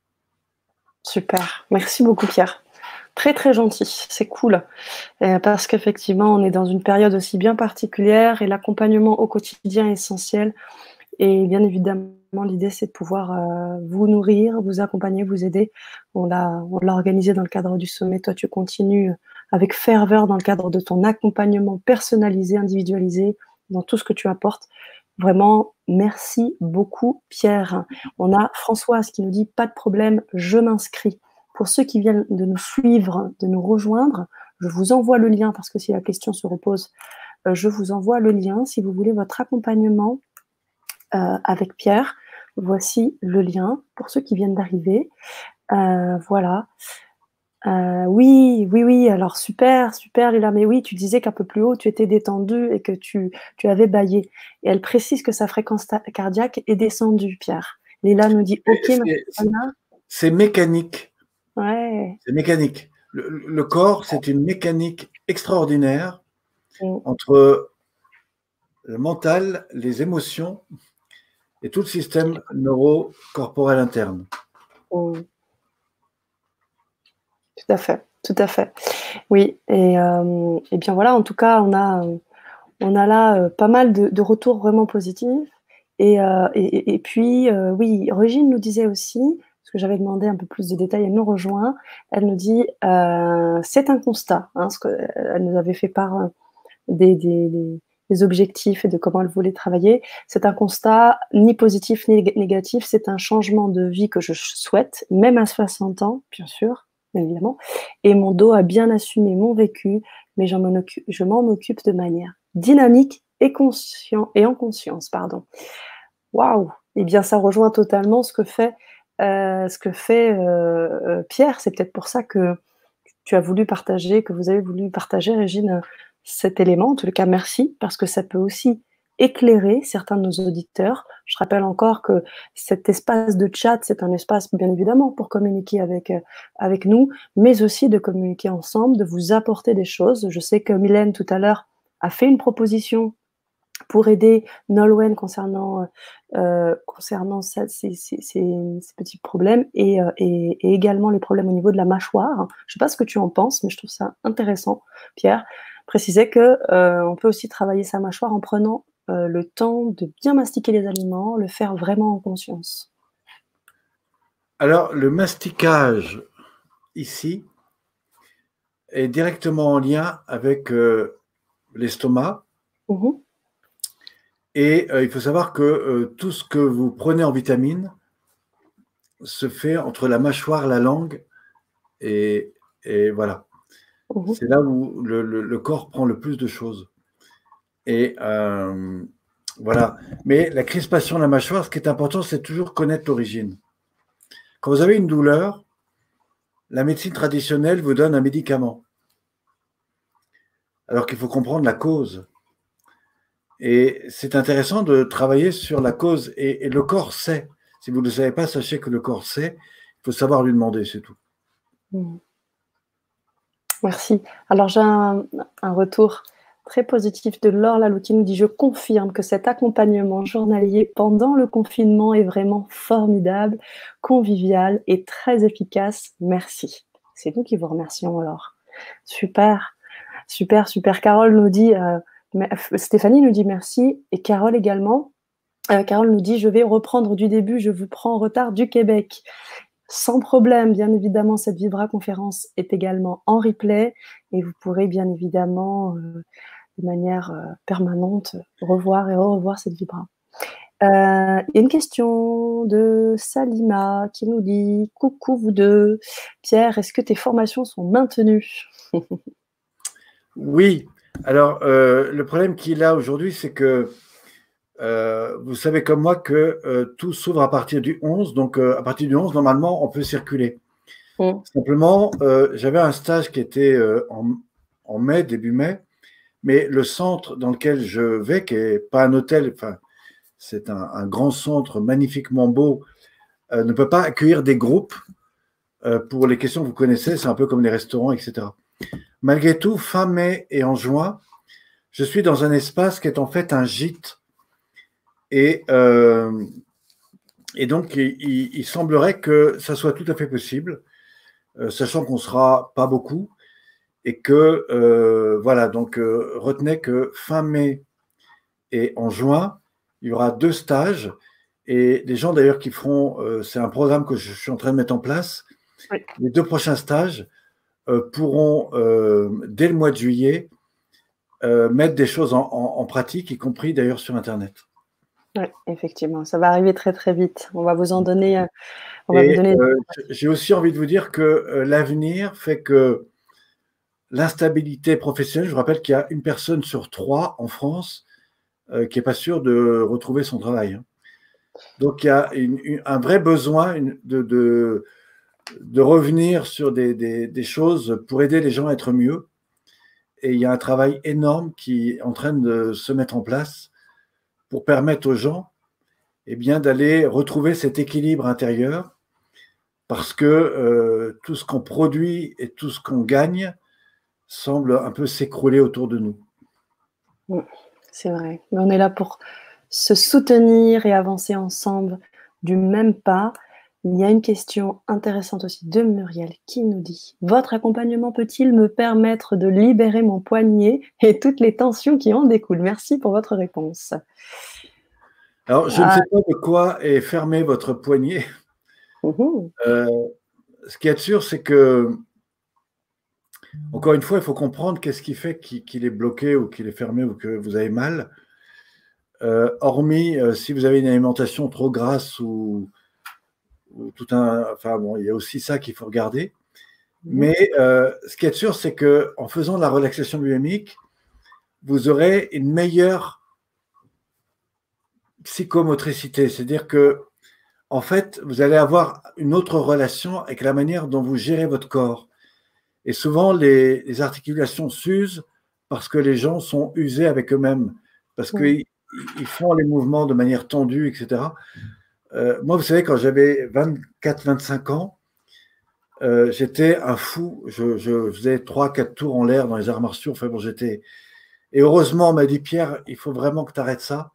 Super, merci beaucoup Pierre très très gentil, c'est cool. Euh, parce qu'effectivement, on est dans une période aussi bien particulière et l'accompagnement au quotidien est essentiel. Et bien évidemment, l'idée, c'est de pouvoir euh, vous nourrir, vous accompagner, vous aider. On l'a organisé dans le cadre du sommet. Toi, tu continues avec ferveur dans le cadre de ton accompagnement personnalisé, individualisé, dans tout ce que tu apportes. Vraiment, merci beaucoup, Pierre. On a Françoise qui nous dit pas de problème, je m'inscris. Pour ceux qui viennent de nous suivre, de nous rejoindre, je vous envoie le lien parce que si la question se repose, euh, je vous envoie le lien si vous voulez votre accompagnement euh, avec Pierre. Voici le lien pour ceux qui viennent d'arriver. Euh, voilà. oui, oui, oui. Alors super, super, Léla. Mais oui, tu disais qu'un peu plus haut, tu étais détendu et que tu, tu avais baillé. Et elle précise que sa fréquence cardiaque est descendue, Pierre. Léla nous dit OK. C'est mécanique. Ouais. C'est mécanique. Le, corps, c'est une mécanique extraordinaire mm. entre le mental, les émotions et tout le système neurocorporel interne. Mm. Tout à fait, tout à fait. Oui, et, euh, bien voilà, en tout cas, on a, on a là euh, pas mal de, retours vraiment positifs. Et, euh, et, puis, oui, Régine nous disait aussi, que j'avais demandé un peu plus de détails, elle nous rejoint. Elle nous dit euh, c'est un constat. Hein, ce que, elle nous avait fait part euh, des, des, objectifs et de comment elle voulait travailler. C'est un constat ni positif ni négatif. C'est un changement de vie que je souhaite, même à 60 ans, bien sûr, évidemment. Et mon dos a bien assumé mon vécu, mais je m'en occupe, occupe de manière dynamique et conscient et en conscience, pardon. Waouh Eh bien, ça rejoint totalement ce que fait ce que fait euh, euh, Pierre. C'est peut-être pour ça que tu as voulu partager, que vous avez voulu partager, Régine, cet élément. En tout cas, merci, parce que ça peut aussi éclairer certains de nos auditeurs. Je rappelle encore que cet espace de chat, c'est un espace bien évidemment pour communiquer avec, avec nous, mais aussi de communiquer ensemble, de vous apporter des choses. Je sais que Mylène tout à l'heure a fait une proposition pour aider Nolwenn concernant, euh, concernant ces, petits problèmes euh, et, également les problèmes au niveau de la mâchoire. Je ne sais pas ce que tu en penses, mais je trouve ça intéressant, Pierre. Préciser que euh, on peut aussi travailler sa mâchoire en prenant le temps de bien mastiquer les aliments, le faire vraiment en conscience. Alors, le masticage ici est directement en lien avec l'estomac. Mmh et euh, il faut savoir que euh, tout ce que vous prenez en vitamines se fait entre la mâchoire, la langue, et, voilà. Mhm. C'est là où le, corps prend le plus de choses. Et euh, voilà. Mais la crispation de la mâchoire, ce qui est important, c'est toujours connaître l'origine. Quand vous avez une douleur, la médecine traditionnelle vous donne un médicament. Alors qu'il faut comprendre la cause. Et c'est intéressant de travailler sur la cause. Et, le corps sait. Si vous ne le savez pas, sachez que le corps sait. Il faut savoir lui demander, c'est tout. Hmm. Merci. Alors j'ai un, retour très positif de Laure Lalou qui nous dit Je confirme que cet accompagnement journalier pendant le confinement est vraiment formidable, convivial et très efficace. Merci. C'est nous qui vous remercions, Laure. Super, super, super. Carole nous dit euh, Stéphanie nous dit merci et Carole également. Euh, Carole nous dit je vais reprendre du début, je vous prends en retard du Québec. Sans problème, bien évidemment, cette Vibra conférence est également en replay et vous pourrez bien évidemment euh, de manière euh, permanente revoir et revoir cette Vibra. Il y a une question de Salima qui nous dit Coucou vous deux. Pierre, est-ce que tes formations sont maintenues? Oui, alors, euh, le problème qu'il a aujourd'hui, c'est que euh, vous savez comme moi que euh, tout s'ouvre à partir du 11. Donc, à partir du 11, normalement, on peut circuler. Mm. Simplement, j'avais un stage qui était en, mai, début mai, mais le centre dans lequel je vais, qui n'est pas un hôtel, enfin, c'est un, grand centre magnifiquement beau, ne peut pas accueillir des groupes pour les questions que vous connaissez. C'est un peu comme les restaurants, etc. Malgré tout, fin mai et en juin, je suis dans un espace qui est en fait un gîte. Et, euh, et donc, il, semblerait que ça soit tout à fait possible, euh, sachant qu'on ne sera pas beaucoup. Et que, euh, voilà, donc retenez que fin mai et en juin, il y aura deux stages. Et les gens d'ailleurs qui feront, c'est un programme que je suis en train de mettre en place. Les deux prochains stages, pourront, euh, dès le mois de juillet, euh, mettre des choses en, pratique, y compris d'ailleurs sur Internet. Oui, effectivement, ça va arriver très très vite. On va vous en donner. Euh, euh, j'ai aussi envie de vous dire que euh, l'avenir fait que l'instabilité professionnelle, je vous rappelle qu'il y a une personne sur trois en France qui n'est pas sûre de retrouver son travail. Hein. Donc il y a un vrai besoin de, de, revenir sur des, des, choses pour aider les gens à être mieux. Et il y a un travail énorme qui est en train de se mettre en place pour permettre aux gens eh bien, d'aller retrouver cet équilibre intérieur parce que euh, tout ce qu'on produit et tout ce qu'on gagne semble un peu s'écrouler autour de nous. C'est vrai. Mais on est là pour se soutenir et avancer ensemble du même pas. Il y a une question intéressante aussi de Muriel qui nous dit Votre accompagnement peut-il me permettre de libérer mon poignet et toutes les tensions qui en découlent? Merci pour votre réponse. Alors, je ne sais pas de quoi est fermé votre poignet. Mmh euh, ce qui est sûr, c'est que, encore une fois, il faut comprendre qu'est-ce qui fait qu'il est bloqué ou qu'il est fermé ou que vous avez mal. Euh, hormis euh, si vous avez une alimentation trop grasse ou, tout un. Enfin, bon, il y a aussi ça qu'il faut regarder. Mmh Mais ce qui est sûr, c'est que en faisant de la relaxation biomique, vous aurez une meilleure psychomotricité, c'est-à-dire que en fait, vous allez avoir une autre relation avec la manière dont vous gérez votre corps. Et souvent, les, articulations s'usent parce que les gens sont usés avec eux-mêmes, parce qu'ils font les mouvements de manière tendue, etc. Euh, moi, vous savez, quand j'avais 24-25 ans, euh, j'étais un fou. Je, faisais 3-4 tours en l'air dans les arts martiaux. Enfin bon, j'étais. Et heureusement, on m'a dit Pierre, il faut vraiment que tu arrêtes ça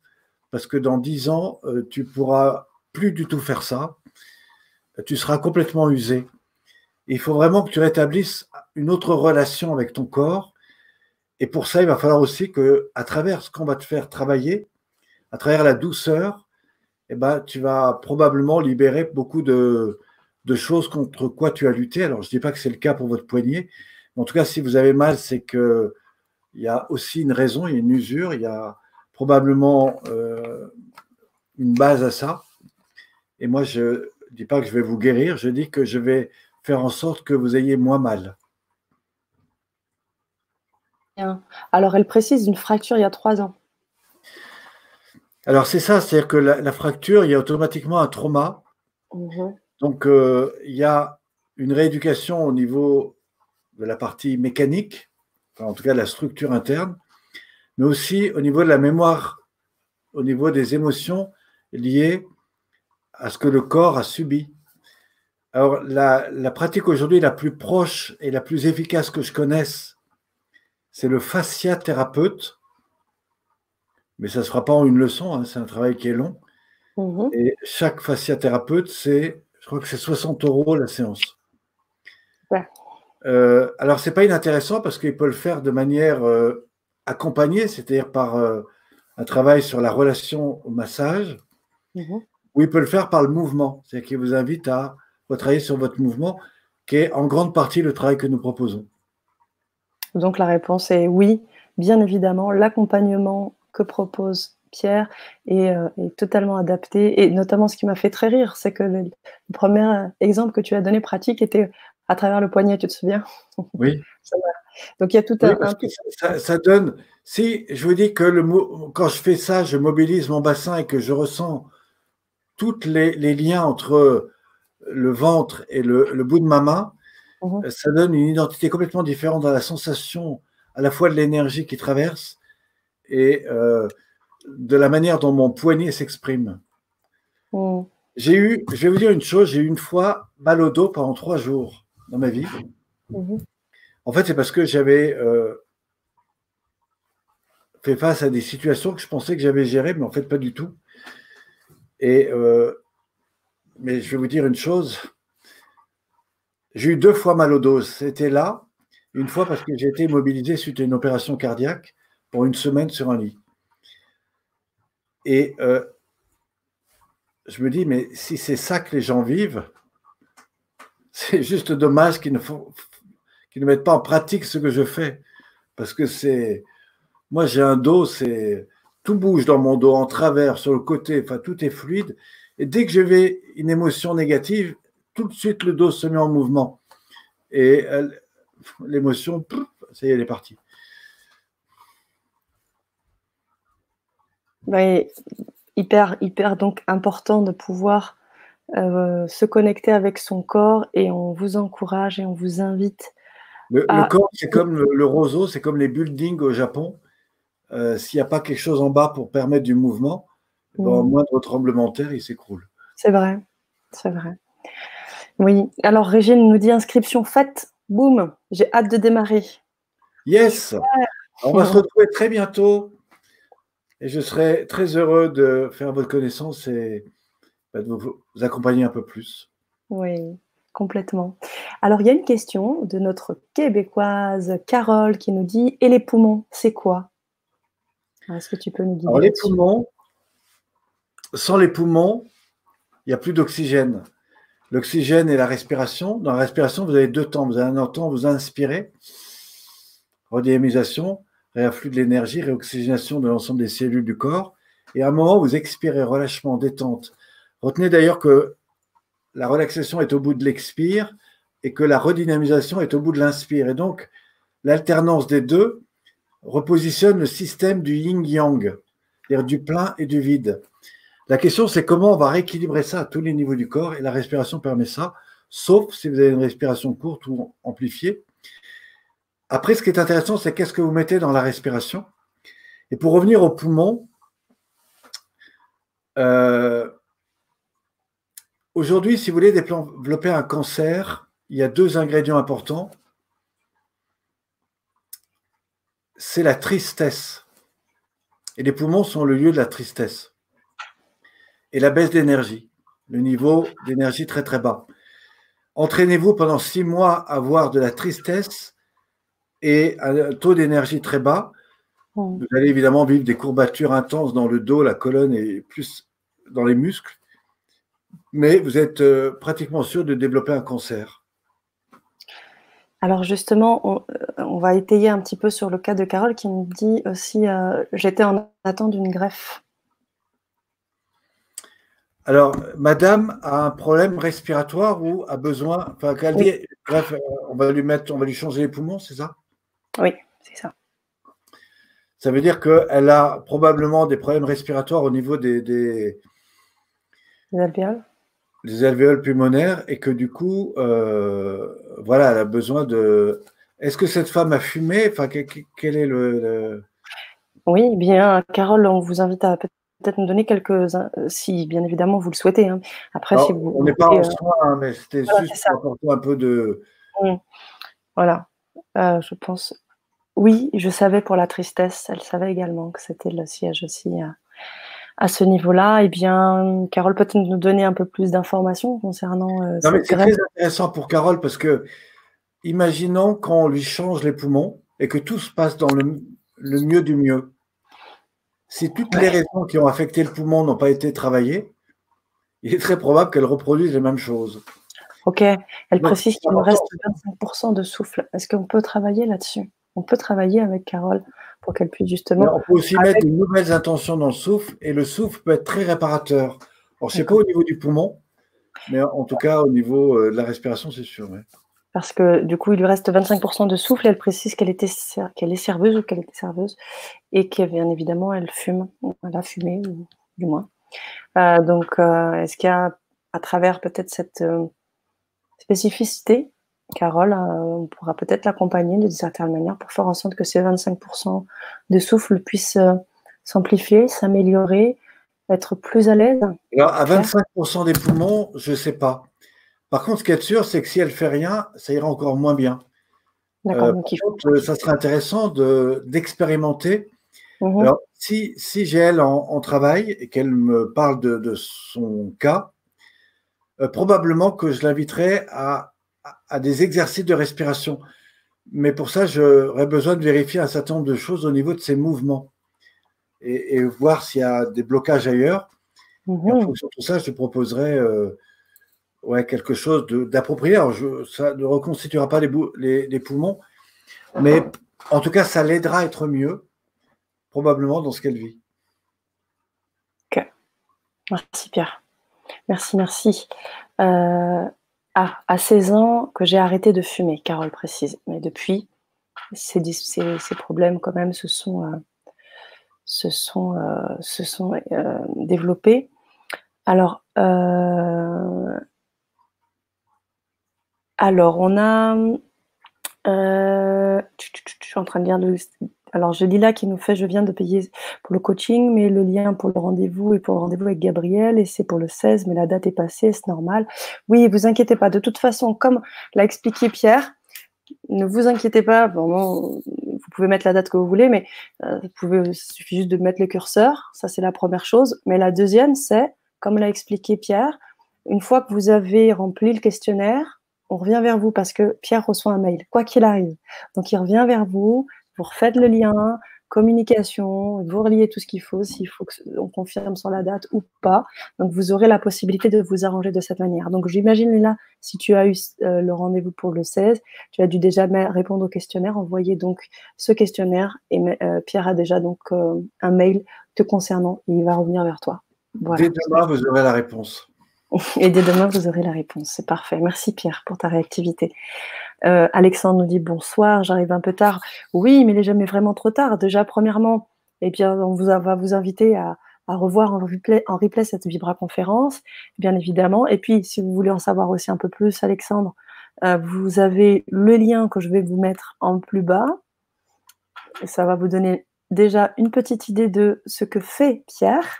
parce que dans dix ans, euh, tu pourras plus du tout faire ça. Tu seras complètement usé. il faut vraiment que tu rétablisses une autre relation avec ton corps. Et pour ça, il va falloir aussi que, à travers ce qu'on va te faire travailler, à travers la douceur, eh ben, tu vas probablement libérer beaucoup de, choses contre quoi tu as lutté. Alors, je ne dis pas que c'est le cas pour votre poignet, mais en tout cas, si vous avez mal, c'est qu'il y a aussi une raison, il y a une usure, il y a, probablement euh, une base à ça. Et moi, je ne dis pas que je vais vous guérir, je dis que je vais faire en sorte que vous ayez moins mal. Alors, elle précise une fracture il y a trois ans. Alors, c'est ça, c'est-à-dire que la, fracture, il y a automatiquement un trauma. Mhm. Donc, euh, il y a une rééducation au niveau de la partie mécanique, en tout cas de la structure interne mais aussi au niveau de la mémoire, au niveau des émotions liées à ce que le corps a subi. Alors, la, pratique aujourd'hui la plus proche et la plus efficace que je connaisse, c'est le fasciathérapeute. Mais ça ne se fera pas en une leçon, hein, c'est un travail qui est long. Mhm. Et chaque fasciathérapeute, c'est, je crois que c'est 60 euros la séance. Euh, alors, ce n'est pas inintéressant parce qu'il peut le faire de manière euh, accompagné, c'est-à-dire par euh, un travail sur la relation au massage, mhm. ou il peut le faire par le mouvement, c'est-à-dire qu'il vous invite à retravailler sur votre mouvement, qui est en grande partie le travail que nous proposons. Donc la réponse est oui, bien évidemment, l'accompagnement que propose Pierre est, euh, est, totalement adapté. Et notamment, ce qui m'a fait très rire, c'est que le, premier exemple que tu as donné pratique était à travers le poignet, tu te souviens? Oui. Donc il y a tout un. ça, donne. Si je vous dis que le, quand je fais ça, je mobilise mon bassin et que je ressens tous les, liens entre le ventre et le, bout de ma main, mhm. ça donne une identité complètement différente dans la sensation à la fois de l'énergie qui traverse et euh, de la manière dont mon poignet s'exprime. Mhm. J'ai eu, je vais vous dire une chose, j'ai eu une fois mal au dos pendant trois jours dans ma vie. Mhm. En fait, c'est parce que j'avais euh, fait face à des situations que je pensais que j'avais gérées, mais en fait, pas du tout. Et, euh, mais je vais vous dire une chose. J'ai eu deux fois mal au dos. C'était là, une fois parce que j'ai été immobilisé suite à une opération cardiaque pour une semaine sur un lit. Et euh, je me dis, mais si c'est ça que les gens vivent, c'est juste dommage qu'ils ne mettent pas en pratique ce que je fais. Parce que c'est. Moi, j'ai un dos, c'est. tout bouge dans mon dos, en travers, sur le côté, enfin tout est fluide. Et dès que je vais une émotion négative, tout de suite le dos se met en mouvement. Et l'émotion, ça y est, elle est partie. Hyper, hyper donc important de pouvoir euh, se connecter avec son corps et on vous encourage et on vous invite. Le, corps, c'est comme le, roseau, c'est comme les buildings au Japon. Euh, s'il n'y a pas quelque chose en bas pour permettre du mouvement, ben, au mm. moindre tremblement de terre, il s'écroule. C'est vrai, c'est vrai. Oui, alors Régine nous dit inscription faite, boum, j'ai hâte de démarrer. Yes, on va se retrouver très bientôt et je serai très heureux de faire votre connaissance et bah, de vous accompagner un peu plus. Oui, complètement. Alors, il y a une question de notre québécoise Carole qui nous dit Et les poumons, c'est quoi? Est-ce que tu peux nous dire Alors, les poumons, sans les poumons, il n'y a plus d'oxygène. L'oxygène et la respiration. Dans la respiration, vous avez deux temps. Vous avez un temps, vous inspirez, redynamisation, réafflux de l'énergie, réoxygénation de l'ensemble des cellules du corps. Et à un moment, vous expirez, relâchement, détente. Retenez d'ailleurs que la relaxation est au bout de l'expire et que la redynamisation est au bout de l'inspire. Et donc, l'alternance des deux repositionne le système du yin-yang, c'est-à-dire du plein et du vide. La question, c'est comment on va rééquilibrer ça à tous les niveaux du corps et la respiration permet ça, sauf si vous avez une respiration courte ou amplifiée. Après, ce qui est intéressant, c'est qu'est-ce que vous mettez dans la respiration. Et pour revenir aux poumons, euh, Aujourd'hui, si vous voulez développer un cancer, il y a deux ingrédients importants. C'est la tristesse. Et les poumons sont le lieu de la tristesse. Et la baisse d'énergie, le niveau d'énergie très très bas. Entraînez-vous pendant six mois à avoir de la tristesse et un taux d'énergie très bas. Vous allez évidemment vivre des courbatures intenses dans le dos, la colonne et plus dans les muscles mais vous êtes euh, pratiquement sûr de développer un cancer. Alors justement, euh, on, va étayer un petit peu sur le cas de Carole qui me dit aussi euh, j'étais en attente d'une greffe. Alors, madame a un problème respiratoire ou a besoin, enfin, on va lui mettre, on va lui changer les poumons, c'est ça? Oui, c'est ça. Ça veut dire qu'elle a probablement des problèmes respiratoires au niveau des, des, des alvéoles les alvéoles pulmonaires et que du coup, euh, voilà, elle a besoin de. Est-ce que cette femme a fumé? Enfin, quel, est le, Oui, eh bien, Carole, on vous invite à peut-être nous donner quelques, si bien évidemment vous le souhaitez. Hein. Après, si vous. On n'est pas en euh, soin, hein, mais c'était juste pour apporter un peu de. Mmh. Voilà, euh, je pense. Oui, je savais pour la tristesse. Elle savait également que c'était le siège aussi à ce niveau-là, eh bien, Carole peut nous donner un peu plus d'informations concernant. Euh, c'est très intéressant pour Carole parce que, imaginons qu'on lui change les poumons et que tout se passe dans le, mieux du mieux. Si toutes les raisons qui ont affecté le poumon n'ont pas été travaillées, il est très probable qu'elle reproduise les mêmes choses. Ok, elle précise qu'il nous reste 25% de souffle. Est-ce qu'on peut travailler là-dessus? On peut travailler avec Carole pour qu'elle puisse justement. on peut aussi mettre de nouvelles intentions dans le souffle et le souffle peut être très réparateur. Alors, sais pas au niveau du poumon, mais en tout cas au niveau euh, de la respiration, c'est sûr. Parce que du coup, il lui reste 25% de souffle et elle précise qu'elle était qu'elle est serveuse ou qu'elle était serveuse et que bien évidemment elle fume, elle a fumé du moins. Euh, donc, euh, est-ce qu'il y a à travers peut-être cette spécificité Carole, euh, on pourra peut-être l'accompagner de certaine manière pour faire en sorte que ces 25% de souffle puissent euh, s'amplifier, s'améliorer, être plus à l'aise. Alors, à 25% des poumons, je ne sais pas. Par contre, ce qui est sûr, c'est que si elle ne fait rien, ça ira encore moins bien. D'accord. Euh, ça serait intéressant d'expérimenter. Mhm. Alors, si, si j'ai elle en, travail et qu'elle me parle de, son cas, probablement que je l'inviterai à à des exercices de respiration. Mais pour ça, j'aurais besoin de vérifier un certain nombre de choses au niveau de ces mouvements et, voir s'il y a des blocages ailleurs. En fonction de tout ça, je proposerai euh, ouais, quelque chose d'approprié. ça ne reconstituera pas les, les, poumons, mais en tout cas, ça l'aidera à être mieux, probablement dans ce qu'elle vit. Merci Pierre. Merci, merci. Euh, ah, à 16 ans que j'ai arrêté de fumer, Carole précise. Mais depuis, ces, problèmes quand même se sont, euh, euh, sont développés. Alors, alors, on a. je suis en train de lire alors, dis là qui nous fait Je viens de payer pour le coaching, mais le lien pour le rendez-vous et pour le rendez-vous avec Gabriel, et c'est pour le 16, mais la date est passée, c'est normal. Oui, vous inquiétez pas. De toute façon, comme l'a expliqué Pierre, ne vous inquiétez pas. vous pouvez mettre la date que vous voulez, mais euh, vous pouvez, il suffit juste de mettre le curseur. Ça, c'est la première chose. Mais la deuxième, c'est, comme l'a expliqué Pierre, une fois que vous avez rempli le questionnaire, on revient vers vous parce que Pierre reçoit un mail, quoi qu'il arrive. Donc, il revient vers vous vous refaites le lien, communication, vous reliez tout ce qu'il faut, s'il faut qu'on confirme sur la date ou pas. Donc, vous aurez la possibilité de vous arranger de cette manière. Donc, j'imagine, là, si tu as eu euh, le rendez-vous pour le 16, tu as dû déjà répondre au questionnaire, envoyer donc ce questionnaire et euh, Pierre a déjà donc euh, un mail te concernant et il va revenir vers toi. Dès demain, vous aurez la réponse. Et dès demain, vous aurez la réponse. C'est parfait. Merci Pierre pour ta réactivité. Euh, Alexandre nous dit bonsoir, j'arrive un peu tard. Oui, mais il n'est jamais vraiment trop tard. Déjà, premièrement, eh bien, on vous va vous inviter à, revoir en replay, cette Vibra conférence, bien évidemment. Et puis, si vous voulez en savoir aussi un peu plus, Alexandre, euh, vous avez le lien que je vais vous mettre en plus bas. Ça va vous donner déjà une petite idée de ce que fait Pierre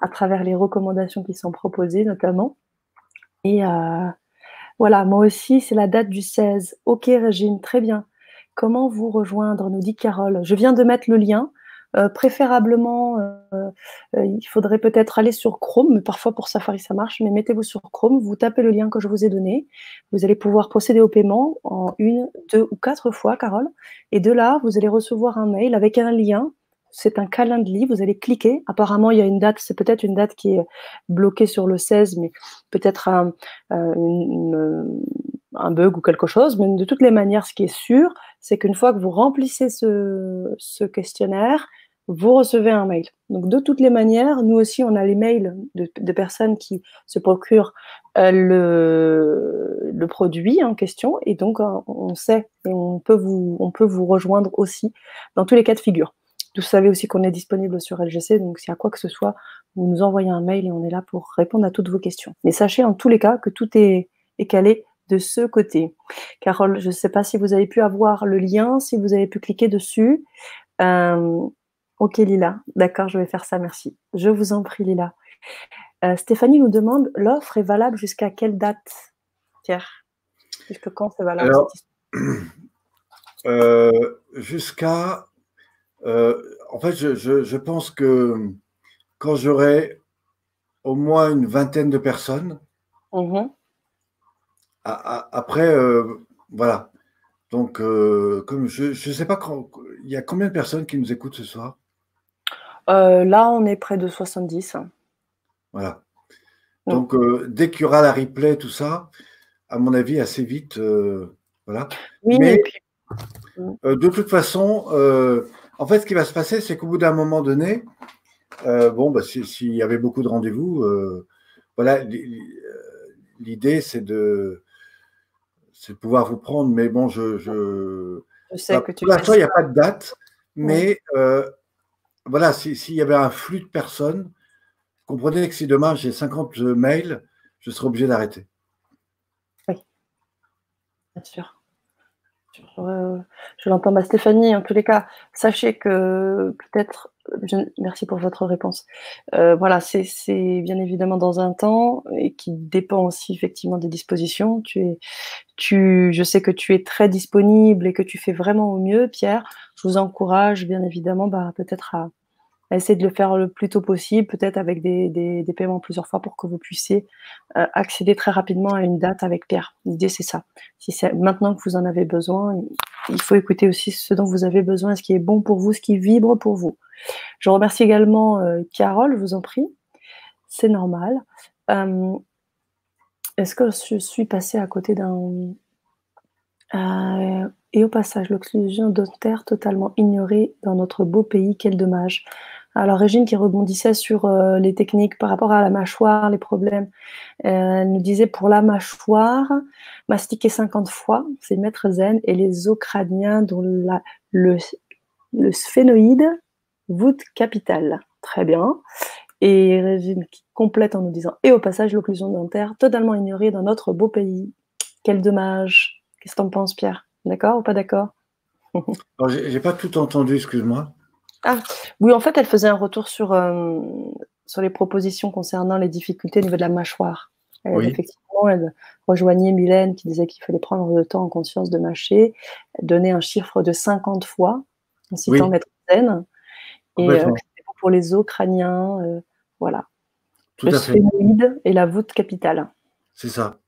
à travers les recommandations qui sont proposées notamment. Et euh, voilà, moi aussi, c'est la date du 16. Ok, Régine, très bien. Comment vous rejoindre nous dit Carole. Je viens de mettre le lien. Euh, préférablement, euh, il faudrait peut-être aller sur Chrome, mais parfois pour Safari ça marche, mais mettez-vous sur Chrome, vous tapez le lien que je vous ai donné, vous allez pouvoir procéder au paiement en une, deux ou quatre fois, Carole, et de là, vous allez recevoir un mail avec un lien c'est un calendrier, vous allez cliquer. Apparemment, il y a une date, c'est peut-être une date qui est bloquée sur le 16, mais peut-être un, euh, un, bug ou quelque chose. Mais de toutes les manières, ce qui est sûr, c'est qu'une fois que vous remplissez ce, questionnaire, vous recevez un mail. Donc, de toutes les manières, nous aussi, on a les mails de, personnes qui se procurent euh, le, le, produit en question. Et donc, on sait et on peut, vous, on peut vous rejoindre aussi dans tous les cas de figure. Vous savez aussi qu'on est disponible sur LGC, donc s'il y a quoi que ce soit, vous nous envoyez un mail et on est là pour répondre à toutes vos questions. Mais sachez en tous les cas que tout est, calé de ce côté. Carole, je ne sais pas si vous avez pu avoir le lien, si vous avez pu cliquer dessus. Euh, ok Lila, d'accord, je vais faire ça, merci. Je vous en prie Lila. Euh, Stéphanie nous demande, l'offre est valable jusqu'à quelle date? Pierre Jusqu'à quand c'est valable? Euh, Jusqu'à euh, en fait, je, pense que quand j'aurai au moins une vingtaine de personnes, mm-hmm. après, euh, voilà. Donc, euh, comme je ne sais pas, il y a combien de personnes qui nous écoutent ce soir? Là, on est près de 70. Voilà. Donc, dès qu'il y aura la replay, tout ça, à mon avis, assez vite, voilà. Oui, Mais, de toute façon, en fait, ce qui va se passer, c'est qu'au bout d'un moment donné, euh, bon, bah, s'il y avait beaucoup de rendez-vous, euh, voilà, l'idée, c'est de, de pouvoir vous prendre. Mais bon, je. je, sais bah, que tu. Pour l'instant, il n'y a pas de date, mais euh, voilà, s'il y avait un flux de personnes, comprenez que si demain j'ai 50 mails, je serai obligé d'arrêter. Oui, bien sûr. Euh, je l'entends. Bah, Stéphanie, en tous les cas, sachez que peut-être. merci pour votre réponse. Euh, voilà, c'est bien évidemment dans un temps et qui dépend aussi effectivement des dispositions. Tu es, tu, je sais que tu es très disponible et que tu fais vraiment au mieux, Pierre. Je vous encourage bien évidemment bah, peut-être à, essayer de le faire le plus tôt possible, peut-être avec des, paiements plusieurs fois pour que vous puissiez euh, accéder très rapidement à une date avec Pierre. L'idée, c'est ça. Si c'est maintenant que vous en avez besoin, il faut écouter aussi ce dont vous avez besoin, ce qui est bon pour vous, ce qui vibre pour vous. Je remercie également euh, Carole, je vous en prie. C'est normal. Euh, est-ce que je suis passée à côté d'un... et au passage, l'occlusion terre totalement ignorée dans notre beau pays, quel dommage. Alors, Régine qui rebondissait sur euh, les techniques par rapport à la mâchoire, les problèmes. Euh, elle nous disait pour la mâchoire, mastiquer 50 fois, c'est maître zen, et les os dont la, le, le sphénoïde, voûte capitale. Très bien. Et Régine qui complète en nous disant Et au passage, l'occlusion dentaire, totalement ignorée dans notre beau pays. Quel dommage. Qu'est-ce que t'en penses, Pierre? D'accord ou pas d'accord? J'ai pas tout entendu, excuse-moi. Ah, oui, en fait, elle faisait un retour sur, euh, sur les propositions concernant les difficultés au niveau de la mâchoire. Elle, Effectivement, elle rejoignait Mylène qui disait qu'il fallait prendre le temps en conscience de mâcher, donner un chiffre de 50 fois en citant oui. Maître Zen. Et euh, pour les os crâniens, euh, voilà. Tout le fait. et la voûte capitale. C'est ça.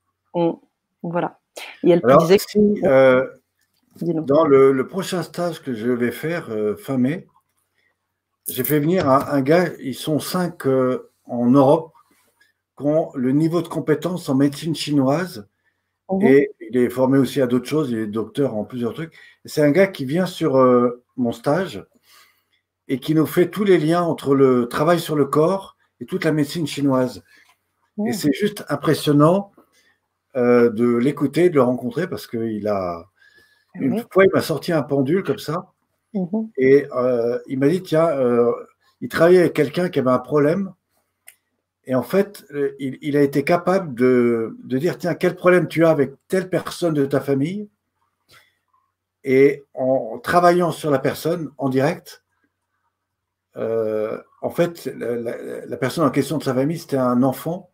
Voilà. Et elle Alors, disait que. si, euh, dans le, le, prochain stage que je vais faire euh, fin mai, j'ai fait venir un, un, gars, ils sont cinq euh, en Europe, qui ont le niveau de compétence en médecine chinoise. Mhm. Et il est formé aussi à d'autres choses, il est docteur en plusieurs trucs. C'est un gars qui vient sur euh, mon stage et qui nous fait tous les liens entre le travail sur le corps et toute la médecine chinoise. Mhm. Et c'est juste impressionnant euh, de l'écouter, de le rencontrer, parce qu'il a. Une Oui. fois, il m'a sorti un pendule comme ça, Mhm. et euh, il m'a dit tiens, euh, il travaillait avec quelqu'un qui avait un problème, et en fait, euh, il, a été capable de, de dire tiens, quel problème tu as avec telle personne de ta famille, et en travaillant sur la personne en direct, en fait, la, personne en question de sa famille, c'était un enfant.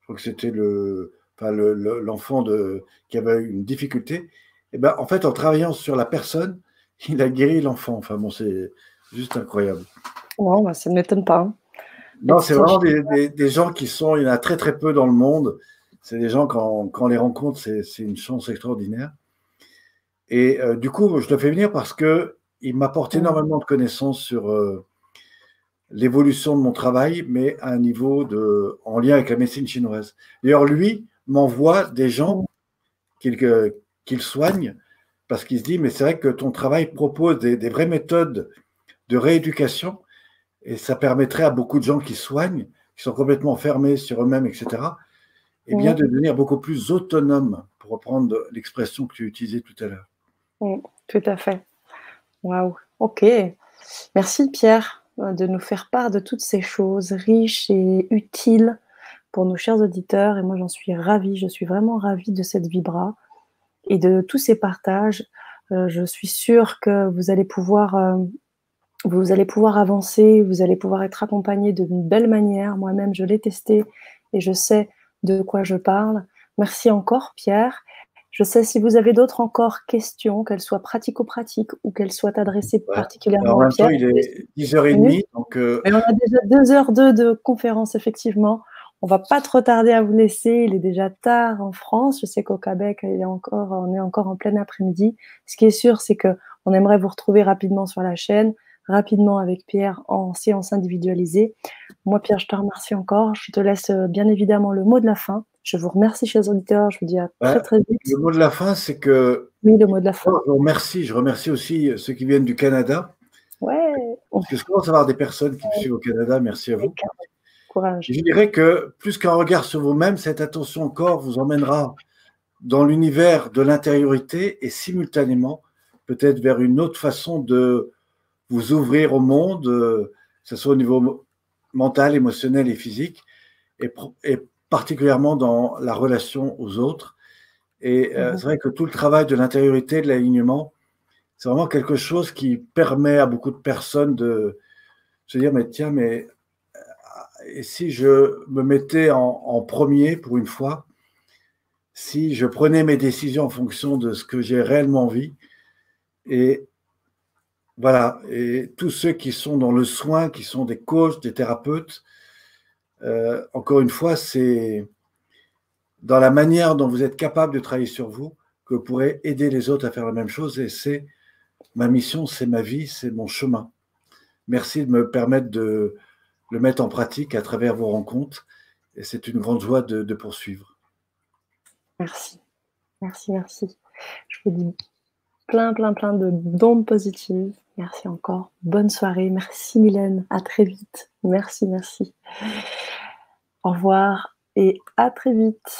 Je crois que c'était le, enfin, le- le- l'enfant de, qui avait une difficulté. Et ben, en fait, en travaillant sur la personne, il a guéri l'enfant. Enfin bon, c'est juste incroyable. Non, bah, ça ne m'étonne pas. hein. Non, c'est vraiment des, des- des gens qui sont, il y en a très très peu dans le monde. C'est des gens, quand, quand on les rencontre, c'est une chance extraordinaire. Et euh, du coup, je le fais venir parce que il m'apporte énormément de connaissances sur euh, l'évolution de mon travail, mais à un niveau de, en lien avec la médecine chinoise. D'ailleurs, lui m'envoie des gens qu'il que- qu'il soigne parce qu'il se dit, mais c'est vrai que ton travail propose des, des vraies méthodes de rééducation et ça permettrait à beaucoup de gens qui soignent, qui sont complètement fermés sur eux-mêmes, etc., et bien Mhm. de devenir beaucoup plus autonomes, pour reprendre l'expression que tu utilisais tout à l'heure. Mm, Tout à fait. Waouh. Ok. Merci Pierre euh, de nous faire part de toutes ces choses riches et utiles pour nos chers auditeurs. Et moi, j'en suis ravie. Je suis vraiment ravie de cette vibra et de tous ces partages. Euh, je suis sûre que vous allez pouvoir, euh, vous allez pouvoir avancer. Vous allez pouvoir être accompagné d'une belle manière. Moi-même, je l'ai testé et je sais de quoi je parle. Merci encore, Pierre. Je sais si vous avez d'autres encore questions, qu'elles soient pratico-pratiques ou qu'elles soient adressées Ouais. particulièrement Alors, à même temps, Pierre. il est 10h30, donc euh, on a déjà deux heures deux de conférence, effectivement. On va pas trop tarder à vous laisser. Il est déjà tard en France. Je sais qu'au Québec, il est encore, on est encore en plein après-midi. Ce qui est sûr, c'est que on aimerait vous retrouver rapidement sur la chaîne, rapidement avec Pierre en séance individualisée. Moi, Pierre, je te remercie encore. Je te laisse euh, bien évidemment le mot de la fin. Je vous remercie, chers auditeurs. Je vous dis à très, très vite. le mot de la fin, c'est que Oui, le mot de la fin. je remercie, je remercie aussi ceux qui viennent du Canada, Ouais, parce que je commence à avoir des personnes qui me suivent au Canada, merci à vous. Courage. Je dirais que plus qu'un regard sur vous-même, cette attention au corps vous emmènera dans l'univers de l'intériorité et simultanément peut-être vers une autre façon de vous ouvrir au monde, euh, que ce soit au niveau mental, émotionnel et physique, et particulièrement dans la relation aux autres. Et euh, Mhm. c'est vrai que tout le travail de l'intériorité, de l'alignement, c'est vraiment quelque chose qui permet à beaucoup de personnes de se dire, mais tiens, mais et si je me mettais en, premier pour une fois, si je prenais mes décisions en fonction de ce que j'ai réellement envie, et voilà, et tous ceux qui sont dans le soin, qui sont des coachs, des thérapeutes, euh, encore une fois, c'est dans la manière dont vous êtes capable de travailler sur vous que vous pourrez aider les autres à faire la même chose, et c'est ma mission, c'est ma vie, c'est mon chemin. Merci de me permettre de le mettre en pratique à travers vos rencontres. Et c'est une grande joie de, poursuivre. Merci. Merci, merci. Je vous dis plein, plein, plein de dons positifs Merci encore. Bonne soirée. Merci Mylène. À très vite. Merci, merci. Au revoir et à très vite.